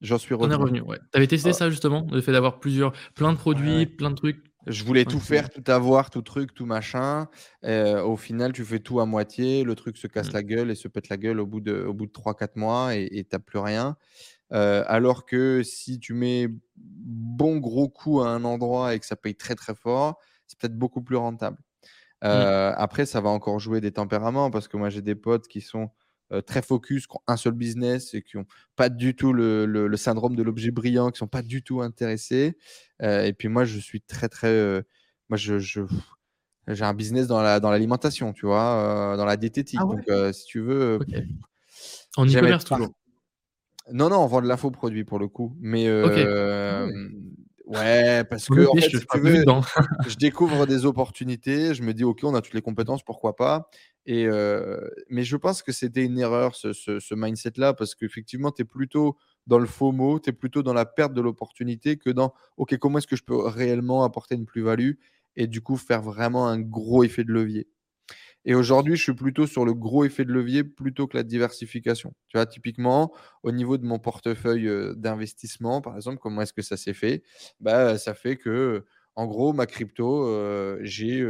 J'en suis revenu. On est revenu, ouais. Tu avais testé ah. ça justement, le fait d'avoir plusieurs, plein de produits, plein de trucs? Je voulais tout faire, tout avoir, tout truc, tout machin. au final, tu fais tout à moitié. Le truc se casse mmh. la gueule et se pète la gueule au bout de, au bout de 3-4 mois et tu n'as plus rien. alors que si tu mets bon gros coup à un endroit et que ça paye très très fort, c'est peut-être beaucoup plus rentable. Mmh. Après, ça va encore jouer des tempéraments parce que moi j'ai des potes qui sont très focus, qui ont un seul business et qui n'ont pas du tout le, syndrome de l'objet brillant, qui sont pas du tout intéressés. et puis moi, je suis très très, moi je, j'ai un business dans la dans l'alimentation, tu vois, dans la diététique. Ah Donc si tu veux, en e-commerce toujours. Non non, on vend de l'infoproduit pour le coup, mais ah Ouais, parce que en fait, je, tu veux, je, découvre des opportunités, je me dis ok, on a toutes les compétences, pourquoi pas? Et mais je pense que c'était une erreur ce, ce, mindset-là, parce qu'effectivement, tu es plutôt dans le faux mot, tu es plutôt dans la perte de l'opportunité que dans ok, comment est-ce que je peux réellement apporter une plus-value et du coup faire vraiment un gros effet de levier? Et aujourd'hui, je suis plutôt sur le gros effet de levier plutôt que la diversification. Tu vois, typiquement, au niveau de mon portefeuille d'investissement, par exemple, comment est-ce que ça s'est fait? Bah, Ça fait que, en gros, ma crypto, j'ai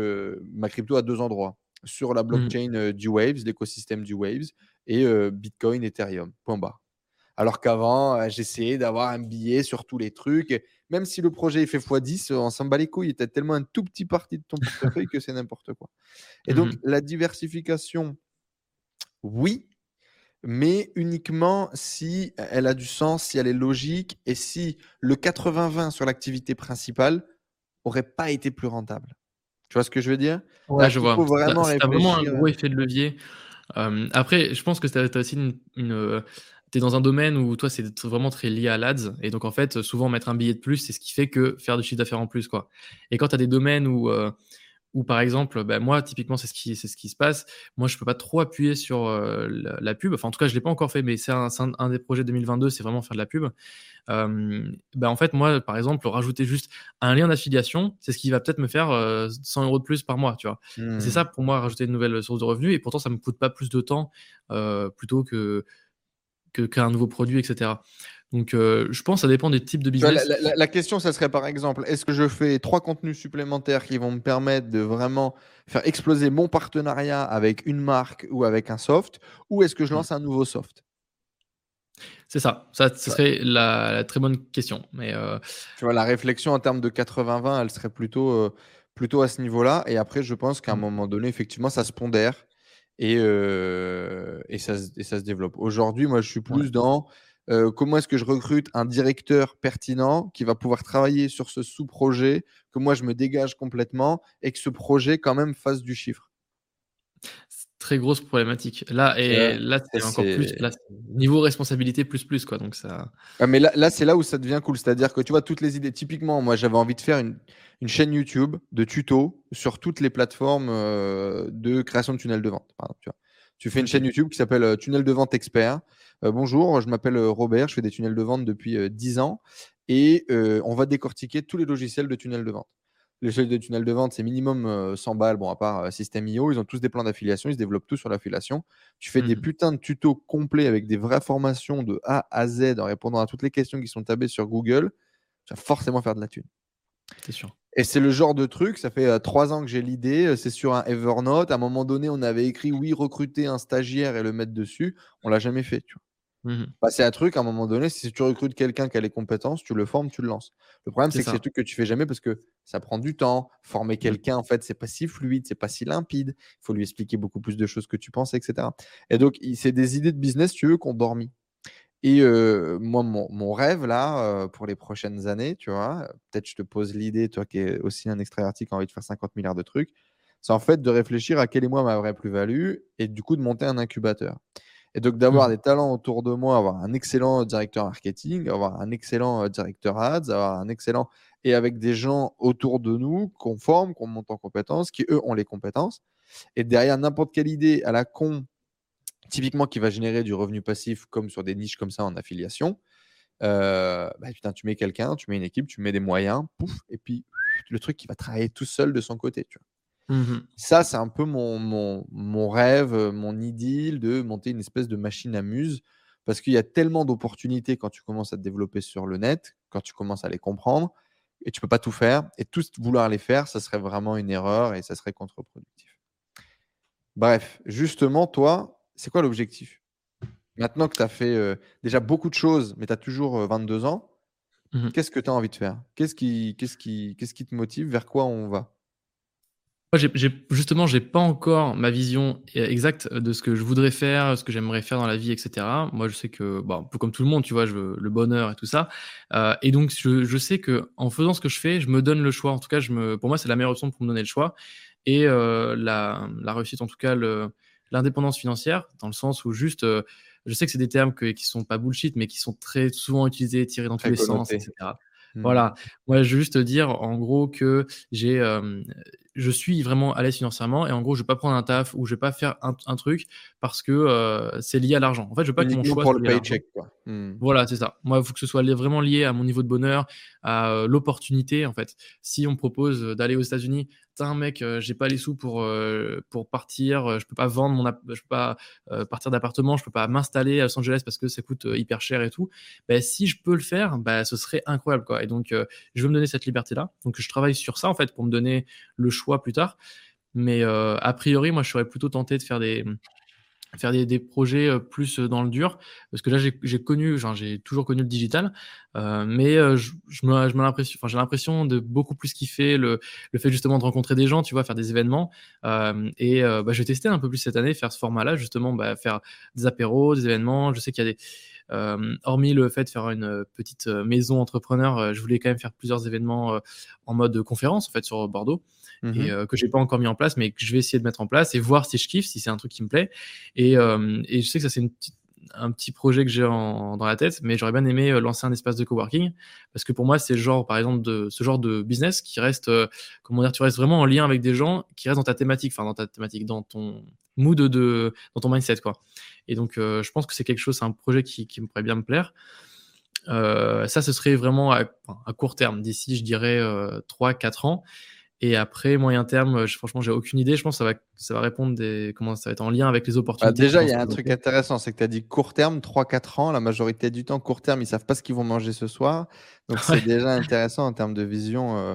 ma crypto à deux endroits. Sur la mmh. blockchain du Waves, l'écosystème du Waves, et Bitcoin, Ethereum. Point barre. Alors qu'avant, j'essayais d'avoir un billet sur tous les trucs. Même si le projet est fait x10, on s'en bat les couilles. Tu as tellement un tout petit parti de ton portefeuille que c'est n'importe quoi. Et donc, mmh la diversification, oui, mais uniquement si elle a du sens, si elle est logique et si le 80-20 sur l'activité principale aurait pas été plus rentable. Tu vois ce que je veux dire? Ouais, je vois. vraiment, vraiment un gros effet de levier. après, je pense que as, aussi une tu es dans un domaine où toi, c'est vraiment très lié à l'ADS. Et donc, en fait, souvent, mettre un billet de plus, c'est ce qui fait que faire du chiffre d'affaires en plus. Quoi. Et quand tu as des domaines où, euh, où par exemple, bah, moi, typiquement, c'est ce, qui, c'est ce qui se passe. Moi, je peux pas trop appuyer sur euh, la, pub. Enfin, en tout cas, je l'ai pas encore fait, mais c'est un, un, des projets 2022, c'est vraiment faire de la pub. Euh, bah, en fait, moi, par exemple, rajouter juste un lien d'affiliation, c'est ce qui va peut-être me faire 100 euros de plus par mois, tu vois. C'est mmh. ça, pour moi, rajouter une nouvelle source de revenus. Et pourtant, ça me coûte pas plus de temps plutôt que qu'un nouveau produit, etc. Donc, euh, je pense que ça dépend des types de business. La, question, ça serait par exemple, est-ce que je fais trois contenus supplémentaires qui vont me permettre de vraiment faire exploser mon partenariat avec une marque ou avec un soft, ou est-ce que je lance un nouveau soft? C'est ça. Ça, ce serait la, très bonne question. Mais euh, Tu vois, la réflexion en termes de 80-20, elle serait plutôt, euh, plutôt à ce niveau-là. Et après, je pense qu'à un mmh. moment donné, effectivement, ça se pondère et, et, ça, et, ça, se développe. Aujourd'hui, moi, je suis plus dans comment est-ce que je recrute un directeur pertinent qui va pouvoir travailler sur ce sous-projet, que moi, je me dégage complètement et que ce projet, quand même, fasse du chiffre. Très grosse problématique. Là, et là, c'est encore plus. niveau responsabilité, plus, plus, quoi. Donc, ça. mais là, là c'est là où ça devient cool. C'est-à-dire que tu vois, toutes les idées. Typiquement, moi, j'avais envie de faire une, une chaîne YouTube de tutos sur toutes les plateformes euh, de création de tunnels de vente. tu, vois. tu, fais une chaîne YouTube qui s'appelle euh, Tunnel de vente expert. Euh, bonjour, je m'appelle Robert, je fais des tunnels de vente depuis 10 ans et on va décortiquer tous les logiciels de tunnels de vente. Les logiciels de tunnels de vente, c'est minimum 100 balles, bon, à part System.io, ils ont tous des plans d'affiliation, ils se développent tous sur l'affiliation. Tu fais des mmh putains de tutos complets avec des vraies formations de A à Z en répondant à toutes les questions qui sont tabées sur Google. Tu vas forcément faire de la thune. C'est sûr. Et c'est le genre de truc, ça fait euh, trois ans que j'ai l'idée, euh, c'est sur un Evernote. À un moment donné, on avait écrit oui, recruter un stagiaire et le mettre dessus. On l'a jamais fait. Tu vois. Mmh bah, c'est un truc, à un moment donné, si tu recrutes quelqu'un qui a les compétences, tu le formes, tu le lances. Le problème, c'est que c'est un truc que tu fais jamais parce que ça prend du temps. Former mmh. quelqu'un, en fait, c'est pas si fluide, c'est pas si limpide. Il faut lui expliquer beaucoup plus de choses que tu penses, etc. Et donc, c'est des idées de business, tu veux, qu'on dormi. Et moi, mon, rêve, là, pour les prochaines années, tu vois, peut-être je te pose l'idée, toi qui es aussi un extraverti qui a envie de faire 50 milliards de trucs, c'est en fait de réfléchir à quelle est moi ma vraie plus-value et du coup de monter un incubateur. Et donc d'avoir mmh. des talents autour de moi, avoir un excellent directeur marketing, avoir un excellent directeur ads, avoir un excellent... Et avec des gens autour de nous qu'on forme, qu'on monte en compétences, qui eux ont les compétences. Et derrière n'importe quelle idée à la con typiquement qui va générer du revenu passif comme sur des niches comme ça en affiliation, euh, bah, putain, tu mets quelqu'un, tu mets une équipe, tu mets des moyens, pouf, et puis le truc qui va travailler tout seul de son côté. Tu vois. Mmh ça, c'est un peu mon, mon, mon, rêve, mon idylle de monter une espèce de machine à muse, parce qu'il y a tellement d'opportunités quand tu commences à te développer sur le net, quand tu commences à les comprendre, et tu peux pas tout faire. Et tout vouloir les faire, ça serait vraiment une erreur et ça serait contre-productif. Bref, justement, toi, c'est quoi l'objectif? Maintenant que tu as fait euh, déjà beaucoup de choses, mais tu as toujours 22 euh, ans, mmh qu'est-ce que tu as envie de faire? Qu'est-ce qui, qu'est-ce, qui, qu'est-ce qui te motive? Vers quoi on va? Moi, j'ai, j'ai, justement, j'ai pas encore ma vision exacte de ce que je voudrais faire, ce que j'aimerais faire dans la vie, etc. Moi, je sais que, bon, un peu comme tout le monde, tu vois, je veux le bonheur et tout ça. Euh, et donc, je, je, sais que en faisant ce que je fais, je me donne le choix. En tout cas, je me, pour moi, c'est la meilleure option pour me donner le choix. Et la, la réussite, en tout cas, l'indépendance financière, dans le sens où juste je sais que c'est des termes que, qui sont pas bullshit, mais qui sont très souvent utilisés, tirés dans tous les sens, etc. Mmh. Voilà. Moi, je veux juste dire, en gros, que j'ai, je suis vraiment à l'aise financièrement et en gros, je vais pas prendre un taf ou je vais pas faire un, truc parce que c'est lié à l'argent. En fait, je veux pas que mon choix pour le paycheck. Quoi. Mmh. Voilà, c'est ça. Moi, il faut que ce soit vraiment lié à mon niveau de bonheur, à l'opportunité. En fait, si on me propose d'aller aux États-Unis, un mec, j'ai pas les sous pour pour partir, je peux pas vendre mon, je peux pas partir d'appartement, je peux pas m'installer à Los Angeles parce que ça coûte hyper cher et tout. Ben, si je peux le faire, bah, ce serait incroyable quoi. Et donc, je veux me donner cette liberté là. Donc, je travaille sur ça en fait pour me donner le choix plus tard. Mais a priori, moi, je serais plutôt tenté de faire des faire des, projets plus dans le dur. Parce que là j'ai connu j'ai toujours connu le digital euh, mais je, je j'ai l'impression de beaucoup plus kiffer le, le fait justement de rencontrer des gens tu vois faire des événements. Euh, et bah, je vais tester un peu plus cette année faire ce format là justement bah, faire des apéros des événements. Je sais qu'il y a des euh, hormis le fait de faire une petite maison entrepreneur, je voulais quand même faire plusieurs événements en mode conférence en fait sur Bordeaux. Mmh et euh, que j'ai pas encore mis en place, mais que je vais essayer de mettre en place et voir si je kiffe, si c'est un truc qui me plaît. Et, euh, et je sais que ça, c'est une un petit projet que j'ai dans la tête, mais j'aurais bien aimé euh, lancer un espace de coworking parce que pour moi, c'est le genre, par exemple, de ce genre de business qui reste, comment dire, tu restes vraiment en lien avec des gens qui restent dans ta thématique, enfin dans ta thématique, dans ton mood de, dans ton mindset, quoi. Et donc, je pense que c'est quelque chose, c'est un projet qui, qui me pourrait bien me plaire. ça, ce serait vraiment à, à court terme, d'ici, je dirais, 3-4 ans. Et après, moyen terme, je, franchement, j'ai aucune idée. Je pense que ça va, ça va répondre des. Comment ça va être en lien avec les bah, opportunités. déjà, il y a un truc intéressant c'est que tu as dit court terme, 3-4 ans. La majorité du temps, court terme, ils savent pas ce qu'ils vont manger ce soir. Donc, c'est déjà intéressant en termes de vision. Euh,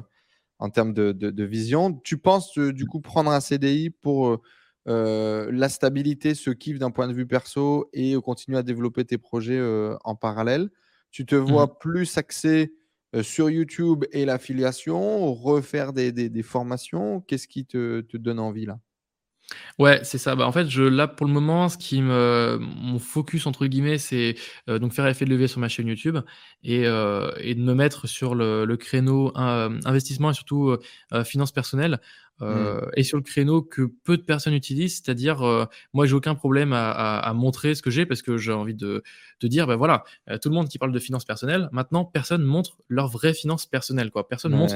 en termes de, de, vision. Tu penses, euh, du coup, prendre un CDI pour euh, la stabilité, ce kiff d'un point de vue perso et continuer à développer tes projets en parallèle? Tu te vois mmh plus axé euh, sur YouTube et l'affiliation, refaire des, formations Qu'est-ce qui te, donne envie là? Ouais, c'est ça. Bah, en fait, là, pour le moment, ce qui me, mon focus, entre guillemets, c'est euh, donc faire effet de levier sur ma chaîne YouTube et, euh, de me mettre sur le, le créneau investissement et surtout finance personnelle Mmh. Euh, et sur le créneau que peu de personnes utilisent, c'est-à-dire euh, moi j'ai aucun problème à, à, à, montrer ce que j'ai parce que j'ai envie de, de dire ben voilà euh, tout le monde qui parle de finances personnelles maintenant personne montre leur vraie finance personnelle quoi. Personne montre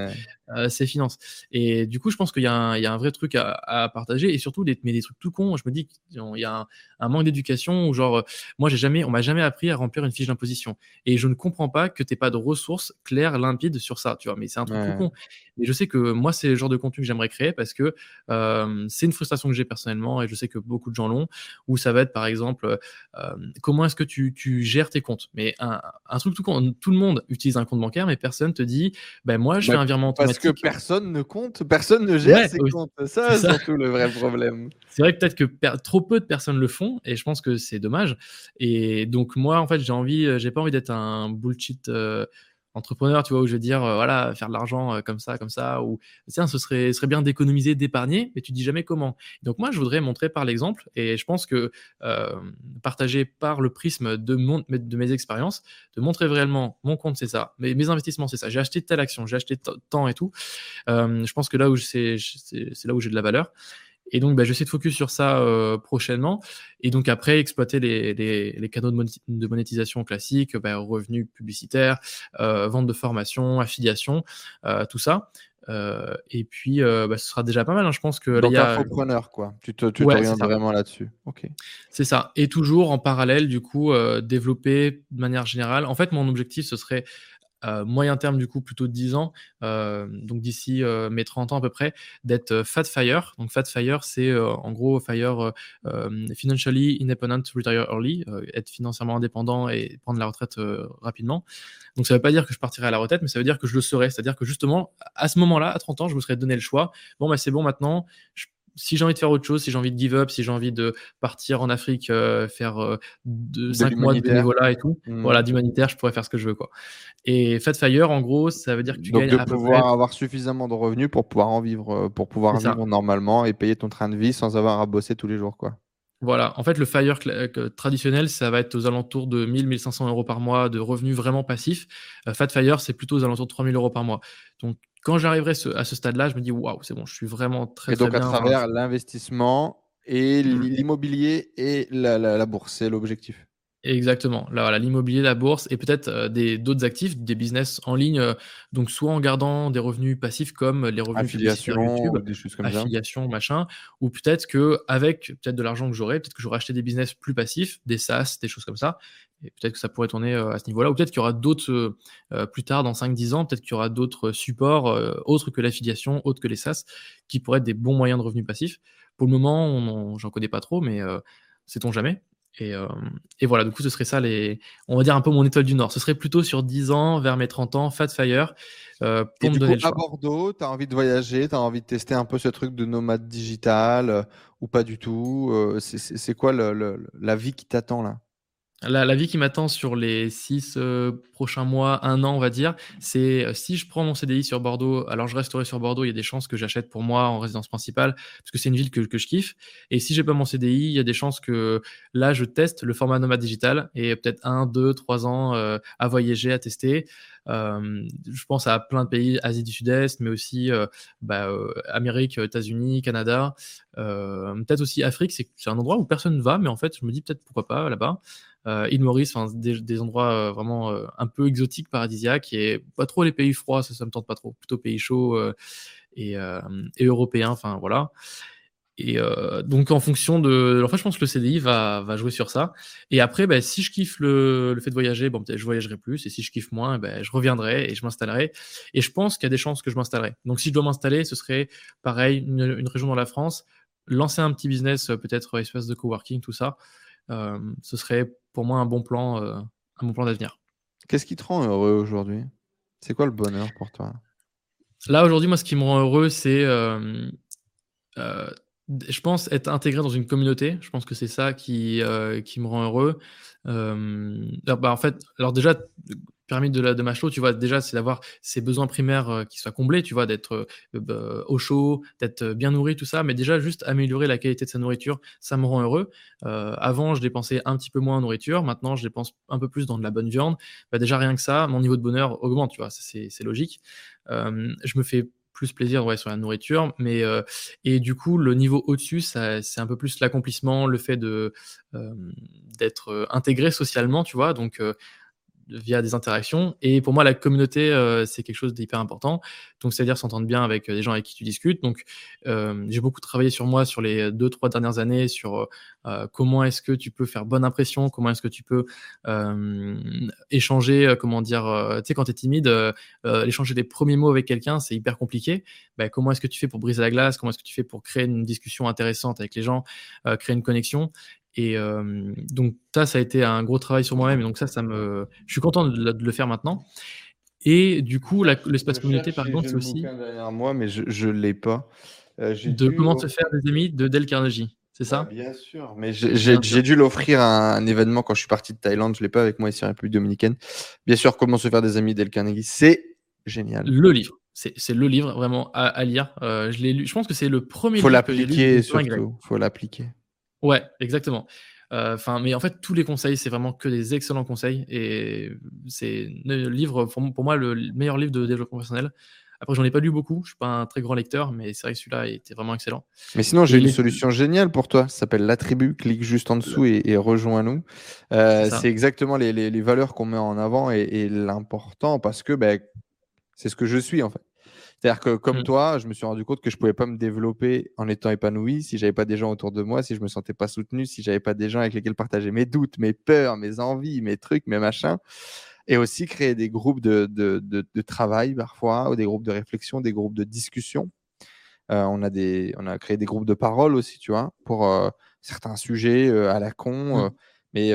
euh, ses finances. Et du coup je pense qu'il y, y, a un vrai truc à, à partager et surtout des, mais des trucs tout cons. Je me dis qu'il y a un, un manque d'éducation où genre moi j'ai jamais on m'a jamais appris à remplir une fiche d'imposition. Et je ne comprends pas que t'aies pas de ressources claires limpides sur ça tu vois. Mais c'est un truc tout con. Mais je sais que moi c'est le genre de contenu que j'aimerais créer parce que euh, c'est une frustration que j'ai personnellement et je sais que beaucoup de gens l'ont, où ça va être par exemple euh, comment est-ce que tu, tu, gères tes comptes? Mais un, un truc tout, tout le monde utilise un compte bancaire, mais personne te dit ben moi je fais un virement automatique. Parce que personne ne compte, personne ne gère ses comptes. Ça, c'est surtout le vrai problème. C'est vrai que peut-être que trop peu de personnes le font et je pense que c'est dommage. Et donc moi en fait j'ai envie, euh, j'ai pas envie d'être un bullshit entrepreneur, tu vois, où je vais dire, euh, voilà, faire de l'argent euh, comme ça, comme ça, ou tiens, ce serait, serait bien d'économiser, d'épargner, mais tu dis jamais comment. Donc moi, je voudrais montrer par l'exemple, et je pense que euh, partager par le prisme de, mon, de mes expériences, de montrer réellement mon compte, c'est ça, mes, mes investissements, c'est ça, j'ai acheté telle action, j'ai acheté temps et tout. je pense que là où c'est là où j'ai de la valeur. Et donc, bah, j'essaie de focus sur ça euh, prochainement. Et donc, après, exploiter les, les, les canaux de, monétisation classiques, bah, revenus publicitaires, euh, vente de formation, affiliation, euh, tout ça. Euh, et puis, euh, bah, ce sera déjà pas mal. Hein. Je pense que. Donc, y a... entrepreneur, quoi. Tu te, tu vraiment là-dessus. Ok. C'est ça. Et toujours en parallèle, du coup, euh, développer de manière générale. En fait, mon objectif, ce serait moyen terme, du coup, plutôt de 10 ans, donc d'ici mes 30 ans à peu près, d'être Fat Fire. Donc Fat Fire, c'est en gros Fire Financially Independent Retire Early, être financièrement indépendant et prendre la retraite rapidement. Donc ça ne veut pas dire que je partirai à la retraite, mais ça veut dire que je le serai. C'est-à-dire que justement, à ce moment-là, à 30 ans, je me serais donné le choix. Bon, bah, c'est bon maintenant, je si j'ai envie de faire autre chose, si j'ai envie de give up, si j'ai envie de partir en Afrique, euh, faire euh, de, 5 mois de bénévolat et tout, mmh. voilà, d'humanitaire, je pourrais faire ce que je veux. Quoi. Et Fat Fire, en gros, ça veut dire que tu Donc de pouvoir avoir suffisamment de revenus pour pouvoir en vivre, euh, pour pouvoir vivre normalement et payer ton train de vie sans avoir à bosser tous les jours. quoi. Voilà, en fait, le Fire traditionnel, ça va être aux alentours de 1000-1500 euros par mois de revenus vraiment passifs. Fat Fire, c'est plutôt aux alentours de 3000 euros par mois. Donc, quand j'arriverai à ce stade-là, je me dis waouh, c'est bon, je suis vraiment très, et donc, à travers l'investissement et mmh. l'immobilier et la bourse, c'est l'objectif. Exactement. Là, voilà, l'immobilier, la bourse et peut-être euh, des d'autres actifs, des business en ligne. Euh, donc, soit en gardant des revenus passifs comme les revenus affiliation, YouTube, des choses comme affiliation, machin, ou peut-être que avec peut-être de l'argent que j'aurai, peut-être que j'aurai acheté des business plus passifs, des SaaS, des choses comme ça. Et peut-être que ça pourrait tourner euh, à ce niveau-là, ou peut-être qu'il y aura d'autres plus tard, dans 5-10 ans, peut-être qu'il y aura d'autres supports autres que l'affiliation, autres que les SaaS, qui pourraient être des bons moyens de revenus passifs. Pour le moment, j'en connais pas trop, mais sait-on jamais. Euh, et, voilà, du coup, ce serait ça, les, on va dire un peu mon étoile du Nord. Ce serait plutôt sur 10 ans, vers mes 30 ans, Fat Fire. Euh, pour me donner coup, à Bordeaux, tu as envie de voyager, tu as envie de tester un peu ce truc de nomade digital euh, ou pas du tout C'est quoi la vie qui t'attend là? La, vie qui m'attend sur les six euh, prochains mois, un an, on va dire, c'est euh, si je prends mon CDI sur Bordeaux, alors je resterai sur Bordeaux, il y a des chances que j'achète pour moi en résidence principale, parce que c'est une ville que, je kiffe. Et si j'ai pas mon CDI, il y a des chances que là, je teste le format nomade digital et peut-être un, deux, trois ans euh, à voyager, à tester. je pense à plein de pays, Asie du Sud-Est, mais aussi bah, Amérique, États-Unis, Canada, peut-être aussi Afrique. C'est un endroit où personne ne va, mais en fait, je me dis peut-être pourquoi pas là-bas île Maurice, des, endroits euh, vraiment euh, un peu exotiques, paradisiaques, et pas trop les pays froids, ça, ça me tente pas trop, plutôt pays chauds euh, et, et, européens, enfin voilà. Et donc en fonction de, en fait, je pense que le CDI va, va jouer sur ça. Et après, ben, si je kiffe le, le fait de voyager, bon peut-être je voyagerai plus. Et si je kiffe moins, ben, je reviendrai et je m'installerai. Et je pense qu'il y a des chances que je m'installerai. Donc si je dois m'installer, ce serait pareil une, une, région dans la France, lancer un petit business, peut-être espace de coworking, tout ça. ce serait pour moi un bon plan, euh, un bon plan d'avenir. Qu'est-ce qui te rend heureux aujourd'hui? C'est quoi le bonheur pour toi? Là aujourd'hui, moi, ce qui me rend heureux, c'est, euh, euh, je pense, être intégré dans une communauté. Je pense que c'est ça qui, qui me rend heureux. bah, en fait, alors déjà, pyramide de, la, de tu vois, déjà, c'est d'avoir ses besoins primaires euh, qui soient comblés, tu vois, d'être euh, bah, au chaud, d'être euh, bien nourri, tout ça, mais déjà, juste améliorer la qualité de sa nourriture, ça me rend heureux. avant, je dépensais un petit peu moins en nourriture, maintenant, je dépense un peu plus dans de la bonne viande. Bah, déjà, rien que ça, mon niveau de bonheur augmente, tu vois, c'est logique. je me fais plus plaisir ouais, sur la nourriture, mais et du coup le niveau au-dessus, c'est un peu plus l'accomplissement, le fait d'être intégré socialement, tu vois. Donc via des interactions. Et pour moi, la communauté, euh, c'est quelque chose d'hyper important. Donc, c'est-à-dire s'entendre bien avec euh, des gens avec qui tu discutes. Donc, euh, j'ai beaucoup travaillé sur moi sur les deux, trois dernières années sur comment est-ce que tu peux faire bonne impression, comment est-ce que tu peux échanger, comment dire, tu sais, quand tu es timide, échanger des premiers mots avec quelqu'un, c'est hyper compliqué. Ben, comment est-ce que tu fais pour briser la glace? Comment est-ce que tu fais pour créer une discussion intéressante avec les gens, créer une connexion? Et donc ça, ça a été un gros travail sur moi-même. Et donc ça, ça me, je suis content de, le faire maintenant. Et du coup, l'espace communauté, par contre, c'est aussi. derrière moi, mais je ne l'ai pas. Euh, de comment se faire des amis de Del Carnegie. C'est ça? Bien sûr, mais j'ai dû l'offrir à un, événement quand je suis parti de Thaïlande. Je ne l'ai pas avec moi ici en République Dominicaine. Bien sûr, comment se faire des amis Del Carnegie. C'est génial. Le livre. C'est le livre vraiment à, lire. Euh, je l'ai lu. Je pense que c'est le premier Faut l'appliquer surtout. Faut l'appliquer. Ouais, exactement. Euh, mais en fait, tous les conseils, c'est vraiment que des excellents conseils. Et c'est le livre, pour, moi, le meilleur livre de développement personnel. Après, j'en ai pas lu beaucoup. Je suis pas un très grand lecteur, mais c'est vrai que celui-là était vraiment excellent. Mais sinon, j'ai une solution géniale pour toi. Ça s'appelle La Tribu. Clique juste en dessous et, rejoins-nous. Euh, c'est exactement les, valeurs qu'on met en avant et, l'important parce que ben, c'est ce que je suis en fait. C'est-à-dire que comme mmh. toi, je me suis rendu compte que je pouvais pas me développer en étant épanoui si j'avais pas des gens autour de moi, si je me sentais pas soutenu, si j'avais pas des gens avec lesquels partager mes doutes, mes peurs, mes envies, mes trucs, mes machins. Et aussi créer des groupes de, de, de, travail parfois, ou des groupes de réflexion, des groupes de discussion. Euh, on, a des, on a créé des groupes de parole aussi, tu vois, pour euh, certains sujets euh, à la con, mmh. mais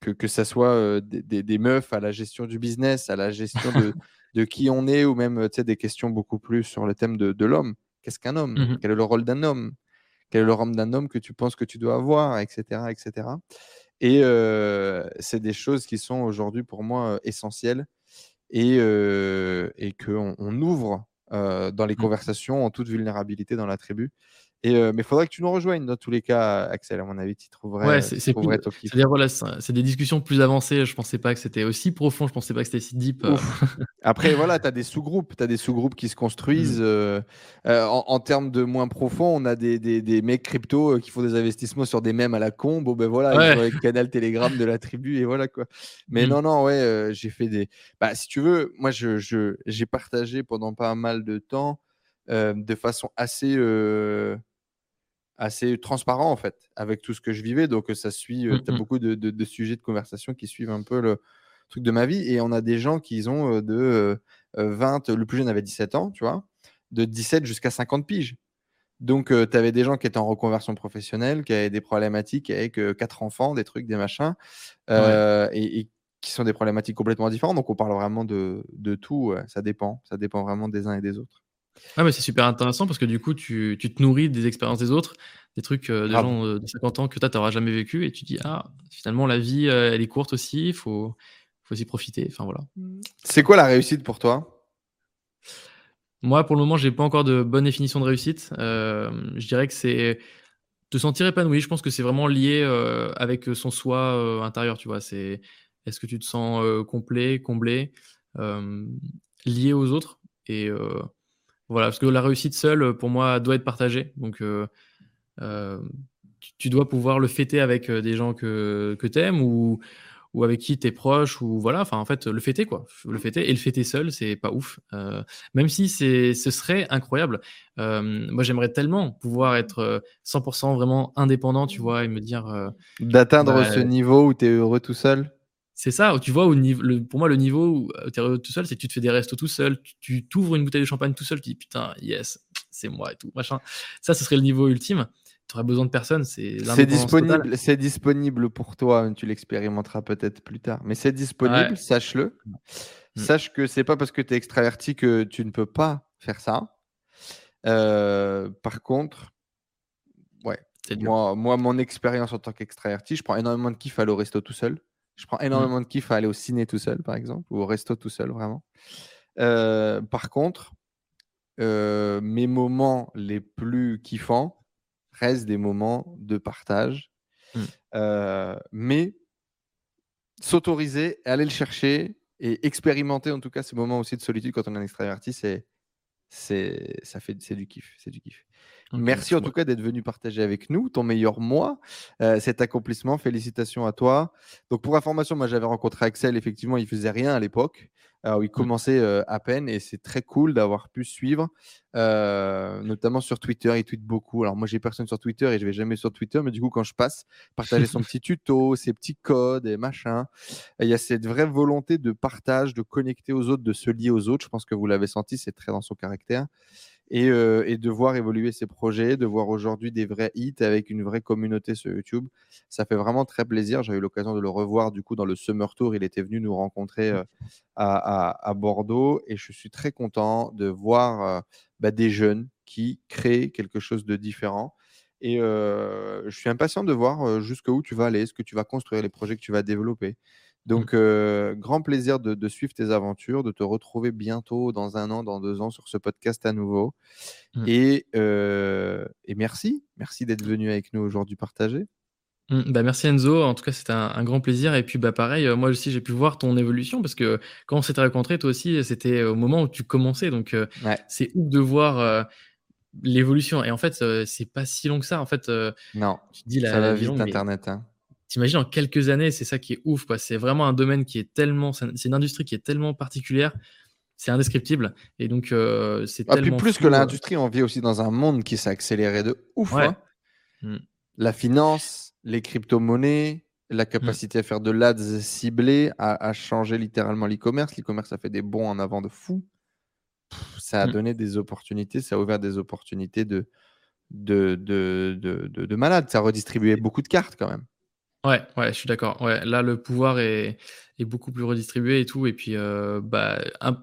que, que ça soit des, des, meufs à la gestion du business, à la gestion de, de qui on est, ou même des questions beaucoup plus sur le thème de, de l'homme. Qu'est-ce qu'un homme? Mmh Quel est le rôle d'un homme? Quel est le rôle d'un homme que tu penses que tu dois avoir, etc. etc. Et c'est des choses qui sont aujourd'hui pour moi essentielles et, et qu'on on ouvre dans les mmh. conversations en toute vulnérabilité dans la tribu. Euh, mais il faudrait que tu nous rejoignes dans tous les cas, Axel. À mon avis, tu trouverais. Ouais, c'est voilà, c'est des discussions plus avancées. Je pensais pas que c'était aussi profond. Je pensais pas que c'était si deep. Euh. Après, voilà, tu as des sous-groupes. Tu as des sous-groupes qui se construisent. Mmh. Euh, en, termes de moins profond, on a des, des, des mecs crypto qui font des investissements sur des mèmes à la con. Bon, ben voilà, ouais. avec le canal Telegram de la tribu et voilà quoi. Mais mmh. non, non, ouais, j'ai fait des. Bah, si tu veux, moi, j'ai je, j'ai partagé pendant pas mal de temps de façon assez assez transparent en fait avec tout ce que je vivais. Donc ça suit, mmh, tu as beaucoup de, sujets de conversation qui suivent un peu le truc de ma vie. Et on a des gens qui ont de 20, le plus jeune avait 17 ans, tu vois, de 17 jusqu'à 50 piges. Donc tu avais des gens qui étaient en reconversion professionnelle, qui avaient des problématiques avec quatre enfants, des trucs, des machins, et, qui sont des problématiques complètement différentes. Donc on parle vraiment de, de tout, ça dépend, ça dépend vraiment des uns et des autres. Ah, mais c'est super intéressant parce que du coup, tu, tu te nourris des expériences des autres, des trucs euh, des gens euh, de 50 ans que toi, tu n'auras jamais vécu et tu dis, ah, finalement, la vie, euh, elle est courte aussi, il faut, faut s'y profiter. Enfin, voilà. Mmh. C'est quoi la réussite pour toi? Moi, pour le moment, j'ai pas encore de bonne définition de réussite. je dirais que c'est te sentir épanoui. Je pense que c'est vraiment lié avec son soi intérieur, tu vois. C'est est-ce que tu te sens complet, comblé, lié aux autres et voilà, parce que la réussite seule, pour moi, doit être partagée. Donc, euh, euh, tu, dois pouvoir le fêter avec euh, des gens que, que tu aimes ou, ou avec qui tu es proche. Ou voilà, enfin, en fait, le fêter, quoi. Le fêter. Et le fêter seul, c'est pas ouf. même si ce serait incroyable. moi, j'aimerais tellement pouvoir être 100% vraiment indépendant, tu vois, et me dire. D'atteindre bah, ce niveau où tu es heureux tout seul? C'est ça, tu vois, au niveau, pour moi, le niveau où euh, tu es tout seul, c'est que tu te fais des restos tout seul, tu t'ouvres une bouteille de champagne tout seul, tu dis putain, yes, c'est moi et tout, machin. Ça, ce serait le niveau ultime. Tu aurais besoin de personne, c'est disponible, c'est disponible pour toi, tu l'expérimenteras peut-être plus tard, mais c'est disponible, sache-le. Mm. Sache que c'est pas parce que tu es extraverti que tu ne peux pas faire ça. Euh, par contre, ouais, moi, moi, mon expérience en tant qu'extraverti, je prends énormément de kiff à aller au resto tout seul. Je prends énormément de kiff à aller au ciné tout seul, par exemple, ou au resto tout seul, vraiment. Euh, par contre, euh, mes moments les plus kiffants restent des moments de partage. Mmh. Euh, mais s'autoriser, aller le chercher et expérimenter en tout cas ces moments aussi de solitude quand on est un extraverti, c'est c'est ça fait c'est du kiff, c'est du kiff. Merci en tout cas d'être venu partager avec nous ton meilleur mois, euh, cet accomplissement. Félicitations à toi. Donc pour information, moi j'avais rencontré Axel, effectivement, il faisait rien à l'époque. il commençait euh, à peine et c'est très cool d'avoir pu suivre, euh, notamment sur Twitter. Il tweet beaucoup. Alors moi j'ai personne sur Twitter et je vais jamais sur Twitter, mais du coup quand je passe, partager son petit tuto, ses petits codes et machin, il y a cette vraie volonté de partage, de connecter aux autres, de se lier aux autres. Je pense que vous l'avez senti, c'est très dans son caractère. Euh, et, de voir évoluer ses projets, de voir aujourd'hui des vrais hits avec une vraie communauté sur YouTube. Ça fait vraiment très plaisir. J'ai eu l'occasion de le revoir du coup dans le Summer Tour. Il était venu nous rencontrer euh, à, Bordeaux et je suis très content de voir euh, bah, des jeunes qui créent quelque chose de différent. Et je suis impatient de voir jusqu'où tu vas aller, ce que tu vas construire, les projets que tu vas développer. Mmh. Donc, grand plaisir de, suivre tes aventures, de te retrouver bientôt dans un an, dans deux ans sur ce podcast à nouveau. Mmh. Et, merci, merci d'être venu avec nous aujourd'hui partager. Mmh, bah merci Enzo, en tout cas c'était un, grand plaisir et puis bah pareil, moi aussi j'ai pu voir ton évolution parce que quand on s'était rencontrés, toi aussi c'était au moment où tu commençais donc c'est ouf de voir l'évolution et en fait c'est pas si long que ça en fait. non, tu dis la, ça va vite internet. Hein. T'imagines en quelques années, c'est ça qui est ouf. C'est vraiment un domaine qui est tellement, c'est une industrie qui est tellement particulière, c'est indescriptible. Et donc, euh, c'est ah, tellement. plus que l'industrie, on vit aussi dans un monde qui s'est accéléré de ouf. Hein. Mm. La finance, les crypto-monnaies, la capacité à faire de l'ads ciblé, à, changer littéralement l'e-commerce. L'e-commerce a fait des bons en avant de fou. ça a mmh. donné des opportunités, ça a ouvert des opportunités de, de, de, de, de malade. Ça a redistribué beaucoup de cartes quand même. Ouais, ouais, je suis d'accord. Ouais, là, le pouvoir est, est beaucoup plus redistribué et tout. Et puis, euh, bah,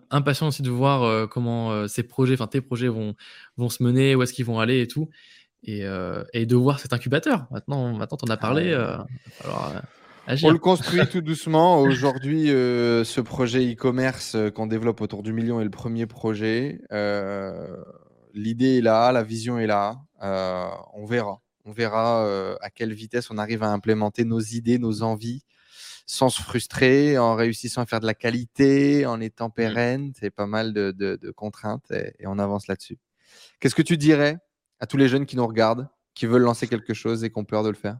impatient aussi de voir euh, comment euh, ces projets, enfin tes projets vont, vont se mener, où est-ce qu'ils vont aller et tout. Et, et de voir cet incubateur. Maintenant, maintenant, t'en as parlé. On le construit tout doucement. Aujourd'hui, ce projet e-commerce qu'on développe autour du million est le premier projet. L'idée est là, la vision est là. on verra. On verra euh, à quelle vitesse on arrive à implémenter nos idées, nos envies, sans se frustrer, en réussissant à faire de la qualité, en étant mmh. pérenne. C'est pas mal de, contraintes et, on avance là-dessus. Qu'est-ce que tu dirais à tous les jeunes qui nous regardent, qui veulent lancer quelque chose et qui ont peur de le faire?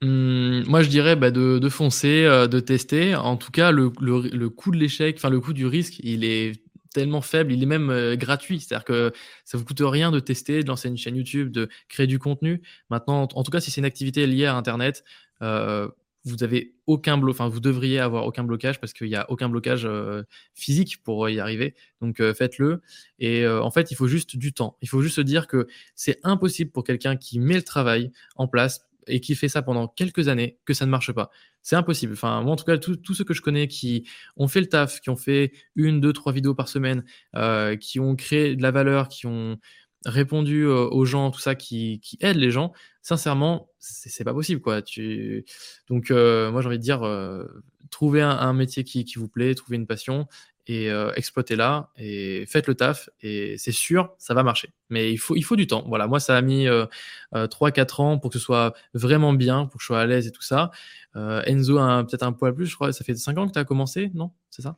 Mmh, moi, je dirais bah, de, foncer, euh, de tester. En tout cas, le, le coût de l'échec, enfin le coût du risque, il est tellement faible, il est même euh, gratuit. C'est-à-dire que ça vous coûte rien de tester, de lancer une chaîne YouTube, de créer du contenu. Maintenant, en tout cas, si c'est une activité liée à Internet, euh, vous avez aucun blocage, enfin vous devriez avoir aucun blocage parce qu'il n'y a aucun blocage euh, physique pour y arriver. Donc faites-le. Et en fait, il faut juste du temps. Il faut juste se dire que c'est impossible pour quelqu'un qui met le travail en place et qui fait ça pendant quelques années que ça ne marche pas. C'est impossible. Enfin, moi, en tout cas, tous ceux que je connais qui ont fait le taf, qui ont fait une, deux, trois vidéos par semaine, euh, qui ont créé de la valeur, qui ont répondu euh, aux gens, tout ça, qui, aident les gens, sincèrement, c'est pas possible, quoi. Tu... Donc, euh, moi, j'ai envie de dire, trouvez un, métier qui, qui, vous plaît, trouvez une passion et euh, exploitez-la et faites le taf et c'est sûr, ça va marcher. Mais il faut, il faut du temps. Voilà, moi, ça a mis euh, 3-4 euh, ans pour que ce soit vraiment bien, pour que je sois à l'aise et tout ça. Euh, Enzo a peut-être un poil plus, je crois. Ça fait 5 ans que tu as commencé, non? C'est ça?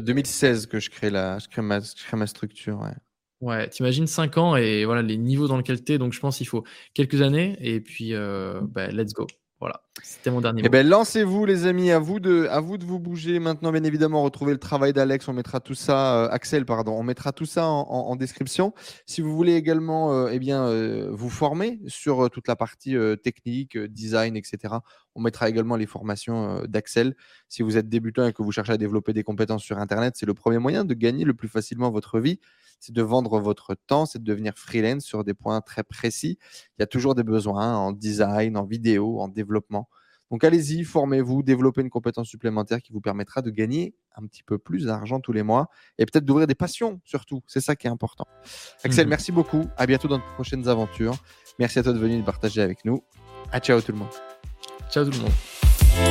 2016 que je crée, la, je crée, ma, je crée ma structure. Ouais. Ouais, t'imagines 5 ans et voilà les niveaux dans lesquels tu es. Donc je pense qu'il faut quelques années et puis bah, let's go. Voilà, c'était mon dernier eh ben, lancez-vous, les amis, à vous, de, à vous de vous bouger. Maintenant, bien évidemment, retrouvez le travail d'Alex. On mettra tout ça, euh, Axel, pardon, on mettra tout ça en, description. Si vous voulez également euh, eh bien, euh, vous former sur toute la partie technique, design, etc., on mettra également les formations d'Axel. Si vous êtes débutant et que vous cherchez à développer des compétences sur Internet, c'est le premier moyen de gagner le plus facilement votre vie c'est de vendre votre temps, c'est de devenir freelance sur des points très précis. Il y a toujours des besoins en design, en vidéo, en développement. Donc allez-y, formez-vous, développez une compétence supplémentaire qui vous permettra de gagner un petit peu plus d'argent tous les mois et peut-être d'ouvrir des passions surtout. C'est ça qui est important. Axel, mhm. merci beaucoup. À bientôt dans de prochaines aventures. Merci à toi de venir partager avec nous. À ciao tout le monde. Ciao tout le monde.